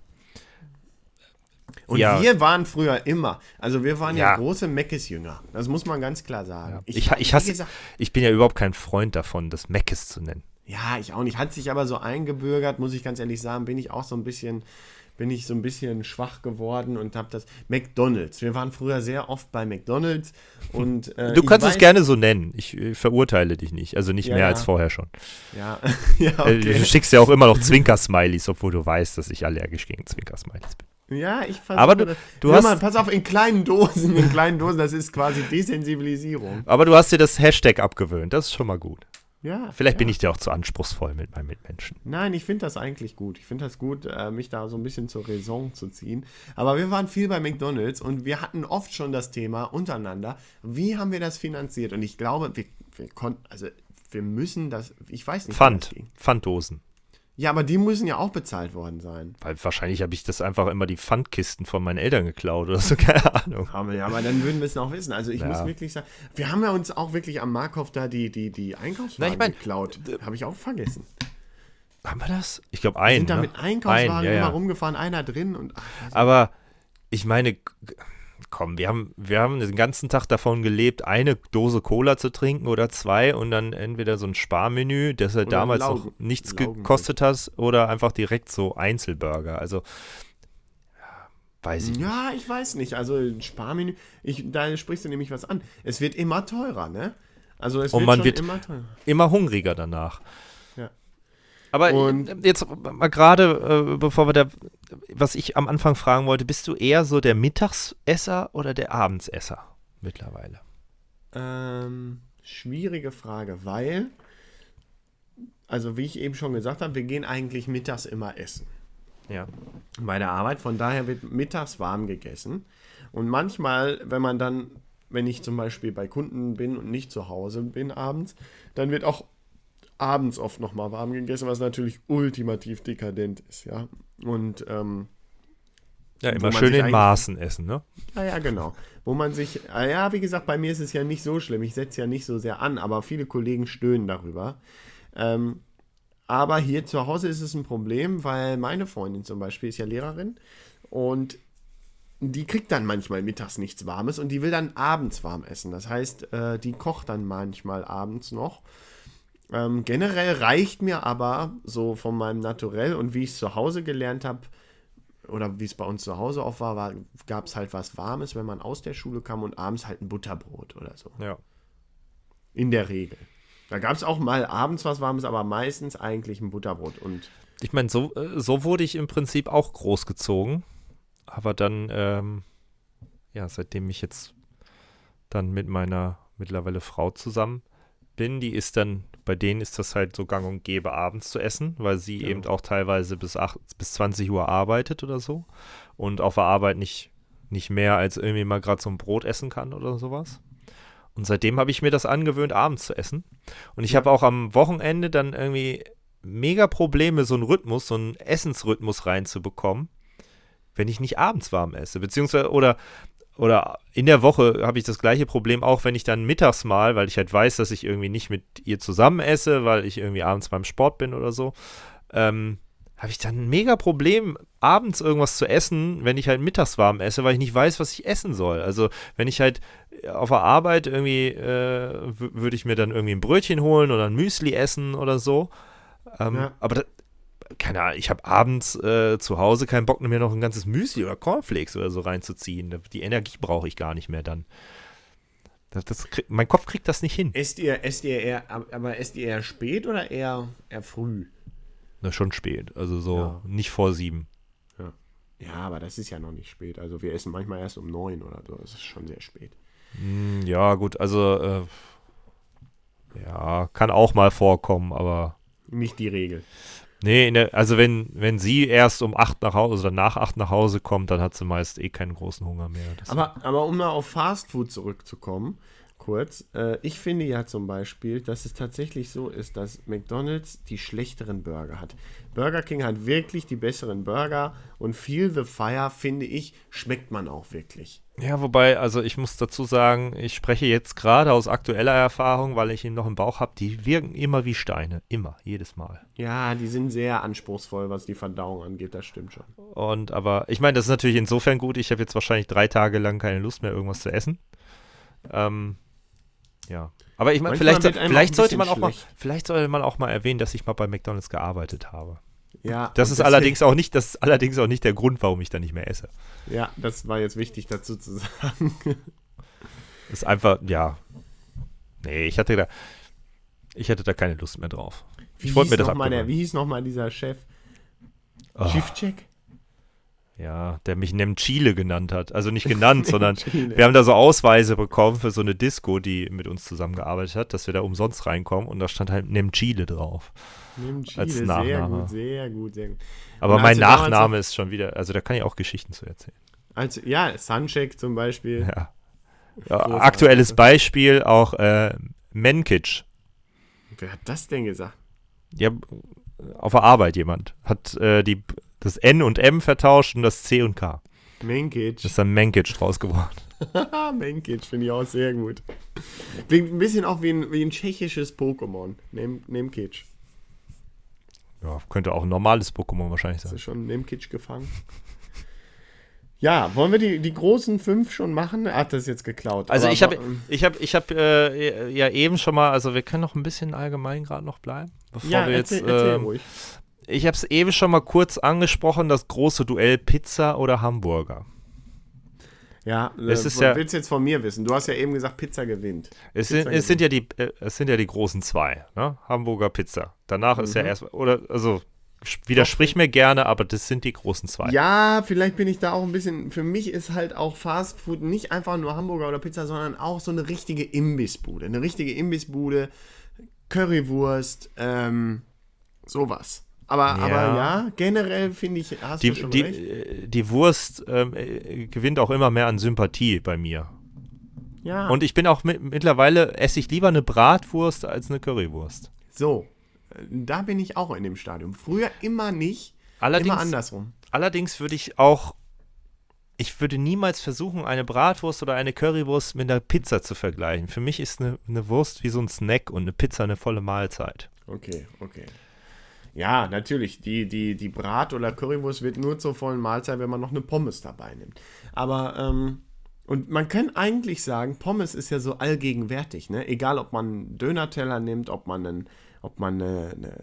und ja. wir waren früher immer, also wir waren ja, ja große Meckes-Jünger. Das muss man ganz klar sagen. Ja. Ich, ich, ich, hasse, ich bin ja überhaupt kein Freund davon, das Meckes zu nennen. Ja, ich auch nicht. Hat sich aber so eingebürgert, muss ich ganz ehrlich sagen, bin ich auch so ein bisschen, bin ich so ein bisschen schwach geworden und habe das McDonald's. Wir waren früher sehr oft bei McDonald's und äh, du kannst es gerne so nennen. Ich äh, verurteile dich nicht, also nicht ja, mehr als vorher schon. Ja, ja äh, okay. Du schickst ja auch immer noch Zwinker-Smileys, obwohl du weißt, dass ich allergisch gegen Zwinker-Smileys bin. Ja, ich versuche. Aber du, du hast. Mal, pass auf, in kleinen Dosen, in kleinen Dosen, das ist quasi Desensibilisierung. Aber du hast dir das Hashtag abgewöhnt, das ist schon mal gut. Ja. Vielleicht ja. bin ich dir auch zu anspruchsvoll mit meinen Mitmenschen. Nein, ich finde das eigentlich gut. Ich finde das gut, äh, mich da so ein bisschen zur Raison zu ziehen. Aber wir waren viel bei McDonalds und wir hatten oft schon das Thema untereinander, wie haben wir das finanziert? Und ich glaube, wir, wir konnten, also wir müssen das, ich weiß nicht. Pfand, Pfanddosen. Ja, aber die müssen ja auch bezahlt worden sein. Weil wahrscheinlich habe ich das einfach immer die Pfandkisten von meinen Eltern geklaut oder so, keine Ahnung. Aber, ja, aber dann würden wir es auch wissen. Also ich ja. muss wirklich sagen, wir haben ja uns auch wirklich am Markov da die, die, die Einkaufswagen ich mein, geklaut. Habe ich auch vergessen. Haben wir das? Ich glaube ein. Wir sind da ne? mit Einkaufswagen ein, ja, ja. immer rumgefahren, einer drin und. Ach, aber ich meine, komm, wir haben, wir haben den ganzen Tag davon gelebt, eine Dose Cola zu trinken oder zwei und dann entweder so ein Sparmenü, das halt oder damals Laugen, noch nichts gekostet hat, oder einfach direkt so Einzelburger. Also, weiß ich Ja, nicht. ich weiß nicht. Also, ein Sparmenü, ich, da sprichst du nämlich was an. Es wird immer teurer, ne? Also, es und wird man wird immer, immer hungriger danach. Aber und jetzt mal gerade, äh, bevor wir da, was ich am Anfang fragen wollte, bist du eher so der Mittagsesser oder der Abendsesser mittlerweile? Ähm, schwierige Frage, weil, also wie ich eben schon gesagt habe, wir gehen eigentlich mittags immer essen. Ja. Bei der Arbeit, von daher wird mittags warm gegessen. Und manchmal, wenn man dann, wenn ich zum Beispiel bei Kunden bin und nicht zu Hause bin abends, dann wird auch abends oft nochmal warm gegessen, was natürlich ultimativ dekadent ist, ja. Und ähm, ja, immer schön in Maßen essen, ne? Ja, ja, genau. Wo man sich, ah ja, wie gesagt, bei mir ist es ja nicht so schlimm. Ich setze ja nicht so sehr an, aber viele Kollegen stöhnen darüber. Ähm, aber hier zu Hause ist es ein Problem, weil meine Freundin zum Beispiel ist ja Lehrerin und die kriegt dann manchmal mittags nichts Warmes und die will dann abends warm essen. Das heißt, äh, die kocht dann manchmal abends noch ähm, generell reicht mir aber so von meinem Naturell und wie ich es zu Hause gelernt habe, oder wie es bei uns zu Hause auch war, war gab es halt was Warmes, wenn man aus der Schule kam und abends halt ein Butterbrot oder so. Ja. In der Regel. Da gab es auch mal abends was Warmes, aber meistens eigentlich ein Butterbrot. Und ich meine, so, äh, so wurde ich im Prinzip auch großgezogen. Aber dann, ähm, ja, seitdem ich jetzt dann mit meiner mittlerweile Frau zusammen bin, die ist dann bei denen ist das halt so gang und gäbe, abends zu essen, weil sie ja. eben auch teilweise bis, 8, bis 20 Uhr arbeitet oder so und auf der Arbeit nicht, nicht mehr als irgendwie mal gerade so ein Brot essen kann oder sowas. Und seitdem habe ich mir das angewöhnt, abends zu essen. Und ich ja. habe auch am Wochenende dann irgendwie mega Probleme, so einen Rhythmus, so einen Essensrhythmus reinzubekommen, wenn ich nicht abends warm esse. Beziehungsweise, oder oder in der Woche habe ich das gleiche Problem, auch wenn ich dann mittags mal, weil ich halt weiß, dass ich irgendwie nicht mit ihr zusammen esse, weil ich irgendwie abends beim Sport bin oder so, ähm, habe ich dann ein mega Problem, abends irgendwas zu essen, wenn ich halt mittags warm esse, weil ich nicht weiß, was ich essen soll. Also wenn ich halt auf der Arbeit irgendwie, äh, würde ich mir dann irgendwie ein Brötchen holen oder ein Müsli essen oder so. Ähm, ja. Aber das, keine Ahnung, ich habe abends äh, zu Hause keinen Bock mehr noch ein ganzes Müsli oder Cornflakes oder so reinzuziehen. Die Energie brauche ich gar nicht mehr dann. Das, das krieg, mein Kopf kriegt das nicht hin. Esst ihr, esst ihr eher, aber esst ihr eher spät oder eher, eher früh? Na, schon spät. Also so Ja. nicht vor sieben. Ja. ja, aber das ist ja noch nicht spät. Also wir essen manchmal erst um neun oder so. Das ist schon sehr spät. Hm, Ja, gut, also äh, ja, kann auch mal vorkommen, aber Nicht die Regel. Nee, der, also wenn, wenn sie erst um acht nach Hause oder nach acht nach Hause kommt, dann hat sie meist eh keinen großen Hunger mehr. Aber, aber um mal auf Fast Food zurückzukommen, kurz. Äh, ich finde ja zum Beispiel, dass es tatsächlich so ist, dass McDonald's die schlechteren Burger hat. Burger King hat wirklich die besseren Burger und Feel the Fire, finde ich, schmeckt man auch wirklich. Ja, wobei, also ich muss dazu sagen, ich spreche jetzt gerade aus aktueller Erfahrung, weil ich ihn noch im Bauch habe, die wirken immer wie Steine. Immer, jedes Mal. Ja, die sind sehr anspruchsvoll, was die Verdauung angeht, das stimmt schon. Und aber, ich meine, das ist natürlich insofern gut, ich habe jetzt wahrscheinlich drei Tage lang keine Lust mehr, irgendwas zu essen. Ähm, ja. Aber ich meine, vielleicht, vielleicht sollte man auch mal, vielleicht sollte man auch mal erwähnen, dass ich mal bei McDonalds gearbeitet habe. Ja, Das ist deswegen- allerdings auch nicht, das ist allerdings auch nicht der Grund, warum ich da nicht mehr esse. Ja, das war jetzt wichtig dazu zu sagen. Das ist einfach, ja. Nee, ich hatte da, ich hatte da keine Lust mehr drauf. Wie Ich wollte hieß mir das noch mal der. Wie hieß nochmal dieser Chef? Oh, Schiffcheck? Ja, der mich Nem Chile genannt hat. Also nicht genannt, sondern wir haben da so Ausweise bekommen für so eine Disco, die mit uns zusammengearbeitet hat, dass wir da umsonst reinkommen und da stand halt Nem Chile drauf. Nimm Chile, als sehr Nachname. gut, sehr gut, sehr gut. Aber mein als Nachname ist schon wieder, also da kann ich auch Geschichten zu erzählen. Also, ja, Suncheck zum Beispiel. Ja. ja aktuelles Beispiel auch äh, Menkic. Wer hat das denn gesagt? Ja, auf der Arbeit jemand hat äh, die, das N und M vertauscht und das C und K. Menkic. Das ist dann Menkic draus geworden. Menkic finde ich auch sehr gut. Klingt ein bisschen auch wie ein, wie ein tschechisches Pokémon. Nem, Nemkic. Ja, könnte auch ein normales Pokémon wahrscheinlich Hast du sein. schon Nemkic gefangen? Ja, wollen wir die, die großen fünf schon machen? Er hat das jetzt geklaut. Also ich habe ich hab, ich hab, äh, ja eben schon mal, also wir können noch ein bisschen allgemein gerade noch bleiben, bevor Ja, wir jetzt. erzähl, ähm, ruhig. Ich habe es eben schon mal kurz angesprochen, das große Duell Pizza oder Hamburger. Ja, es äh, ist ja- willst du jetzt von mir wissen? Du hast ja eben gesagt, Pizza gewinnt. Es Pizza sind, es sind ja die, äh, es sind ja die großen zwei, ne? Hamburger Pizza. Danach ist ja Mhm. erst, oder also widersprich mir gerne, aber das sind die großen zwei. Ja, vielleicht bin ich da auch ein bisschen. Für mich ist halt auch Fast Food nicht einfach nur Hamburger oder Pizza, sondern auch so eine richtige Imbissbude. Eine richtige Imbissbude, Currywurst, ähm, sowas. Aber ja, aber ja generell finde ich, hast Die, du schon die, recht. äh, die Wurst ähm, äh, gewinnt auch immer mehr an Sympathie bei mir. Ja, Und ich bin auch mit, mittlerweile esse ich lieber eine Bratwurst als eine Currywurst. so. äh, Da bin ich auch in dem Stadium. Früher immer nicht, Allerdings, immer andersrum. allerdings würde ich auch, ich würde niemals versuchen, eine Bratwurst oder eine Currywurst mit einer Pizza zu vergleichen. Für mich ist eine, eine Wurst wie so ein Snack und eine Pizza eine volle Mahlzeit. Okay, okay. Ja, natürlich. Die, die, die Brat- oder Currywurst wird nur zur vollen Mahlzeit, wenn man noch eine Pommes dabei nimmt. Aber, ähm, und man kann eigentlich sagen, Pommes ist ja so allgegenwärtig, ne? Egal, ob man einen Dönerteller nimmt, ob man einen, ob man eine, eine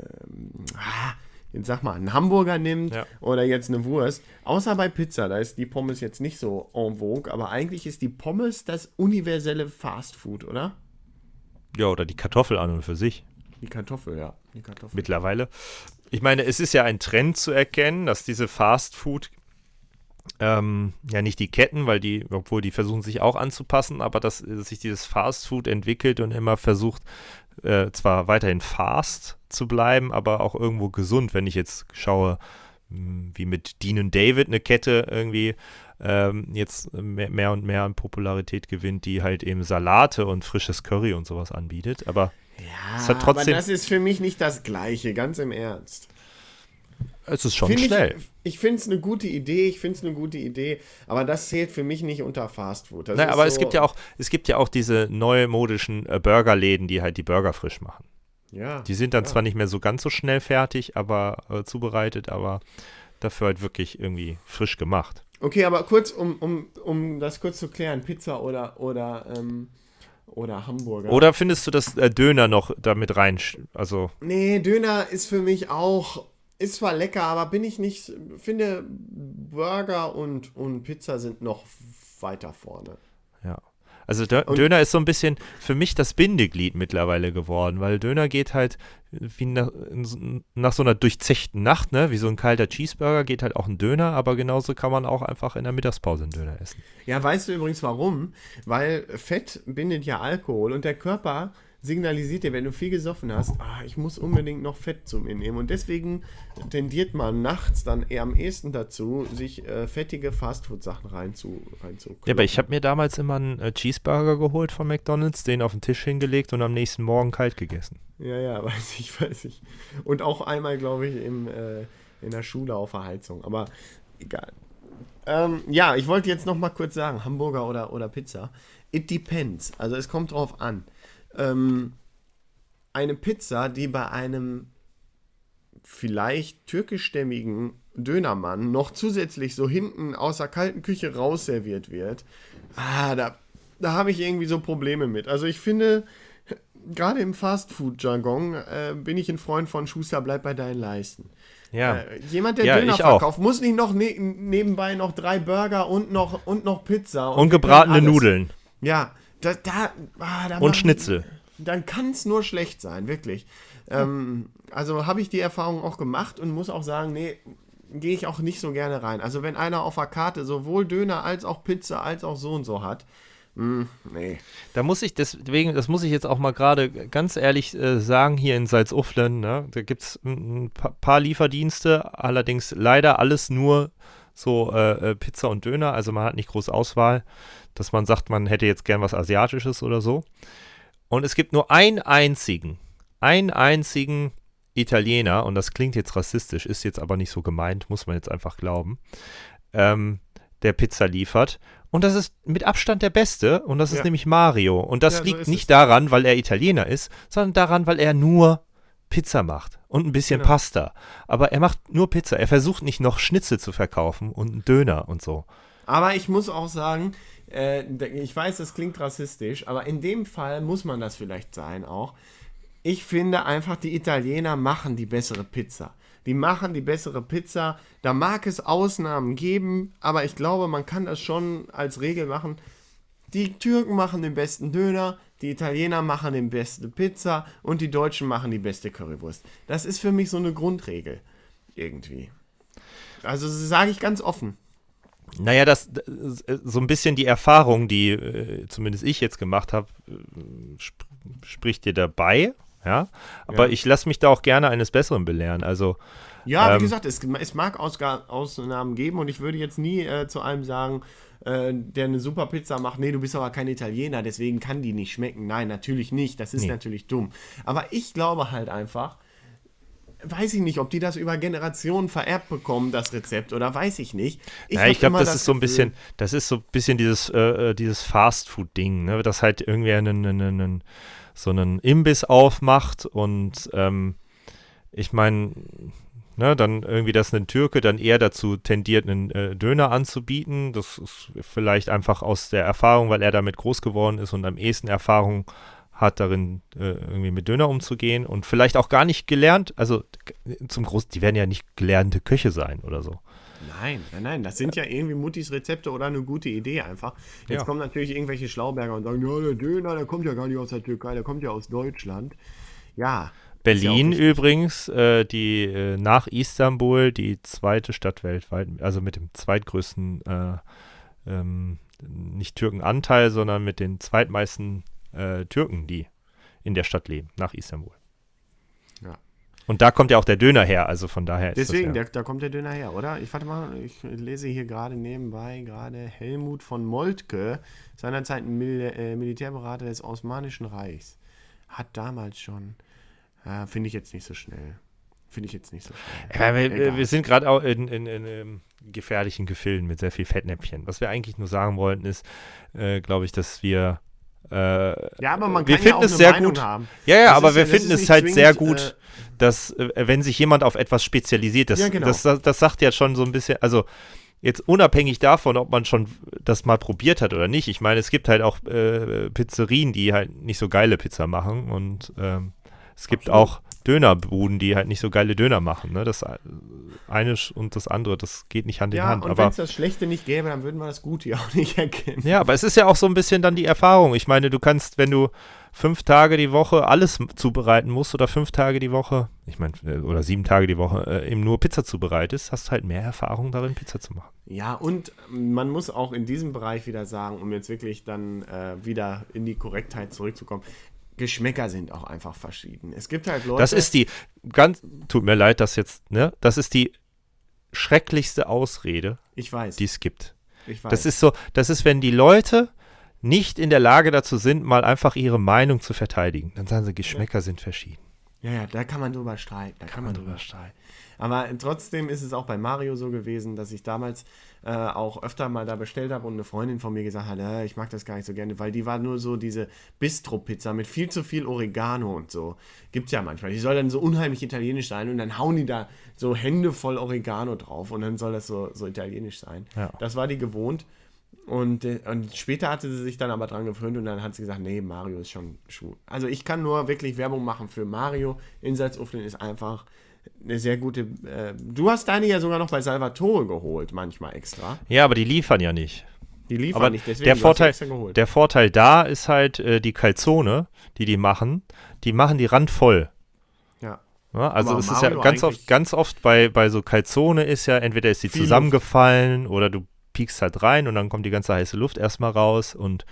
ah, jetzt sag mal, einen Hamburger nimmt Ja. oder jetzt eine Wurst. Außer bei Pizza, da ist die Pommes jetzt nicht so en vogue, aber eigentlich ist die Pommes das universelle Fastfood, oder? Ja, oder die Kartoffel an und für sich. Die Kartoffel, ja. Die Kartoffel. mittlerweile. Ich meine, es ist ja ein Trend zu erkennen, dass diese Fast Food, ähm, ja nicht die Ketten, weil die, obwohl die versuchen sich auch anzupassen, aber dass, dass sich dieses Fast Food entwickelt und immer versucht, äh, zwar weiterhin fast zu bleiben, aber auch irgendwo gesund. Wenn ich jetzt schaue, mh, wie mit Dean und David eine Kette irgendwie ähm, jetzt mehr, mehr und mehr an Popularität gewinnt, die halt eben Salate und frisches Curry und sowas anbietet. Aber Ja, Es aber das ist für mich nicht das Gleiche, ganz im Ernst. es ist schon Find schnell. Ich, ich finde es eine gute Idee, ich finde es eine gute Idee, aber das zählt für mich nicht unter Fastfood. Das Naja, ist aber es so- gibt ja auch, es gibt ja auch diese neumodischen äh, Burgerläden, die halt die Burger frisch machen. Ja, Die sind dann ja. zwar nicht mehr so ganz so schnell fertig, aber äh, zubereitet, aber dafür halt wirklich irgendwie frisch gemacht. Okay, aber kurz, um, um, um das kurz zu klären, Pizza oder, oder, ähm, oder Hamburger. Oder findest du, dass äh, Döner noch damit rein, also Nee, Döner ist für mich auch ist zwar lecker, aber bin ich nicht, finde Burger und, und Pizza sind noch weiter vorne. Also Dö Döner ist so ein bisschen für mich das Bindeglied mittlerweile geworden, weil Döner geht halt wie nach, nach, so einer durchzechten Nacht, ne? Wie so ein kalter Cheeseburger geht halt auch ein Döner, aber genauso kann man auch einfach in der Mittagspause einen Döner essen. Ja, weißt du übrigens warum? Weil Fett bindet ja Alkohol und der Körper signalisiert dir, wenn du viel gesoffen hast, ah, ich muss unbedingt noch Fett zu mir nehmen. Und deswegen tendiert man nachts dann eher am ehesten dazu, sich äh, fettige Fastfood-Sachen rein zu, rein zu Ja, aber ich habe mir damals immer einen äh, Cheeseburger geholt von McDonalds, den auf den Tisch hingelegt und am nächsten Morgen kalt gegessen. Ja, ja, weiß ich, weiß ich. Und auch einmal, glaube ich, im, äh, in der Schule auf der Heizung. Aber egal. Ähm, ja, ich wollte jetzt noch mal kurz sagen, Hamburger oder, oder Pizza. It depends. Also es kommt drauf an ähm, eine Pizza, die bei einem vielleicht türkischstämmigen Dönermann noch zusätzlich so hinten aus der kalten Küche raus serviert wird, ah, da, da habe ich irgendwie so Probleme mit. Also ich finde, gerade im Fastfood-Jargon äh, bin ich ein Freund von Schuster, bleib bei deinen Leisten. Ja. Äh, jemand, der ja, Döner verkauft, muss nicht noch ne nebenbei noch drei Burger und noch, und noch Pizza. Und, und gebratene Nudeln. Ja, da, da, ah, da Und Schnitzel. Dann kann es nur schlecht sein, wirklich. Ähm, also habe ich die Erfahrung auch gemacht und muss auch sagen, nee, gehe ich auch nicht so gerne rein. Also wenn einer auf der Karte sowohl Döner als auch Pizza als auch so und so hat, mh, hm, nee. Da muss ich deswegen, das muss ich jetzt auch mal gerade ganz ehrlich äh, sagen, hier in Salzuflen, ne, da gibt es ein paar Lieferdienste, allerdings leider alles nur so äh, äh, Pizza und Döner, also man hat nicht groß Auswahl dass man sagt, man hätte jetzt gern was Asiatisches oder so. Und es gibt nur einen einzigen, einen einzigen Italiener, und das klingt jetzt rassistisch, ist jetzt aber nicht so gemeint, muss man jetzt einfach glauben, ähm, der Pizza liefert. Und das ist mit Abstand der Beste, und das ist nämlich Mario. Und das ja, liegt so nicht daran, weil er Italiener ist, sondern daran, weil er nur Pizza macht und ein bisschen genau. Pasta. Aber er macht nur Pizza. Er versucht nicht noch Schnitzel zu verkaufen und einen Döner und so. Aber ich muss auch sagen, äh, ich weiß, das klingt rassistisch, aber in dem Fall muss man das vielleicht sein auch. Ich finde einfach, die Italiener machen die bessere Pizza. Die machen die bessere Pizza. Da mag es Ausnahmen geben, aber ich glaube, man kann das schon als Regel machen. Die Türken machen den besten Döner, die Italiener machen den besten Pizza und die Deutschen machen die beste Currywurst. Das ist für mich so eine Grundregel. Irgendwie. Also sage ich ganz offen. Naja, das, so ein bisschen die Erfahrung, die äh, zumindest ich jetzt gemacht habe, äh, sp spricht dir dabei. Ja, aber ja. ich lasse mich da auch gerne eines Besseren belehren. Also ja, ähm, wie gesagt, es, es mag Ausg Ausnahmen geben und ich würde jetzt nie äh, zu einem sagen, äh, der eine super Pizza macht, nee, du bist aber kein Italiener, deswegen kann die nicht schmecken. Nein, natürlich nicht. Das ist nee. natürlich dumm. Aber ich glaube halt einfach, weiß ich nicht, ob die das über Generationen vererbt bekommen, das Rezept, oder weiß ich nicht. Ich, ja, ich glaube, das, das, ist so ein bisschen, das ist so ein bisschen dieses, äh, äh dieses Fast-Food-Ding, ne? das halt irgendwie einen, einen, einen, so einen Imbiss aufmacht und ähm, ich meine, ne, dann irgendwie, dass ein Türke dann eher dazu tendiert, einen äh, Döner anzubieten. Das ist vielleicht einfach aus der Erfahrung, weil er damit groß geworden ist und am ehesten Erfahrung hat darin äh, irgendwie mit Döner umzugehen und vielleicht auch gar nicht gelernt, also zum Groß, die werden ja nicht gelernte Köche sein oder so. Nein, nein, nein, das sind ja irgendwie Muttis Rezepte oder eine gute Idee einfach. Jetzt ja. kommen natürlich irgendwelche Schlauberger und sagen, ja, der Döner, der kommt ja gar nicht aus der Türkei, der kommt ja aus Deutschland. Ja. Berlin übrigens, äh, die äh, nach Istanbul die zweite Stadt weltweit, also mit dem zweitgrößten, äh, ähm, nicht Türkenanteil, sondern mit den zweitmeisten äh, Türken, die in der Stadt leben, nach Istanbul. Ja. Und da kommt ja auch der Döner her, also von daher ist Deswegen, ja, da kommt der Döner her, oder? Ich warte mal, ich lese hier gerade nebenbei gerade Helmut von Moltke, seinerzeit ein Mil äh, Militärberater des Osmanischen Reichs, hat damals schon, äh, finde ich jetzt nicht so schnell. Finde ich jetzt nicht so schnell. Ja, wir, wir, sind gerade auch in, in, in, in, gefährlichen Gefilden mit sehr viel Fettnäpfchen. Was wir eigentlich nur sagen wollten, ist, äh, glaube ich, dass wir äh, ja, aber man wir kann finden ja es sehr gut. Haben. Ja, ja, das aber wir ja, finden es halt sehr gut, äh, dass, äh, wenn sich jemand auf etwas spezialisiert, das, ja, genau. das, das, das sagt ja schon so ein bisschen, also jetzt unabhängig davon, ob man schon das mal probiert hat oder nicht. Ich meine, es gibt halt auch äh, Pizzerien, die halt nicht so geile Pizza machen und ähm, es gibt Absolut. auch Dönerbuden, die halt nicht so geile Döner machen. Ne? Das eine und das andere, das geht nicht Hand in Ja, Hand. und wenn es das Schlechte nicht gäbe, dann würden wir das Gute ja auch nicht erkennen. ja, aber es ist ja auch so ein bisschen dann die Erfahrung. Ich meine, du kannst, wenn du fünf Tage die Woche alles zubereiten musst oder fünf Tage die Woche, ich meine, äh, oder sieben Tage die Woche äh, eben nur Pizza zubereitest, hast du halt mehr Erfahrung darin, Pizza zu machen. Ja, und man muss auch in diesem Bereich wieder sagen, um jetzt wirklich dann äh, wieder in die Korrektheit zurückzukommen, Geschmäcker sind auch einfach verschieden. Es gibt halt Leute. Das ist die, ganz, tut mir leid, dass jetzt, ne, das ist die schrecklichste Ausrede, Ich weiß. die es gibt. ich weiß. Das ist so, das ist, wenn die Leute nicht in der Lage dazu sind, mal einfach ihre Meinung zu verteidigen. Dann sagen sie, Geschmäcker sind verschieden. Ja, ja, da kann man drüber streiten. Da kann, man drüber streiten. Aber trotzdem ist es auch bei Mario so gewesen, dass ich damals äh, auch öfter mal da bestellt habe und eine Freundin von mir gesagt hat, äh, ich mag das gar nicht so gerne, weil die war nur so diese Bistro-Pizza mit viel zu viel Oregano und so. Gibt's ja manchmal. Die soll dann so unheimlich italienisch sein und dann hauen die da so Hände voll Oregano drauf und dann soll das so, so italienisch sein. Ja. Das war die gewohnt. Und, äh, und später hatte sie sich dann aber dran gewöhnt und dann hat sie gesagt, nee, Mario ist schon schwul. Also ich kann nur wirklich Werbung machen für Mario. In Salzuflen ist einfach eine sehr gute. Äh, du hast deine ja sogar noch bei Salvatore geholt, manchmal extra. Ja, aber die liefern ja nicht. Die liefern Aber nicht, deswegen der, Vorteil, extra geholt. der Vorteil da ist halt äh, die Calzone, die die machen, die machen die randvoll. ja. Ja, also es ist ja ganz oft, ganz oft bei, bei so Calzone ist ja, entweder ist die Viel zusammengefallen oder du piekst halt rein und dann kommt die ganze heiße Luft erstmal raus und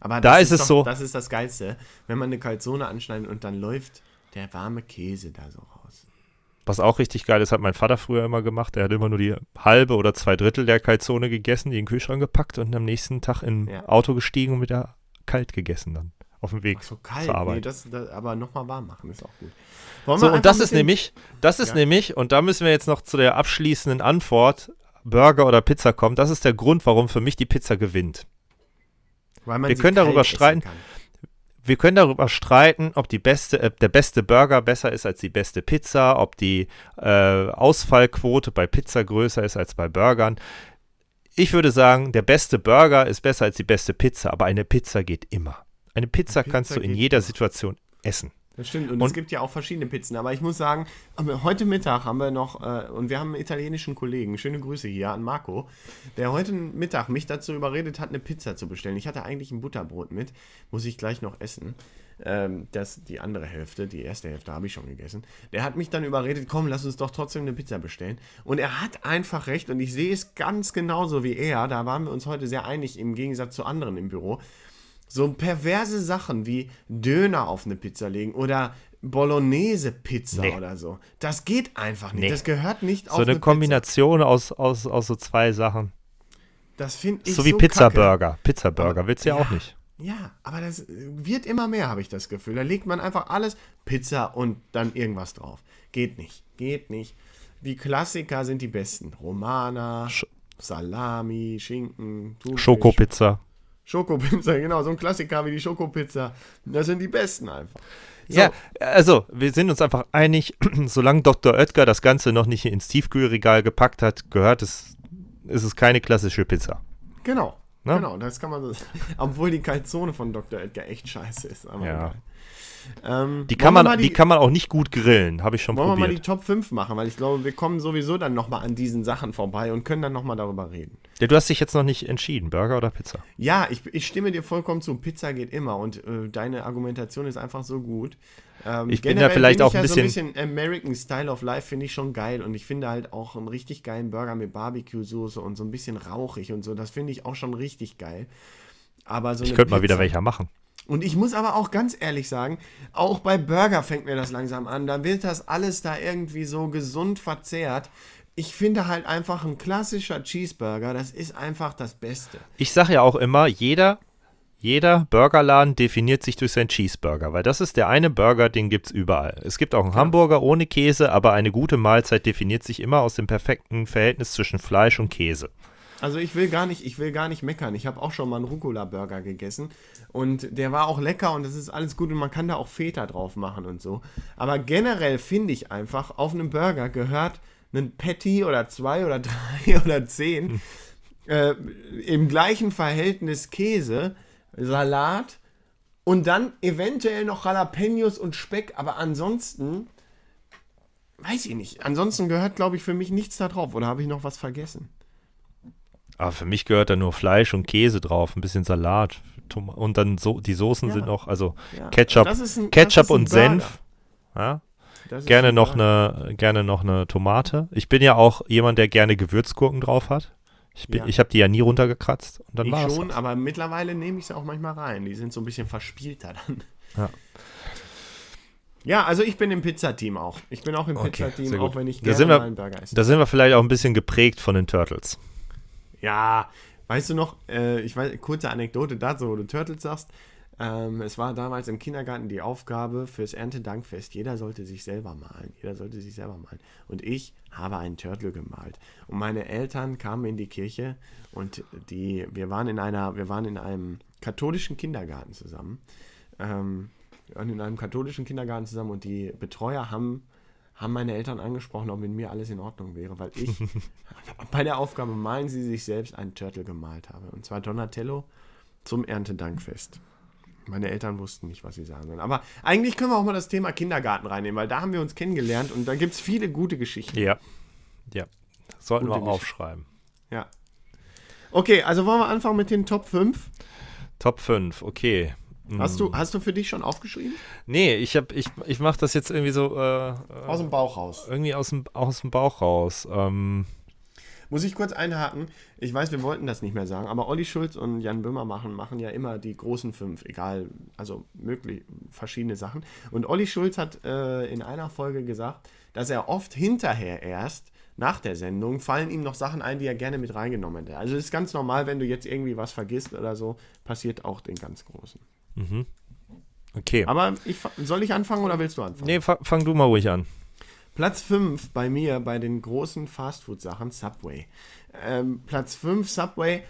Aber Da das ist es doch, so- Das ist das Geilste, wenn man eine Calzone anschneidet und dann läuft der warme Käse da so raus. was auch richtig geil ist, hat mein Vater früher immer gemacht. Er hat immer nur die halbe oder zwei Drittel der Calzone gegessen, die in den Kühlschrank gepackt und am nächsten Tag im Ja. Auto gestiegen und wieder kalt gegessen dann. Auf dem Weg Ach so kalt. zur Arbeit. Nee, das, das, aber nochmal warm machen ist auch gut. Wollen So, und das ist nämlich, das ist Ja. nämlich, und da müssen wir jetzt noch zu der abschließenden Antwort, Burger oder Pizza kommen. Das ist der Grund, warum für mich die Pizza gewinnt. Wir können darüber streiten. Wir können darüber streiten, ob die beste, äh, der beste Burger besser ist als die beste Pizza, ob die äh, Ausfallquote bei Pizza größer ist als bei Burgern. Ich würde sagen, der beste Burger ist besser als die beste Pizza, aber eine Pizza geht immer. Eine Pizza, Pizza kannst du in jeder immer. Situation essen. Das stimmt. Und, Und- es gibt ja auch verschiedene Pizzen. Aber ich muss sagen, heute Mittag haben wir noch, äh, und wir haben einen italienischen Kollegen, schöne Grüße hier an Marco, der heute Mittag mich dazu überredet hat, eine Pizza zu bestellen. Ich hatte eigentlich ein Butterbrot mit, muss ich gleich noch essen. Ähm, das, die andere Hälfte, die erste Hälfte habe ich schon gegessen. Der hat mich dann überredet, komm, lass uns doch trotzdem eine Pizza bestellen. Und er hat einfach recht und ich sehe es ganz genauso wie er. Da waren wir uns heute sehr einig im Gegensatz zu anderen im Büro so perverse Sachen wie Döner auf eine Pizza legen oder Bolognese-Pizza Nee. oder so. Das geht einfach nicht. Nee. Das gehört nicht auf So eine Pizza. Kombination aus, aus, aus so zwei Sachen. Das finde ich so wie kacke. Pizza-Burger. Pizza-Burger willst du ja, ja. auch nicht. Ja, aber das wird immer mehr, habe ich das Gefühl. Da legt man einfach alles Pizza und dann irgendwas drauf. Geht nicht. Geht nicht. Die Klassiker sind die besten. Romana, Sch- Salami, Schinken, Thunfisch. Schokopizza. Schokopizza, genau. So ein Klassiker wie die Schokopizza. Das sind die besten einfach. So. Ja, also wir sind uns einfach einig, solange Dr. Oetker das Ganze noch nicht ins Tiefkühlregal gepackt hat, gehört es, ist es keine klassische Pizza. Genau. Ne? Genau, das kann man so sagen. Obwohl die Calzone von Dr. Edgar echt scheiße ist. Aber Ja. Ähm, Die wollen kann, man, mal die, kann man auch nicht gut grillen, habe ich schon Wollen wir mal die probiert. Top 5 machen, weil ich glaube, wir kommen sowieso dann nochmal an diesen Sachen vorbei und können dann nochmal darüber reden. Ja, du hast dich jetzt noch nicht entschieden, Burger oder Pizza? Ja, ich, ich stimme dir vollkommen zu. Pizza geht immer und äh, deine Argumentation ist einfach so gut. Ähm, Ich bin da vielleicht auch ein ja So ein bisschen- bisschen American Style of Life finde ich schon geil und ich finde halt auch einen richtig geilen Burger mit Barbecue-Soße und so ein bisschen rauchig und so. Das finde ich auch schon richtig geil. Aber so Ich könnte mal wieder welcher machen. Und ich muss aber auch ganz ehrlich sagen, auch bei Burger fängt mir das langsam an. Da wird das alles da irgendwie so gesund verzehrt. Ich finde halt einfach ein klassischer Cheeseburger, das ist einfach das Beste. Ich sage ja auch immer, jeder, jeder Burgerladen definiert sich durch seinen Cheeseburger, weil das ist der eine Burger, den gibt es überall. Es gibt auch einen Hamburger ohne Käse, aber eine gute Mahlzeit definiert sich immer aus dem perfekten Verhältnis zwischen Fleisch und Käse. Also ich will gar nicht, ich will gar nicht meckern. Ich habe auch schon mal einen Rucola-Burger gegessen und der war auch lecker und das ist alles gut und man kann da auch Feta drauf machen und so. Aber generell finde ich einfach, auf einem Burger gehört ein Patty oder zwei oder drei oder zehn äh, im gleichen Verhältnis Käse, Salat Und dann eventuell noch Jalapenos und Speck, aber ansonsten weiß ich nicht. Ansonsten gehört, glaube ich, für mich nichts da drauf. Oder habe ich noch was vergessen? Aber für mich gehört da nur Fleisch und Käse drauf, ein bisschen Salat. Tom und dann so, die Soßen Ja. sind noch, also Ja, Ketchup, ein- Ketchup und. Senf. Ja? Gerne noch eine, gerne noch eine Tomate. Ich bin ja auch jemand, der gerne Gewürzgurken drauf hat. Ich, bin- Ja. ich habe die ja nie runtergekratzt. Und dann Ich war schon, aber mittlerweile nehme ich sie auch manchmal rein. Die sind so ein bisschen verspielter dann. Ja. Ja, also ich bin im Pizzateam auch. Ich bin auch im Okay, Pizzateam, auch wenn ich Da gerne sind wir- einen Burger esse. Da sind wir vielleicht auch ein bisschen geprägt von den Turtles. Ja, weißt du noch, äh, ich weiß, kurze Anekdote dazu, wo du Turtles sagst. Ähm, es war damals im Kindergarten die Aufgabe fürs Erntedankfest. Jeder sollte sich selber malen. Jeder sollte sich selber malen. Und ich habe einen Turtle gemalt. Und meine Eltern kamen in die Kirche und die, wir waren in einer, wir waren in einem katholischen Kindergarten zusammen. Ähm, wir waren in einem katholischen Kindergarten zusammen und die Betreuer haben, haben meine Eltern angesprochen, ob mit mir alles in Ordnung wäre, weil ich bei der Aufgabe Malen Sie sich selbst einen Turtle gemalt habe. Und zwar Donatello zum Erntedankfest. Meine Eltern wussten nicht, was sie sagen sollen. Aber eigentlich können wir auch mal das Thema Kindergarten reinnehmen, weil da haben wir uns kennengelernt und da gibt es viele gute Geschichten. Ja. Ja. Sollten Gute wir Geschichte. aufschreiben. Ja. Okay, also wollen wir anfangen mit den Top 5? Top 5, okay. Hm. Hast du, hast du für dich schon aufgeschrieben? Nee, ich hab, ich, ich mache das jetzt irgendwie so äh, Aus dem Bauch raus. irgendwie aus dem, aus dem Bauch raus. Ähm, Muss ich kurz einhaken? Ich weiß, wir wollten das nicht mehr sagen, aber Olli Schulz und Jan Böhmer machen, machen ja immer die großen fünf, egal, also möglich, verschiedene Sachen. Und Olli Schulz hat äh, in einer Folge gesagt, dass er oft hinterher erst, nach der Sendung, fallen ihm noch Sachen ein, die er gerne mit reingenommen hätte. Also es ist ganz normal, wenn du jetzt irgendwie was vergisst oder so, passiert auch den ganz Großen. okay. Aber ich, soll ich anfangen oder willst du anfangen? nee, fa fang du mal ruhig an. Platz 5 bei mir bei den großen Fastfood-Sachen Subway. Ähm, Platz 5 Subway.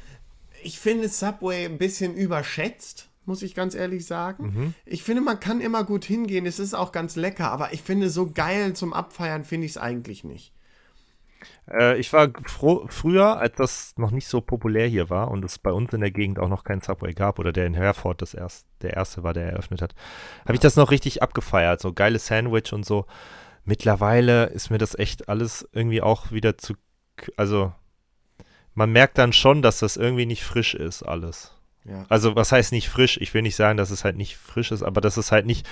Ich finde Subway ein bisschen überschätzt, muss ich ganz ehrlich sagen. Ich finde, man kann immer gut hingehen. Es ist auch ganz lecker, aber ich finde, so geil zum Abfeiern finde ich es eigentlich nicht. Äh, ich war froh, früher, als das noch nicht so populär hier war und es bei uns in der Gegend auch noch keinen Subway gab oder der in Herford das erst, der erste war, der eröffnet hat, habe ich das noch richtig abgefeiert. So geile Sandwich und so. Mittlerweile ist mir das echt alles irgendwie auch wieder zu. Also, man merkt dann schon, dass das irgendwie nicht frisch ist, alles. Ja. Also, was heißt nicht frisch? Ich will nicht sagen, dass es halt nicht frisch ist, aber dass es halt nicht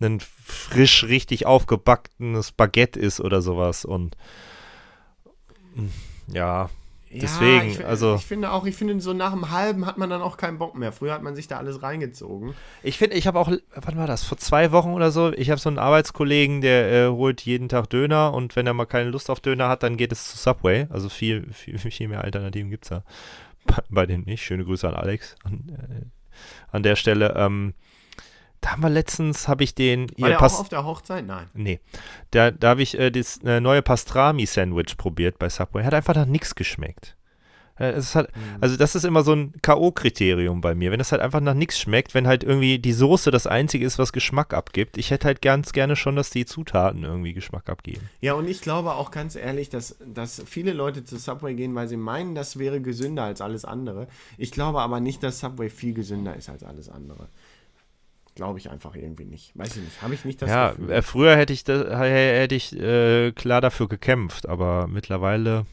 ein frisch, richtig aufgebackenes Baguette ist oder sowas. Und ja, Deswegen, ich, also- Ich finde auch, ich finde, so nach dem halben hat man dann auch keinen Bock mehr. Früher hat man sich da alles reingezogen. ich finde, ich habe auch, wann war das? Vor zwei Wochen oder so, ich habe so einen Arbeitskollegen, der äh, holt jeden Tag Döner und wenn er mal keine Lust auf Döner hat, dann geht es zu Subway. Also viel, viel, viel mehr Alternativen gibt es da bei, bei denen nicht. Schöne Grüße an Alex an, äh, an der Stelle. Ähm, da haben wir letztens, habe ich den, War der Pas- auch auf der Hochzeit? Nein. Nee. Da, da habe ich äh, das äh, neue Pastrami-Sandwich probiert bei Subway. Hat einfach nach nichts geschmeckt. Halt, Also das ist immer so ein K.O.-Kriterium bei mir. Wenn es halt einfach nach nichts schmeckt, wenn halt irgendwie die Soße das Einzige ist, was Geschmack abgibt. Ich hätte halt ganz gerne schon, dass die Zutaten irgendwie Geschmack abgeben. Ja, und ich glaube auch ganz ehrlich, dass, dass viele Leute zu Subway gehen, weil sie meinen, das wäre gesünder als alles andere. Ich glaube aber nicht, dass Subway viel gesünder ist als alles andere. Glaube ich einfach irgendwie nicht. Weiß ich nicht. Habe ich nicht das ja, Gefühl. äh, früher hätte ich, das, hätte ich äh, klar dafür gekämpft, aber mittlerweile...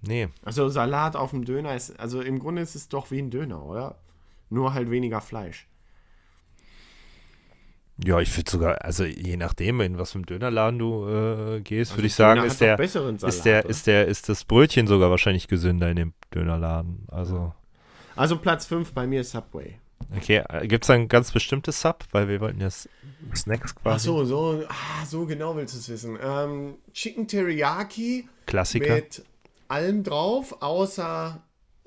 Nee. Also Salat auf dem Döner ist, also im Grunde ist es doch wie ein Döner, oder? Nur halt weniger Fleisch. Ja, ich würde sogar, also je nachdem, in was für einem Dönerladen du äh, gehst, Also würde ich sagen, ist der, Salat, ist der, oder? ist der, ist das Brötchen sogar wahrscheinlich gesünder in dem Dönerladen. Also, Also Platz 5 bei mir ist Subway. Okay, gibt es ein ganz bestimmtes Sub? Weil wir wollten ja Snacks quasi. Ach so, so, ah, so genau willst du es wissen. Ähm, Chicken Teriyaki Klassiker. mit allem drauf, außer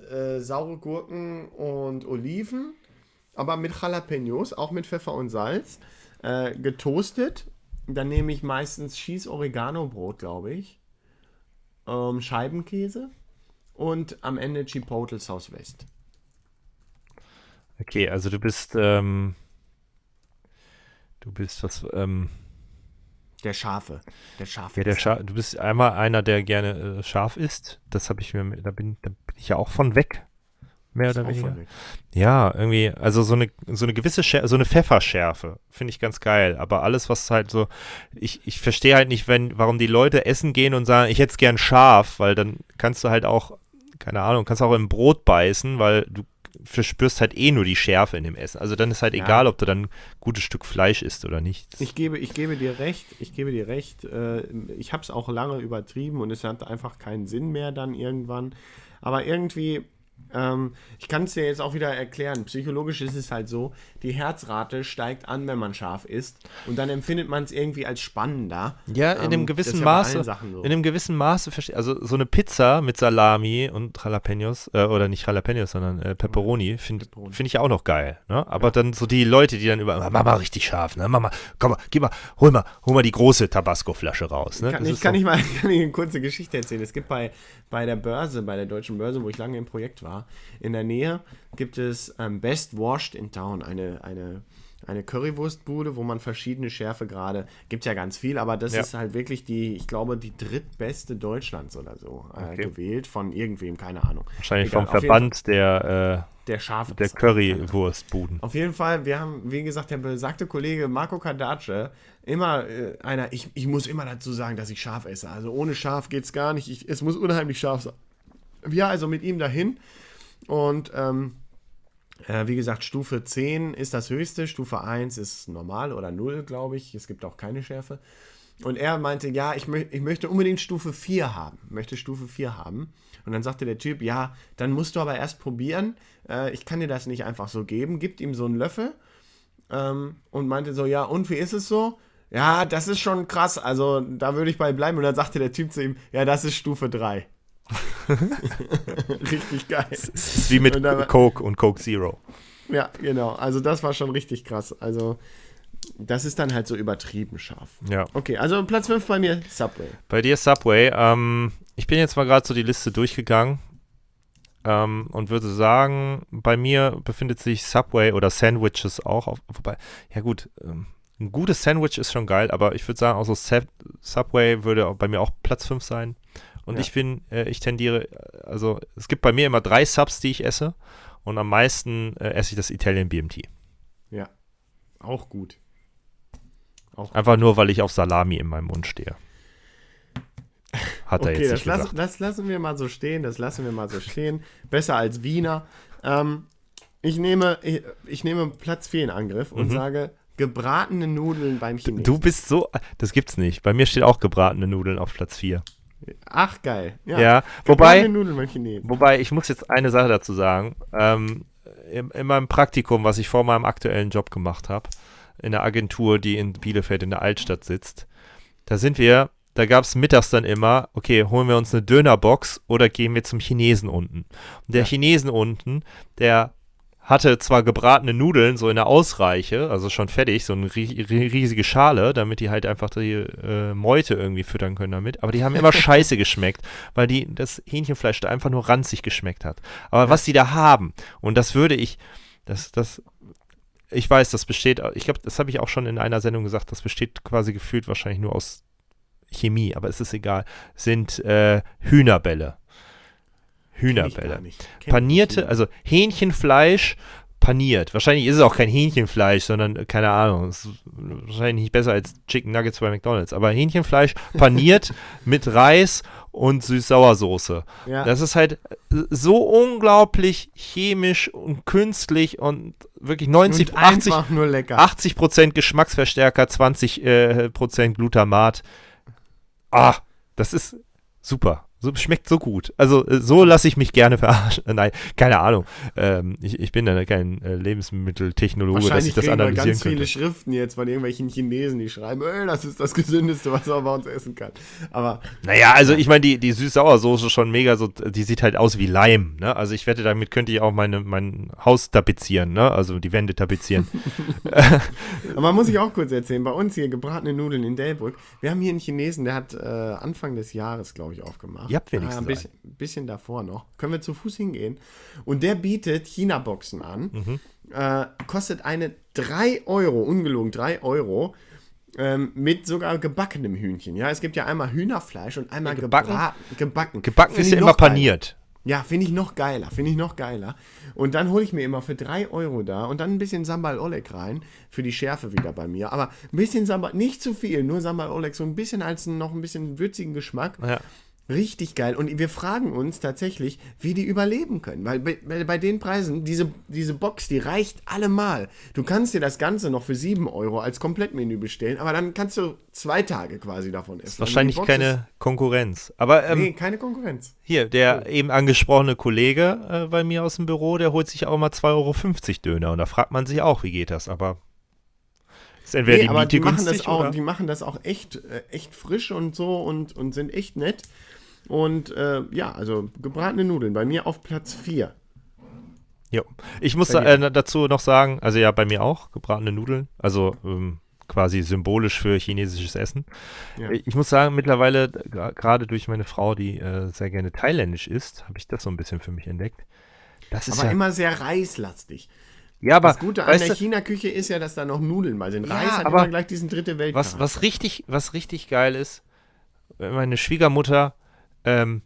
äh, saure Gurken und Oliven, aber mit Jalapenos, auch mit Pfeffer und Salz, äh, getoastet. Dann nehme ich meistens Cheese Oregano Brot, glaube ich, ähm, Scheibenkäse und am Ende Chipotle South West. Okay, also du bist, ähm, du bist was, ähm, Der Schafe. Der Schafe. ja, der Scha du bist einmal einer, der gerne äh, scharf isst. Das habe ich mir, da bin, da bin ich ja auch von weg. Mehr oder weniger. Ja, irgendwie, also so eine, so eine gewisse, Schär, so eine Pfefferschärfe finde ich ganz geil. Aber alles, was halt so, ich, ich verstehe halt nicht, wenn, warum die Leute essen gehen und sagen, ich hätte es gern scharf, weil dann kannst du halt auch, keine Ahnung, kannst auch im Brot beißen, weil du verspürst halt eh nur die Schärfe in dem Essen. Also dann ist halt Ja. egal, ob du dann ein gutes Stück Fleisch isst oder nicht. Ich gebe, ich gebe dir recht, ich gebe dir recht. Äh, ich habe es auch lange übertrieben und es hat einfach keinen Sinn mehr dann irgendwann. Aber irgendwie, ähm, ich kann es dir jetzt auch wieder erklären. Psychologisch ist es halt so, die Herzrate steigt an, wenn man scharf isst. Und dann empfindet man es irgendwie als spannender. Ja, in Ähm, einem gewissen ja Maße, so. in einem gewissen Maße, also so eine Pizza mit Salami und Jalapenos, äh, oder nicht Jalapenos, sondern äh, Pepperoni, finde find ich auch noch geil, ne? Aber dann so die Leute, die dann über, Mama, richtig scharf, ne? Mama, komm mal, gib mal, hol mal, hol mal die große Tabasco-Flasche raus, ne? Kann, ich kann so- ich mal kann ich eine kurze Geschichte erzählen. Es gibt bei, bei der Börse, bei der deutschen Börse, wo ich lange im Projekt war, in der Nähe gibt es ähm, Best Washed in Town, eine, eine, eine Currywurstbude, wo man verschiedene Schärfegrade, gibt ja ganz viel, aber das Ja. ist halt wirklich die, ich glaube, die drittbeste Deutschlands oder so äh, Okay. gewählt von irgendwem, keine Ahnung. Wahrscheinlich Egal, vom Verband der, Fall Der scharfe äh, der Currywurstbuden. auf jeden Fall, wir haben, wie gesagt, der besagte Kollege Marco Cardace, immer äh, einer, ich, ich muss immer dazu sagen, dass ich scharf esse. Also ohne scharf geht's gar nicht. Ich, es muss unheimlich scharf sein. Wir also mit ihm dahin und ähm, äh, wie gesagt, Stufe 10 ist das höchste, Stufe 1 ist normal oder 0, glaube ich. Es gibt auch keine Schärfe. Und er meinte, ja, ich, mö ich möchte unbedingt Stufe 4 haben. Möchte Stufe 4 haben. Und dann sagte der Typ, ja, dann musst du aber erst probieren. Äh, ich kann dir das nicht einfach so geben. Gibt ihm so einen Löffel ähm, und meinte so, ja, und wie ist es so? Ja, das ist schon krass. Also da würde ich bei bleiben. Und dann sagte der Typ zu ihm, ja, das ist Stufe 3. Richtig geil. Das ist wie mit Und da war- Coke und Coke Zero. Ja, genau. Also das war schon richtig krass. Also das ist dann halt so übertrieben scharf. Ja. Okay, also Platz 5 bei mir, Subway. Bei dir Subway. Ähm, ich bin jetzt mal gerade so die Liste durchgegangen ähm, und würde sagen, bei mir befindet sich Subway oder Sandwiches auch. Auf, wobei, ja gut, ähm, ein gutes Sandwich ist schon geil, aber ich würde sagen, auch so Sub- Subway würde bei mir auch Platz 5 sein. Und Ja. ich bin, äh, ich tendiere, also es gibt bei mir immer drei Subs, die ich esse. Und am meisten äh, esse ich das Italian BMT. Ja, auch gut. Auch Einfach nur, weil ich auf Salami in meinem Mund stehe. Hat er Okay, jetzt das, lass, das lassen wir mal so stehen. Das lassen wir mal so stehen. Besser als Wiener. Ähm, ich, nehme, ich, ich nehme Platz 4 in Angriff und sage gebratene Nudeln beim Chinesen. Du bist so, das gibt's nicht. Bei mir steht auch gebratene Nudeln auf Platz 4. Ach, geil. Ja, Ja, wobei, gebratene Nudeln beim Chinesen. wobei, ich muss jetzt eine Sache dazu sagen. Ähm, in, in meinem Praktikum, was ich vor meinem aktuellen Job gemacht habe, in der Agentur, die in Bielefeld in der Altstadt sitzt, da sind wir, da gab es mittags dann immer, okay, holen wir uns eine Dönerbox oder gehen wir zum Chinesen unten. Und der Ja. Chinesen unten, der hatte zwar gebratene Nudeln so in der Ausreiche, also schon fertig, so eine rie- rie- riesige Schale, damit die halt einfach die äh, Meute irgendwie füttern können damit, aber die haben immer scheiße geschmeckt, weil die das Hähnchenfleisch da einfach nur ranzig geschmeckt hat. Aber was die da haben, und das würde ich, das, das, ich weiß, das besteht, ich glaube, das habe ich auch schon in einer Sendung gesagt, das besteht quasi gefühlt wahrscheinlich nur aus Chemie, aber es ist egal, sind äh, Hühnerbälle. Hühnerbälle. Panierte, also Hähnchenfleisch paniert. Wahrscheinlich ist es auch kein Hähnchenfleisch, sondern keine Ahnung. Ist wahrscheinlich nicht besser als Chicken Nuggets bei McDonalds. Aber Hähnchenfleisch paniert mit Reis und Süß-Sauersoße. Ja. Das ist halt so unglaublich chemisch und künstlich und wirklich 90, und 80, einfach nur lecker. 80% Geschmacksverstärker, 20% äh, Prozent Glutamat. Ah, das ist super. So, schmeckt so gut. Also äh, so lasse ich mich gerne verarschen. Nein, keine Ahnung. Ähm, ich, ich bin da kein äh, Lebensmitteltechnologe, dass ich das kriegen wir analysieren ganz viele könnte. Schriften jetzt von irgendwelchen Chinesen, die schreiben, ey, das ist das Gesündeste, was man bei uns essen kann. Aber Naja, also ich meine, die, die Süß-Sauersoße schon mega so, die sieht halt aus wie Leim, ne? Also ich wette, damit könnte ich auch meine, mein Haus tapezieren, ne? Also die Wände tapezieren. Aber man muss ich auch kurz erzählen, bei uns hier gebratene Nudeln in Delbrück. Wir haben hier einen Chinesen, der hat äh, Anfang des Jahres, glaube ich, aufgemacht. Ihr habt wenigstens Ah, ein bisschen, bisschen davor noch. Können wir zu Fuß hingehen. Und der bietet China-Boxen an. Mhm. Äh, kostet eine 3 Euro, ungelogen 3 Euro. Ähm, mit sogar gebackenem Hühnchen. Ja, es gibt ja einmal Hühnerfleisch und einmal Gebacken? gebra- gebacken. Gebacken Finde ist ja immer paniert. Ja, finde ich noch geiler, finde ich noch geiler. Und dann hole ich mir immer für 3 Euro da und dann ein bisschen Sambal Oleg rein, für die Schärfe wieder bei mir. Aber ein bisschen Sambal, nicht zu viel, nur Sambal Oleg, so ein bisschen als noch ein bisschen würzigen Geschmack. Ja. Richtig geil. Und wir fragen uns tatsächlich, wie die überleben können. Weil bei, bei, bei den Preisen, diese, diese Box, die reicht allemal. Du kannst dir das Ganze noch für 7 Euro als Komplettmenü bestellen, aber dann kannst du zwei Tage quasi davon essen. Ist wahrscheinlich keine Konkurrenz. Aber Ist, ähm, nee, keine Konkurrenz. hier, der eben angesprochene Kollege äh, bei mir aus dem Büro, der holt sich auch mal 2,50 Euro Döner. Und da fragt man sich auch, wie geht das? Aber ist entweder Nee, die Miete die machen, günstig das auch, oder? die machen das auch echt, äh, echt frisch und so und, und sind echt nett. Und äh, ja, also gebratene Nudeln bei mir auf Platz 4. Jo. Ich muss äh, dazu noch sagen, also ja, bei mir auch, gebratene Nudeln, also ähm, quasi symbolisch für chinesisches Essen. Ja. Ich muss sagen, mittlerweile, gerade durch meine Frau, die äh, sehr gerne thailändisch isst, habe ich das so ein bisschen für mich entdeckt. Das ist Aber ja, immer sehr reislastig. ja, aber das Gute an der du, China-Küche ist ja, dass da noch Nudeln bei sind. Ja, Reis hat aber immer gleich diesen dritte Welt. was, was richtig, was richtig geil ist, wenn meine Schwiegermutter ähm,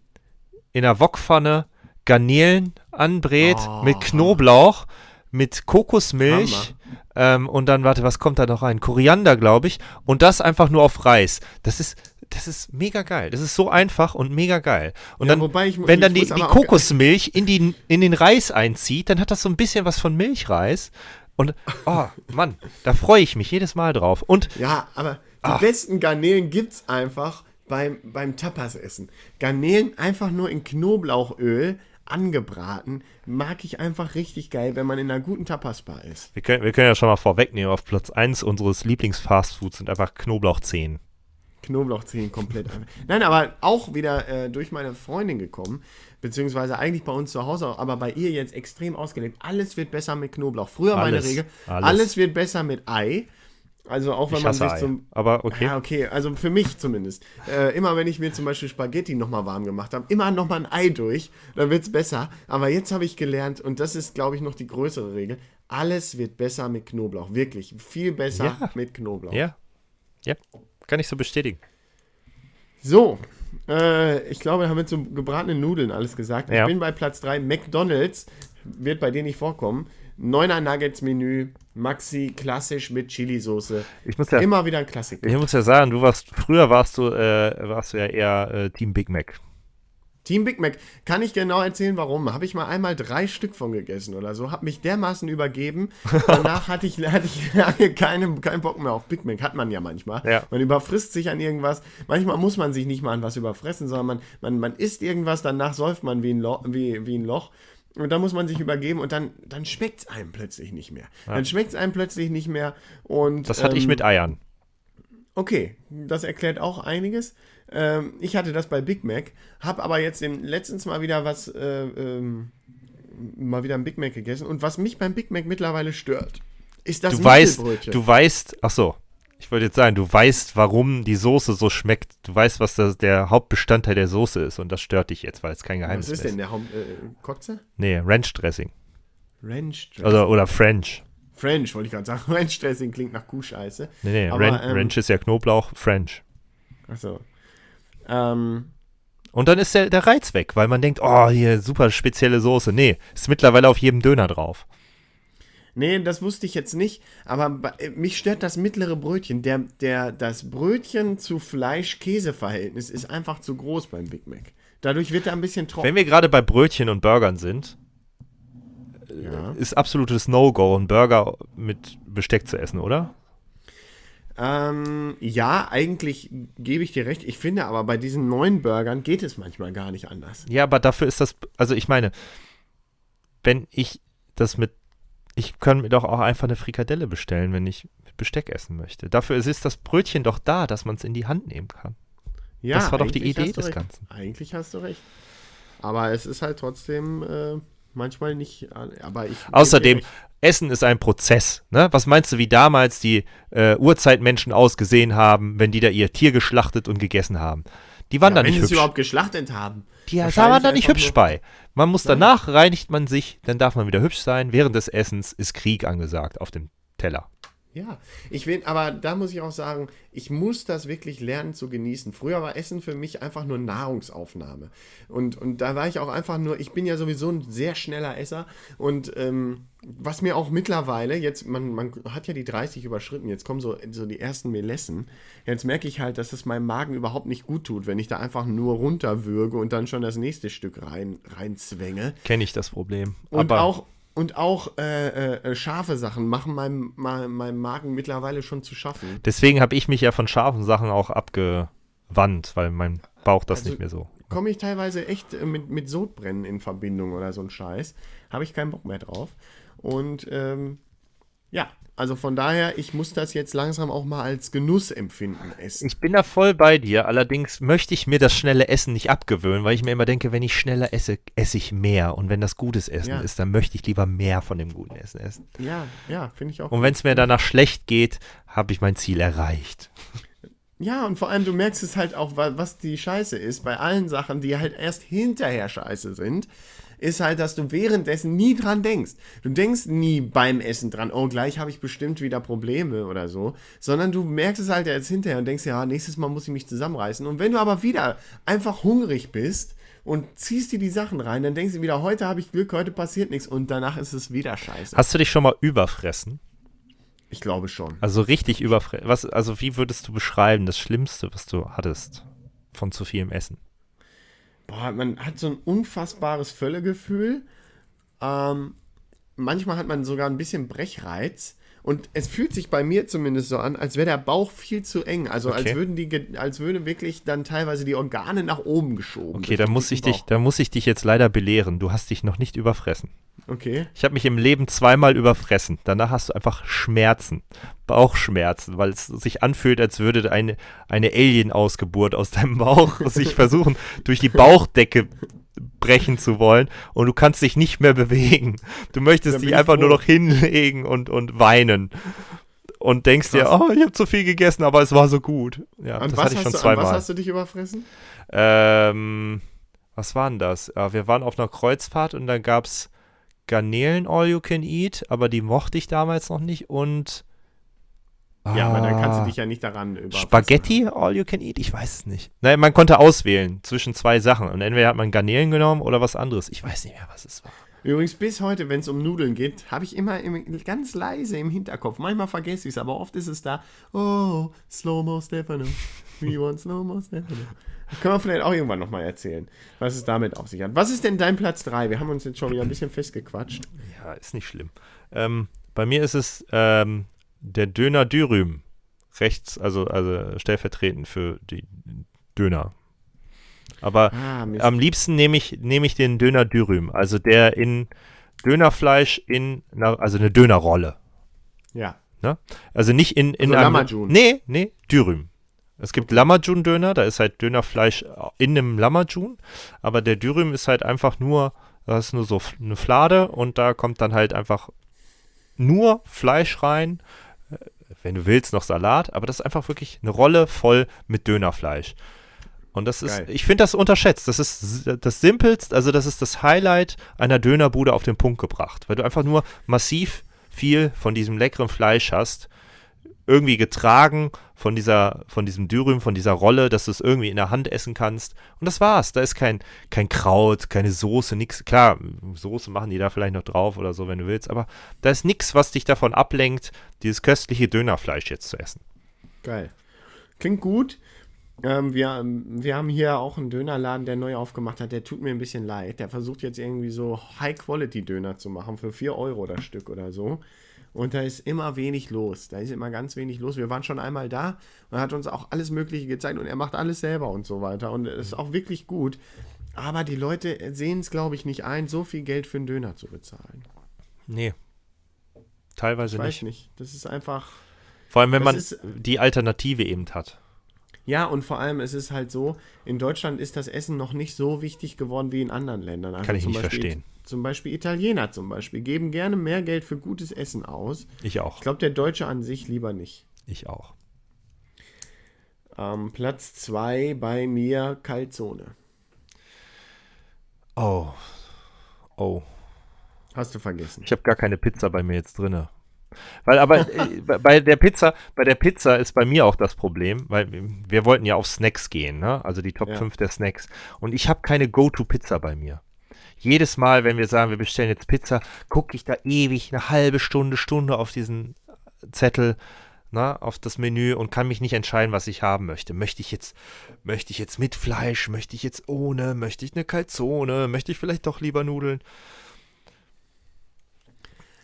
in einer Wokpfanne Garnelen anbrät Oh. mit Knoblauch, mit Kokosmilch ähm, und dann, warte, was kommt da noch rein? Koriander, glaube ich. Und das einfach nur auf Reis. Das ist, das ist mega geil. Das ist so einfach und mega geil. Und Ja, dann, ich wenn dann die, die Kokosmilch in, die, in den Reis einzieht, dann hat das so ein bisschen was von Milchreis. Und, oh, Mann, da freue ich mich jedes Mal drauf. Und Ja, aber die Ach. besten Garnelen gibt's einfach beim, beim Tapas-Essen. Garnelen einfach nur in Knoblauchöl angebraten, mag ich einfach richtig geil, wenn man in einer guten Tapas-Bar ist. Wir können, wir können ja schon mal vorwegnehmen, auf Platz 1 unseres Lieblings-Fastfoods sind einfach Knoblauchzehen. Knoblauchzehen komplett. Nein, aber auch wieder äh, durch meine Freundin gekommen, beziehungsweise eigentlich bei uns zu Hause, aber bei ihr jetzt extrem ausgelebt. Alles wird besser mit Knoblauch. Früher meine Alles, Regel, alles. alles. wird besser mit Ei. Also auch wenn man sich Ei. zum Aber okay. Ja, okay, also für mich zumindest. Äh, immer wenn ich mir zum Beispiel Spaghetti nochmal warm gemacht habe, immer nochmal ein Ei durch, dann wird es besser. Aber jetzt habe ich gelernt, und das ist, glaube ich, noch die größere Regel, alles wird besser mit Knoblauch. Wirklich, viel besser Ja. mit Knoblauch. Ja. Ja, kann ich so bestätigen. So, äh, ich glaube, wir haben jetzt so gebratene Nudeln alles gesagt. Ja. Ich bin bei Platz 3. McDonalds wird bei dir nicht vorkommen. Neuner Nuggets-Menü, Maxi, klassisch mit Chili-Soße. Ich muss ja, Immer wieder ein Klassiker. ich muss ja sagen, du warst, früher warst du, äh, warst du ja eher äh, Team Big Mac. Team Big Mac, kann ich genau erzählen, warum? Habe ich mal einmal drei Stück von gegessen oder so, habe mich dermaßen übergeben. Danach hatte ich, hatte ich lange keinen keinen Bock mehr auf Big Mac. Hat man ja manchmal. Ja. Man überfrisst sich an irgendwas. Manchmal muss man sich nicht mal an was überfressen, sondern man, man, man isst irgendwas, danach säuft man wie ein, Loch, wie, wie ein Loch. Und dann muss man sich übergeben und dann, dann schmeckt es einem plötzlich nicht mehr. Dann schmeckt es einem plötzlich nicht mehr. Und, Das hatte ich ähm, mit Eiern. Okay, das erklärt auch einiges. Ähm, ich hatte das bei Big Mac, habe aber jetzt den, letztens mal wieder was, äh, ähm, mal wieder ein Big Mac gegessen. Und was mich beim Big Mac mittlerweile stört, ist das Du weißt, du weißt, ach so, ich wollte jetzt sagen, du weißt, warum die Soße so schmeckt. Du weißt, was das, der Hauptbestandteil der Soße ist und das stört dich jetzt, weil es kein Geheimnis was ist denn der Haupt, äh, Kotze? Nee, Ranch Dressing. Ranch Dressing. Oder, oder French. French, wollte ich gerade sagen. Ranch Dressing klingt nach Kuhscheiße. Nee, nee, Aber, Ran ähm, Ranch ist ja Knoblauch, French. Achso. Ähm, Und dann ist der, der Reiz weg, weil man denkt, oh, hier super spezielle Soße. Nee, ist mittlerweile auf jedem Döner drauf. Nee, das wusste ich jetzt nicht, aber äh, mich stört das mittlere Brötchen. Der, der, das Brötchen zu Fleisch-Käse-Verhältnis ist einfach zu groß beim Big Mac. Dadurch wird er ein bisschen trocken. Wenn wir gerade bei Brötchen und Burgern sind, Ja. ist absolutes No-Go, einen Burger mit Besteck zu essen, oder? Ähm, ja, eigentlich gebe ich dir recht. Ich finde aber bei diesen neuen Burgern geht es manchmal gar nicht anders. Ja, aber dafür ist das, also ich meine, wenn ich das mit, ich kann mir doch auch einfach eine Frikadelle bestellen, wenn ich mit Besteck essen möchte. Dafür ist, das Brötchen doch da, dass man es in die Hand nehmen kann. Ja, Das war doch die Idee des recht. Ganzen. Eigentlich hast du recht. Aber es ist halt trotzdem äh, manchmal nicht. Aber ich. Außerdem. Essen ist ein Prozess. Ne? Was meinst du, wie damals die äh, Urzeitmenschen ausgesehen haben, wenn die da ihr Tier geschlachtet und gegessen haben? Die waren ja, da wenn nicht sie es überhaupt geschlachtet haben. Die Wahrscheinlich waren da nicht hübsch nur- bei. Man muss danach, reinigt man sich, dann darf man wieder hübsch sein. Während des Essens ist Krieg angesagt auf dem Teller. Ja, ich bin, aber da muss ich auch sagen, ich muss das wirklich lernen zu genießen. Früher war Essen für mich einfach nur Nahrungsaufnahme. Und, und da war ich auch einfach nur, ich bin ja sowieso ein sehr schneller Esser. Und ähm, was mir auch mittlerweile, jetzt, man, man hat ja die 30 überschritten, jetzt kommen so, so die ersten Melessen. Jetzt merke ich halt, dass es meinem Magen überhaupt nicht gut tut, wenn ich da einfach nur runterwürge und dann schon das nächste Stück rein, reinzwänge. Kenne ich das Problem. Und Aber auch, und auch äh, äh, scharfe Sachen machen meinem, meinem, Magen mittlerweile schon zu schaffen. deswegen habe ich mich ja von scharfen Sachen auch abgewandt, weil mein Bauch das Also- nicht mehr so. Komme ich teilweise echt äh, mit, mit Sodbrennen in Verbindung oder so ein Scheiß. Habe ich keinen Bock mehr drauf. Und ähm, ja, also von daher, ich muss das jetzt langsam auch mal als Genuss empfinden, essen. Ich bin da voll bei dir, allerdings möchte ich mir das schnelle Essen nicht abgewöhnen, weil ich mir immer denke, wenn ich schneller esse, esse ich mehr. Und wenn das gutes Essen Ja. ist, dann möchte ich lieber mehr von dem guten Essen essen. Ja, ja, finde ich auch. Und wenn es mir danach schlecht geht, habe ich mein Ziel erreicht. Ja, und vor allem, du merkst es halt auch, wa- was die Scheiße ist. Bei allen Sachen, die halt erst hinterher scheiße sind, ist halt, dass du währenddessen nie dran denkst. Du denkst nie beim Essen dran, oh, gleich habe ich bestimmt wieder Probleme oder so, sondern du merkst es halt jetzt hinterher und denkst, ja, nächstes Mal muss ich mich zusammenreißen. Und wenn du aber wieder einfach hungrig bist und ziehst dir die Sachen rein, dann denkst du wieder, heute habe ich Glück, heute passiert nichts und danach ist es wieder scheiße. Hast du dich schon mal überfressen? Ich glaube schon. Also richtig überfressen. Was, also wie würdest du beschreiben das Schlimmste, was du hattest von zu vielem Essen? Boah, man hat so ein unfassbares Völlegefühl. Ähm, manchmal hat man sogar ein bisschen Brechreiz. Und es fühlt sich bei mir zumindest so an, als wäre der Bauch viel zu eng. Also als Okay. würden die, als würde wirklich dann teilweise die Organe nach oben geschoben. Okay, da muss ich dicken dich, da muss ich dich jetzt leider belehren. Du hast dich noch nicht überfressen. Okay. Ich habe mich im Leben zweimal überfressen. Danach hast du einfach Schmerzen, Bauchschmerzen, weil es sich anfühlt, als würde eine, eine Alien-Ausgeburt aus deinem Bauch sich versuchen, durch die Bauchdecke brechen zu wollen und du kannst dich nicht mehr bewegen. Du möchtest dich ich einfach nur froh. noch hinlegen und, und weinen. Und denkst dir, Krass. oh, ich habe zu viel gegessen, aber es war so gut. Ja, An das was, hatte ich schon du, zweimal. was hast du dich überfressen? Ähm, was war denn das? Ja, wir waren auf einer Kreuzfahrt und da gab es Garnelen All You Can Eat, aber die mochte ich damals noch nicht und Ja, aber dann kannst du Ah, dich ja nicht daran überfressen. Spaghetti All You Can Eat? Ich weiß es nicht. Nein, man konnte auswählen zwischen zwei Sachen und entweder hat man Garnelen genommen oder was anderes. Ich weiß nicht mehr, was es war. Übrigens, bis heute, wenn es um Nudeln geht, habe ich immer im, ganz leise im Hinterkopf. Manchmal vergesse ich es, aber oft ist es da. Oh, Slow-Mo Stefano. We want Slow-Mo Stefano. Können wir vielleicht auch irgendwann nochmal erzählen, was es damit auf sich hat. Was ist denn dein Platz 3? Wir haben uns jetzt schon wieder ein bisschen festgequatscht. Ja, ist nicht schlimm. Ähm, bei mir ist es ähm, der Döner Dürüm. Rechts, also, also stellvertretend für die Döner. Aber Ah, am liebsten nehme ich, nehme ich den Döner Dürüm, also der in Dönerfleisch in, einer- also eine Dönerrolle. ja. Also nicht in, in Also einem. Lamajun. Nee, nee, Dürüm. Es gibt Lamajun-Döner, da ist halt Dönerfleisch in einem Lamajun, aber der Dürüm ist halt einfach nur, das ist nur so eine Flade und da kommt dann halt einfach nur Fleisch rein, äh, wenn du willst noch Salat, aber das ist einfach wirklich eine Rolle voll mit Dönerfleisch. Und das ist, Geil. ich finde das unterschätzt. Das ist das Simpelste, also das ist das Highlight einer Dönerbude auf den Punkt gebracht, weil du einfach nur massiv viel von diesem leckeren Fleisch hast, irgendwie getragen von dieser, von diesem Dürüm, von dieser Rolle, dass du es irgendwie in der Hand essen kannst. Und das war's. Da ist kein, kein Kraut, keine Soße, nix. Klar, Soße machen die da vielleicht noch drauf oder so, wenn du willst, aber da ist nichts, was dich davon ablenkt, dieses köstliche Dönerfleisch jetzt zu essen. Geil. Klingt gut. Ähm, wir, wir haben hier auch einen Dönerladen, der neu aufgemacht hat. Der tut mir ein bisschen leid. Der versucht jetzt irgendwie so High-Quality-Döner zu machen für 4 Euro das Stück oder so. Und da ist immer wenig los. Da ist immer ganz wenig los. Wir waren schon einmal da und er hat uns auch alles Mögliche gezeigt und er macht alles selber und so weiter. Und es ist auch wirklich gut. Aber die Leute sehen es, glaube ich, nicht ein, so viel Geld für einen Döner zu bezahlen. Nee. Teilweise Ich weiß nicht. nicht. Das ist einfach. Vor allem, wenn man ist- die Alternative eben hat. Ja, und vor allem, es ist halt so, in Deutschland ist das Essen noch nicht so wichtig geworden wie in anderen Ländern. Also Kann ich nicht Beispiel, verstehen. Zum Beispiel Italiener zum Beispiel geben gerne mehr Geld für gutes Essen aus. Ich auch. Ich glaube, der Deutsche an sich lieber nicht. Ich auch. Ähm, Platz 2 bei mir Kaltzone. Oh. Oh. Hast du vergessen. Ich habe gar keine Pizza bei mir jetzt drinne. Weil aber äh, bei der Pizza, bei der Pizza ist bei mir auch das Problem, weil wir wollten ja auf Snacks gehen, ne? Also die Top Ja. 5 der Snacks. Und ich habe keine Go-To-Pizza bei mir. Jedes Mal, wenn wir sagen, wir bestellen jetzt Pizza, gucke ich da ewig eine halbe Stunde, Stunde auf diesen Zettel, na, auf das Menü und kann mich nicht entscheiden, was ich haben möchte. Möchte ich jetzt, möchte ich jetzt mit Fleisch, möchte ich jetzt ohne, möchte ich eine Calzone, möchte ich vielleicht doch lieber Nudeln?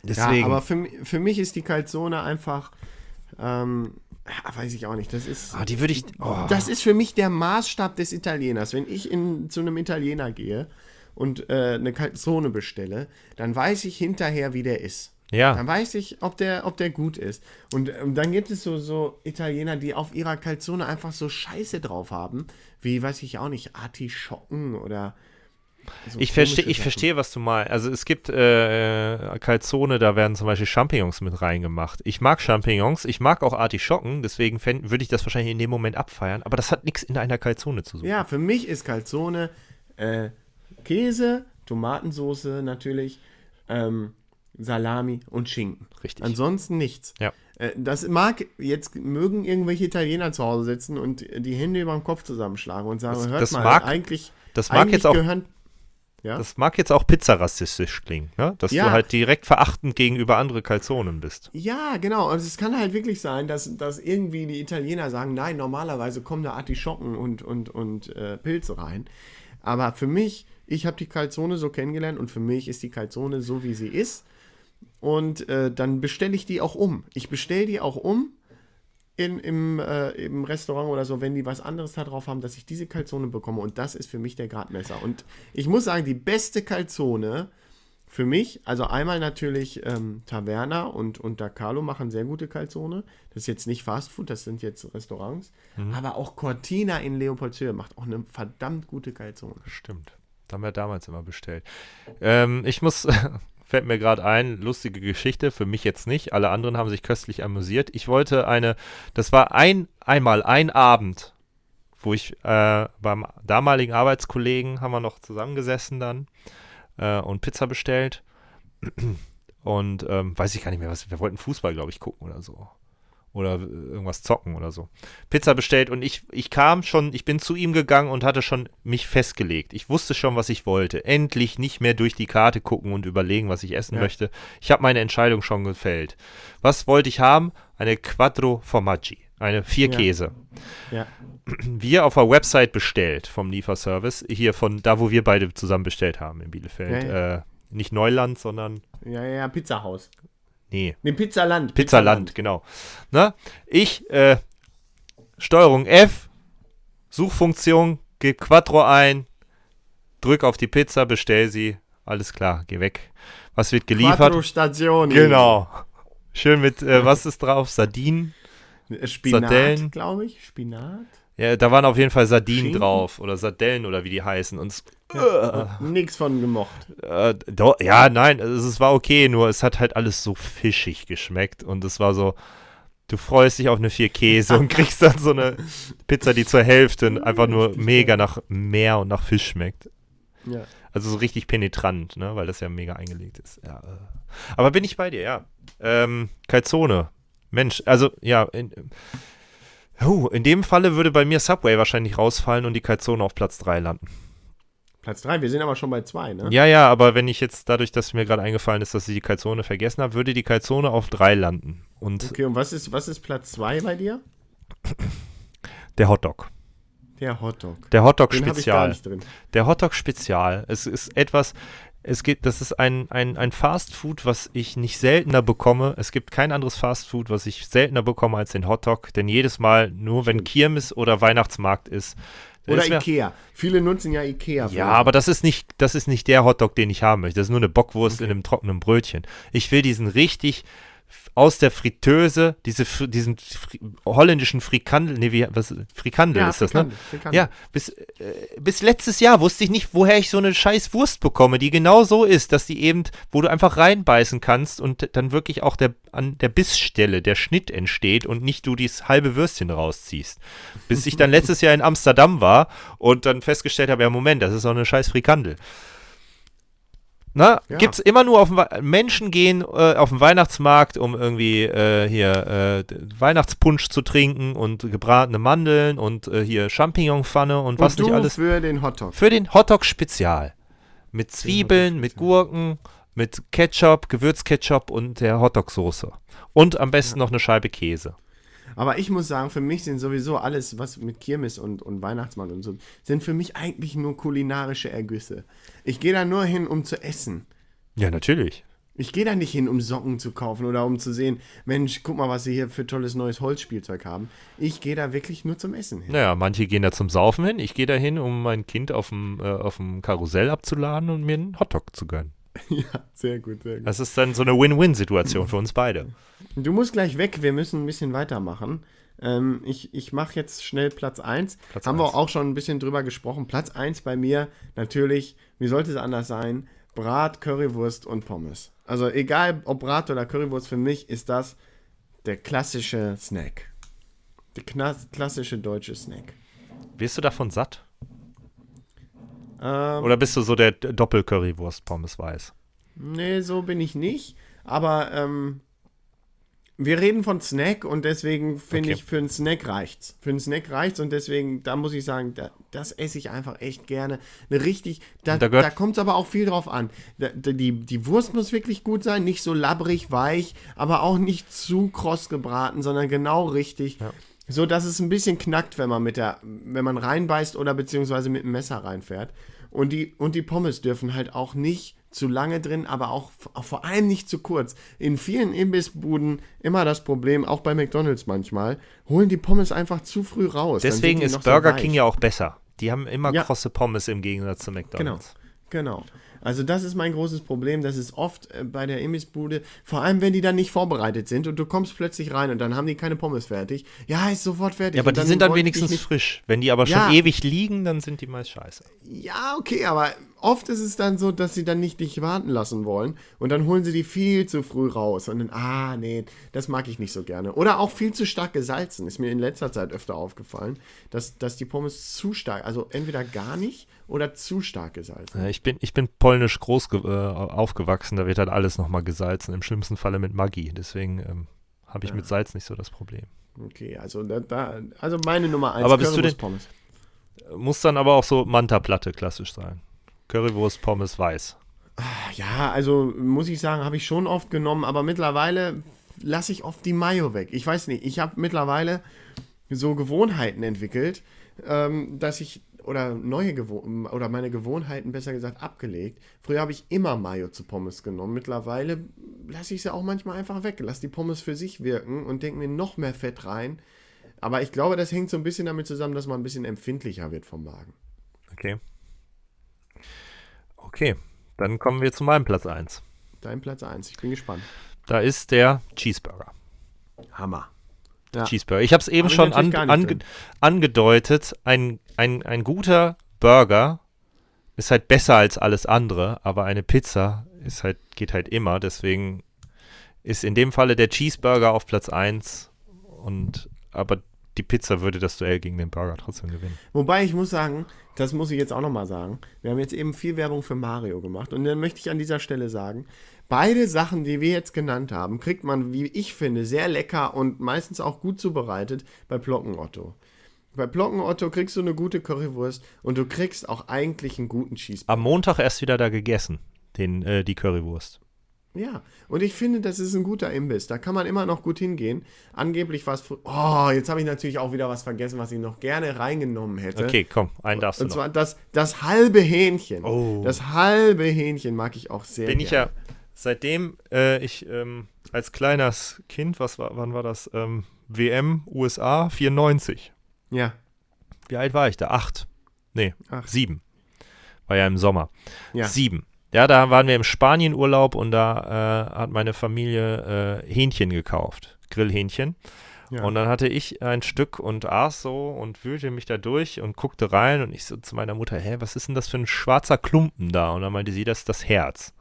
Deswegen. Ja, aber für, für mich ist die Calzone einfach, ähm, ja, weiß ich auch nicht, das ist, ah, die würde ich. Oh. das ist für mich der Maßstab des Italieners. Wenn ich in, zu einem Italiener gehe und äh, eine Calzone bestelle, dann weiß ich hinterher, wie der ist. Ja. Dann weiß ich, ob der, ob der gut ist. Und ähm, dann gibt es so, so Italiener, die auf ihrer Calzone einfach so Scheiße drauf haben, wie, weiß ich auch nicht, Artischocken oder so Ich verstehe, ich verstehe, was du meinst. Also es gibt äh, Calzone, da werden zum Beispiel Champignons mit reingemacht. Ich mag Champignons, ich mag auch Artischocken, deswegen würde ich das wahrscheinlich in dem Moment abfeiern. Aber das hat nichts in einer Calzone zu suchen. Ja, für mich ist Calzone äh, Käse, Tomatensoße natürlich, ähm, Salami und Schinken. Richtig. Ansonsten nichts. Ja. Äh, das mag, jetzt mögen irgendwelche Italiener zu Hause sitzen und die Hände über dem Kopf zusammenschlagen und sagen, Das- hört das mal, mag- eigentlich, das mag eigentlich jetzt auch- gehören, ja? Das mag jetzt auch pizzarassistisch klingen, ne? dass Ja. du halt direkt verachtend gegenüber andere Calzonen bist. Ja, genau. Und es kann halt wirklich sein, dass, dass irgendwie die Italiener sagen, nein, normalerweise kommen da Artischocken und, und, und äh, Pilze rein. Aber für mich, ich habe die Calzone so kennengelernt und für mich ist die Calzone so, wie sie ist. Und äh, dann bestelle ich die auch um. Ich bestelle die auch um in, im, äh, im Restaurant oder so, wenn die was anderes da drauf haben, dass ich diese Calzone bekomme. Und das ist für mich der Gradmesser. Und ich muss sagen, die beste Calzone für mich, also einmal natürlich ähm, Taverna und, und Da Carlo machen sehr gute Calzone. Das ist jetzt nicht Fast Food, das sind jetzt Restaurants. Aber auch Cortina in Leopoldshöhe macht auch eine verdammt gute Calzone. Stimmt. Haben wir damals immer bestellt. Ähm, ich muss, fällt mir gerade ein, lustige Geschichte, für mich jetzt nicht. Alle anderen haben sich köstlich amüsiert. Ich wollte eine, das war ein, einmal ein Abend, wo ich äh, beim damaligen Arbeitskollegen haben wir noch zusammengesessen dann äh, und Pizza bestellt. Und ähm, weiß ich gar nicht mehr, was wir wollten Fußball, glaube ich, gucken oder so. Oder äh, irgendwas zocken oder so. Pizza bestellt und ich, ich kam schon, ich bin zu ihm gegangen und hatte schon mich festgelegt. Ich wusste schon, was ich wollte. Endlich nicht mehr durch die Karte gucken und überlegen, was ich essen Ja. möchte. Ich habe meine Entscheidung schon gefällt. Was wollte ich haben? Eine Quattro Formaggi. Eine vier Ja. Käse. Ja. Wir auf der Website bestellt vom Lieferservice. Hier von da, wo wir beide zusammen bestellt haben in Bielefeld. Ja, ja. Äh, nicht Neuland, sondern Ja, ja, Pizzahaus. Nee, Ne, Pizzaland. Pizzaland, genau. Ne? Ich, äh, Steuerung F, Suchfunktion, gib Quattro ein, drück auf die Pizza, bestell sie, alles klar, geh weg. Was wird geliefert? Quattro Stazioni. Genau. Schön mit, äh, was ist drauf? Sardinen? Spinat, glaube ich. Spinat. Ja, da waren auf jeden Fall Sardinen Schinken? drauf oder Sardellen oder wie die heißen. Und es, Nix von gemocht. äh, do, ja, nein, es, es war okay, nur es hat halt alles so fischig geschmeckt und es war so, du freust dich auf eine vier Käse und kriegst dann so eine Pizza, die zur Hälfte einfach nur mega nach Meer und nach Fisch schmeckt. Ja. Also so richtig penetrant, ne, weil das ja mega eingelegt ist. Ja, äh. Aber bin ich bei dir, ja. Ähm, Calzone. Mensch, also ja, in, oh, in dem Falle würde bei mir Subway wahrscheinlich rausfallen und die Calzone auf Platz 3 landen. Platz 3, wir sind aber schon bei 2, ne? Ja, ja, aber wenn ich jetzt dadurch, dass mir gerade eingefallen ist, dass ich die Calzone vergessen habe, würde die Calzone auf 3 landen. Und Okay, und was ist, was ist Platz 2 bei dir? der Hotdog. Der Hotdog. Der Hotdog Den Spezial. Der Hotdog Spezial. Es ist etwas, es gibt, das ist ein, ein, ein Fast Food, was ich nicht seltener bekomme. Es gibt kein anderes Fast Food, was ich seltener bekomme als den Hotdog. Denn jedes Mal, nur wenn Kirmes oder Weihnachtsmarkt ist. da Oder Ikea. Viele nutzen ja Ikea. Ja, aber das ist nicht, das ist nicht der Hotdog, den ich haben möchte. Das ist nur eine Bockwurst in einem trockenen Brötchen. Ich will diesen richtig aus der Fritteuse, diese, diesen Fri holländischen Frikandel, nee, wie, was, Frikandel Ja, ist das, ne? Frikandel, Frikandel. Ja, bis, äh, bis letztes Jahr wusste ich nicht, woher ich so eine scheiß Wurst bekomme, die genau so ist, dass die eben, wo du einfach reinbeißen kannst und dann wirklich auch der, an der Bissstelle der Schnitt entsteht und nicht du dieses halbe Würstchen rausziehst. Bis ich dann letztes Jahr in Amsterdam war und dann festgestellt habe, ja Moment, das ist doch eine scheiß Frikandel. Na, Ja. gibt's immer nur auf dem Wei- Menschen gehen äh, auf den Weihnachtsmarkt, um irgendwie äh, hier äh, Weihnachtspunsch zu trinken und gebratene Mandeln und äh, hier Champignonpfanne und was und du nicht alles. für den Hotdog. Für den Hotdog Spezial. Mit Zwiebeln, mit Gurken, mit Ketchup, Gewürzketchup und der Hotdog-Soße. Und am besten noch eine Scheibe Käse. Aber ich muss sagen, für mich sind sowieso alles, was mit Kirmes und, und Weihnachtsmann und so, sind für mich eigentlich nur kulinarische Ergüsse. Ich gehe da nur hin, um zu essen. Ja, natürlich. Ich gehe da nicht hin, um Socken zu kaufen oder um zu sehen, Mensch, guck mal, was sie hier für tolles neues Holzspielzeug haben. Ich gehe da wirklich nur zum Essen hin. Naja, manche gehen da zum Saufen hin. Ich gehe da hin, um mein Kind auf dem, äh, auf dem Karussell abzuladen und mir einen Hotdog zu gönnen. Ja, sehr gut, sehr gut. Das ist dann so eine Win-Win-Situation für uns beide. Du musst gleich weg, wir müssen ein bisschen weitermachen. Ähm, ich ich mache jetzt schnell Platz 1. Platz Haben eins. wir auch schon ein bisschen drüber gesprochen. Platz 1 bei mir natürlich, wie sollte es anders sein? Brat, Currywurst und Pommes. Also egal ob Brat oder Currywurst, für mich ist das der klassische Snack. Der klassische deutsche Snack. Wirst du davon satt? Ähm, Oder bist du so der Doppel-Currywurst-Pommes weiß? Nee, so bin ich nicht. Aber ähm, wir reden von Snack und deswegen finde Okay. ich, für einen Snack reicht's. Für einen Snack reicht's und deswegen, da muss ich sagen, da, das esse ich einfach echt gerne. Eine richtig, da, Da da, kommt es aber auch viel drauf an. Da, die, die Wurst muss wirklich gut sein, nicht so labbrig, weich, aber auch nicht zu kross gebraten, sondern genau richtig. So dass es ein bisschen knackt, wenn man mit der, wenn man reinbeißt oder beziehungsweise mit dem Messer reinfährt. Und die, und die Pommes dürfen halt auch nicht zu lange drin, aber auch vor allem nicht zu kurz. In vielen Imbissbuden immer das Problem, auch bei McDonalds manchmal, holen die Pommes einfach zu früh raus. Deswegen ist so Burger weich. King ja auch besser. Die haben immer Ja. krosse Pommes im Gegensatz zu Genau, McDonalds. genau. Also das ist mein großes Problem. Das ist oft äh, bei der Imbissbude, vor allem wenn die dann nicht vorbereitet sind und du kommst plötzlich rein und dann haben die keine Pommes fertig. Ja, ist sofort fertig. Ja, aber die sind dann wenigstens frisch. Wenn die aber schon Ja. ewig liegen, dann sind die meist scheiße. Ja, okay, aber oft ist es dann so, dass sie dann nicht dich warten lassen wollen und dann holen sie die viel zu früh raus und dann, ah, nee, das mag ich nicht so gerne. Oder auch viel zu stark gesalzen, ist mir in letzter Zeit öfter aufgefallen, dass, dass die Pommes zu stark, also entweder gar nicht oder zu stark gesalzen. Ich bin, ich bin polnisch groß äh, aufgewachsen, da wird halt alles nochmal gesalzen, im schlimmsten Falle mit Maggi. Deswegen ähm, habe ich mit Salz nicht so das Problem. Okay, also da, da also meine Nummer eins, Aber bist du denn- Currywurst-Pommes. Muss dann aber auch so Manta-Platte klassisch sein. Currywurst, Pommes, weiß. Ja, also muss ich sagen, habe ich schon oft genommen, aber mittlerweile lasse ich oft die Mayo weg. Ich weiß nicht, ich habe mittlerweile so Gewohnheiten entwickelt, ähm, dass ich oder neue Gewohnheiten oder meine Gewohnheiten besser gesagt abgelegt. Früher habe ich immer Mayo zu Pommes genommen. Mittlerweile lasse ich sie auch manchmal einfach weg. Lass die Pommes für sich wirken und denke mir noch mehr Fett rein. Aber ich glaube, das hängt so ein bisschen damit zusammen, dass man ein bisschen empfindlicher wird vom Magen. Okay. Okay, dann kommen wir zu meinem Platz 1. Dein Platz 1. Ich bin gespannt. Da ist der Cheeseburger. Hammer. Ja. Cheeseburger. Ich habe es eben Hab schon an, ange, angedeutet. Ein, ein, ein guter Burger ist halt besser als alles andere, aber eine Pizza ist halt, geht halt immer. Deswegen ist in dem Falle der Cheeseburger auf Platz 1 und aber die Pizza würde das Duell gegen den Burger trotzdem gewinnen. Wobei ich muss sagen, das muss ich jetzt auch nochmal sagen, wir haben jetzt eben viel Werbung für Mario gemacht und dann möchte ich an dieser Stelle sagen, beide Sachen, die wir jetzt genannt haben, kriegt man, wie ich finde, sehr lecker und meistens auch gut zubereitet bei Plockenotto. Bei Plockenotto kriegst du eine gute Currywurst und du kriegst auch eigentlich einen guten Cheeseburger. Am Montag erst wieder da gegessen, den, äh, die Currywurst. Ja, und ich finde, das ist ein guter Imbiss. Da kann man immer noch gut hingehen. Angeblich war es. Oh, jetzt habe ich natürlich auch wieder was vergessen, was ich noch gerne reingenommen hätte. Okay, komm, einen darfst du Und noch. zwar das, das halbe Hähnchen. Oh. Das halbe Hähnchen mag ich auch sehr bin ich gerne. ja, seitdem äh, ich ähm, als kleines Kind, was war, wann war das? Ähm, WM USA 94. Ja. Wie alt war ich da? Acht. Nee, Acht. sieben. War ja im Sommer. Ja. Sieben. Ja, da waren wir im Spanienurlaub und da äh, hat meine Familie äh, Hähnchen gekauft. Grillhähnchen. Ja. Und dann hatte ich ein Stück und aß so und wühlte mich da durch und guckte rein und ich so zu meiner Mutter, hä, was ist denn das für ein schwarzer Klumpen da? Und dann meinte sie, das ist das Herz.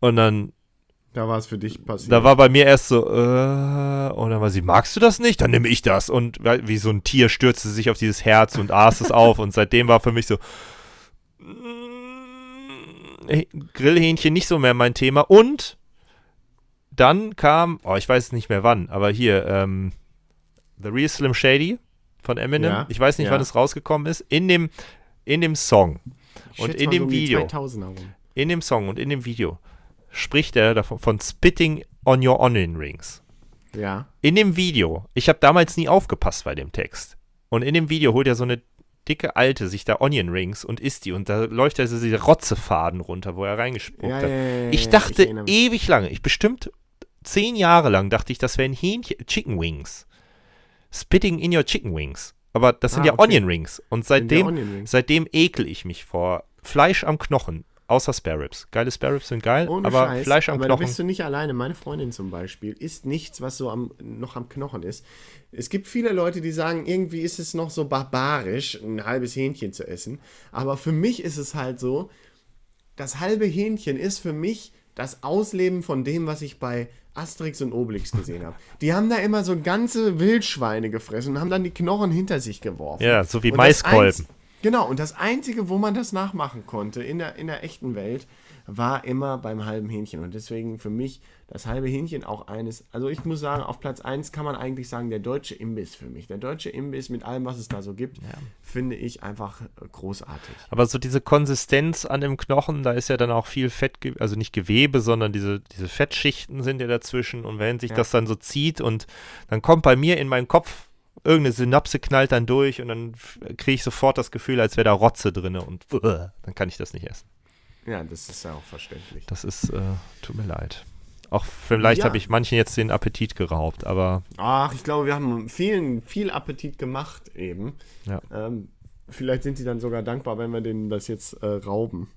Und dann Da war es für dich passiert. da war bei mir erst so, äh, und dann war sie, magst du das nicht? Dann nehme ich das. Und wie so ein Tier stürzte sie sich auf dieses Herz und aß es auf. Und seitdem war für mich so, mm, Grillhähnchen nicht so mehr mein Thema. Und dann kam, oh, ich weiß nicht mehr wann, aber hier, ähm, The Real Slim Shady von Eminem. Ja, ich weiß nicht, ja. wann es rausgekommen ist. In dem, in dem Song Ich und in dem so Video. 2000er rum. in dem Song und in dem Video spricht er davon von spitting on your onion rings. Ja. In dem Video, ich habe damals nie aufgepasst bei dem Text. Und in dem Video holt er so eine dicke Alte sich da Onion Rings und isst die und da läuft er so diese Rotzefaden runter, wo er reingespuckt Ja, hat. ja, ja, ich dachte mich. ewig lange, ich bestimmt zehn Jahre lang dachte ich, das wären Hähnchen, Chicken Wings. Spitting in your Chicken Wings. Aber das sind Ah, ja okay. Onion Rings. Und seitdem, Onion Rings. seitdem ekel ich mich vor Fleisch am Knochen. Außer Spare Ribs. Geile Spare Ribs sind geil, Ohne aber Scheiß, Fleisch am aber da Knochen. bist du nicht alleine. Meine Freundin zum Beispiel isst nichts, was so am, noch am Knochen ist. Es gibt viele Leute, die sagen, irgendwie ist es noch so barbarisch, ein halbes Hähnchen zu essen. Aber für mich ist es halt so, das halbe Hähnchen ist für mich das Ausleben von dem, was ich bei Asterix und Obelix gesehen habe. Die haben da immer so ganze Wildschweine gefressen und haben dann die Knochen hinter sich geworfen. Ja, so wie Und Maiskolben. Genau, und das Einzige, wo man das nachmachen konnte in der, in der echten Welt, war immer beim halben Hähnchen. Und deswegen für mich das halbe Hähnchen auch eines. Also ich muss sagen, auf Platz 1 kann man eigentlich sagen, der deutsche Imbiss für mich. Der deutsche Imbiss mit allem, was es da so gibt, finde ich einfach großartig. Aber so diese Konsistenz an dem Knochen, da ist ja dann auch viel Fett, also nicht Gewebe, sondern diese, diese Fettschichten sind ja dazwischen. Und wenn sich Ja. das dann so zieht und dann kommt bei mir in meinen Kopf, irgendeine Synapse knallt dann durch und dann kriege ich sofort das Gefühl, als wäre da Rotze drin und uh, dann kann ich das nicht essen. Ja, das ist ja auch verständlich. Das ist, äh, tut mir leid. Auch vielleicht Ja. habe ich manchen jetzt den Appetit geraubt, aber Ach, ich glaube, wir haben vielen viel Appetit gemacht eben. Ja. Ähm, vielleicht sind sie dann sogar dankbar, wenn wir denen das jetzt äh, rauben.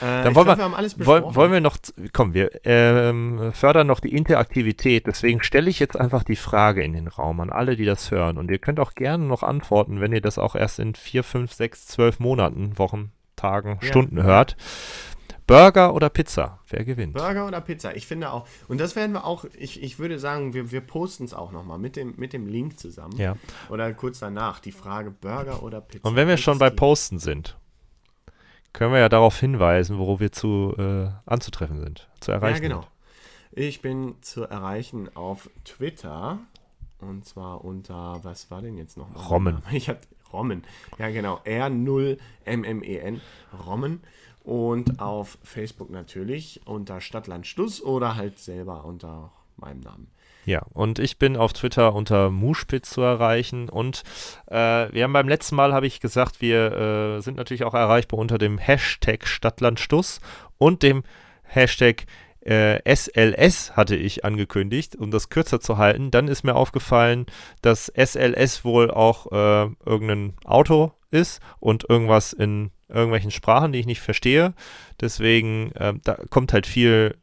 Äh, Dann wollen glaub, wir, alles wollen, wollen wir noch, komm, wir ähm, fördern noch die Interaktivität. Deswegen stelle ich jetzt einfach die Frage in den Raum an alle, die das hören. Und ihr könnt auch gerne noch antworten, wenn ihr das auch erst in vier, fünf, sechs, zwölf Monaten, Wochen, Tagen, Ja. Stunden hört. Burger oder Pizza? Wer gewinnt? Burger oder Pizza? Ich finde auch. Und das werden wir auch, ich, ich würde sagen, wir, wir posten es auch nochmal mit dem, mit dem Link zusammen. Ja. Oder kurz danach die Frage Burger oder Pizza. Und wenn wir schon bei Posten sind, können wir ja darauf hinweisen, wo wir zu äh, anzutreffen sind, zu erreichen Ja, genau. sind. Ich bin zu erreichen auf Twitter. Und zwar unter, was war denn jetzt noch? mal? Rommen. Ich hatte Rommen. Ja, genau. R0MMEN. E Rommen. Und auf Facebook natürlich unter Stadtland Stuss oder halt selber unter meinem Namen. Ja, und ich bin auf Twitter unter Muspitz zu erreichen. Und äh, wir haben beim letzten Mal, habe ich gesagt, wir äh, sind natürlich auch erreichbar unter dem Hashtag Stadtlandstuss und dem Hashtag äh, SLS hatte ich angekündigt, um das kürzer zu halten. Dann ist mir aufgefallen, dass SLS wohl auch äh, irgendein Auto ist und irgendwas in irgendwelchen Sprachen, die ich nicht verstehe. Deswegen, äh, da kommt halt viel,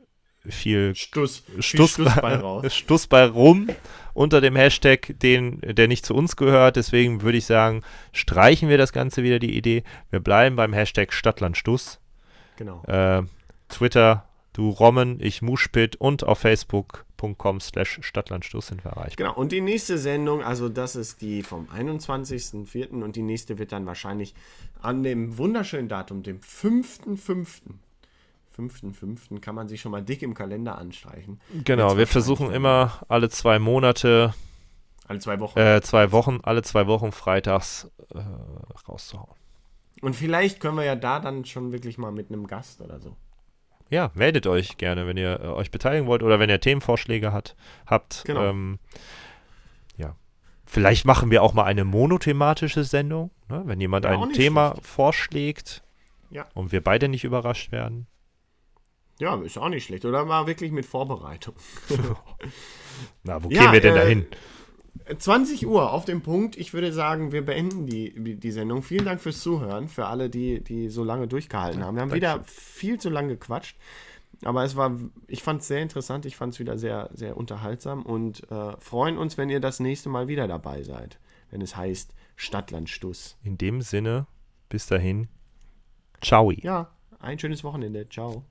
viel Stuss. Stuss, Stuss bei raus. Stuss bei rum unter dem Hashtag, den, der nicht zu uns gehört. Deswegen würde ich sagen, streichen wir das Ganze wieder, die Idee. Wir bleiben beim Hashtag Stadtlandstuss. Genau. Äh, Twitter, du Rommen, ich Muspit und auf facebook.com slash Stadtlandstuss sind wir erreichbar. Genau, und die nächste Sendung, also das ist die vom 21.04. und die nächste wird dann wahrscheinlich an dem wunderschönen Datum, dem 5.05. 5.05. kann man sich schon mal dick im Kalender anstreichen. Genau, wir versuchen immer alle zwei Monate, Alle zwei Wochen. äh, zwei Wochen, alle zwei Wochen freitags äh, rauszuhauen. Und vielleicht können wir ja da dann schon wirklich mal mit einem Gast oder so. Ja, meldet euch gerne, wenn ihr äh, euch beteiligen wollt oder wenn ihr Themenvorschläge hat, habt. Genau. Ähm, ja. Vielleicht machen wir auch mal eine monothematische Sendung, ne? wenn jemand Ja, ein Thema schlecht. vorschlägt Ja. und wir beide nicht überrascht werden. Ja, ist auch nicht schlecht. Oder mal wirklich mit Vorbereitung. Na, wo Ja, gehen wir denn äh, dahin? 20 Uhr auf dem Punkt. Ich würde sagen, wir beenden die, die Sendung. Vielen Dank fürs Zuhören, für alle, die, die so lange durchgehalten haben. Wir haben wieder viel zu lange gequatscht. Aber es war, ich fand es sehr interessant, ich fand es wieder sehr, sehr unterhaltsam und äh, freuen uns, wenn ihr das nächste Mal wieder dabei seid, wenn es heißt Stadtland Stuss. In dem Sinne, bis dahin, ciao. Ja, ein schönes Wochenende. Ciao.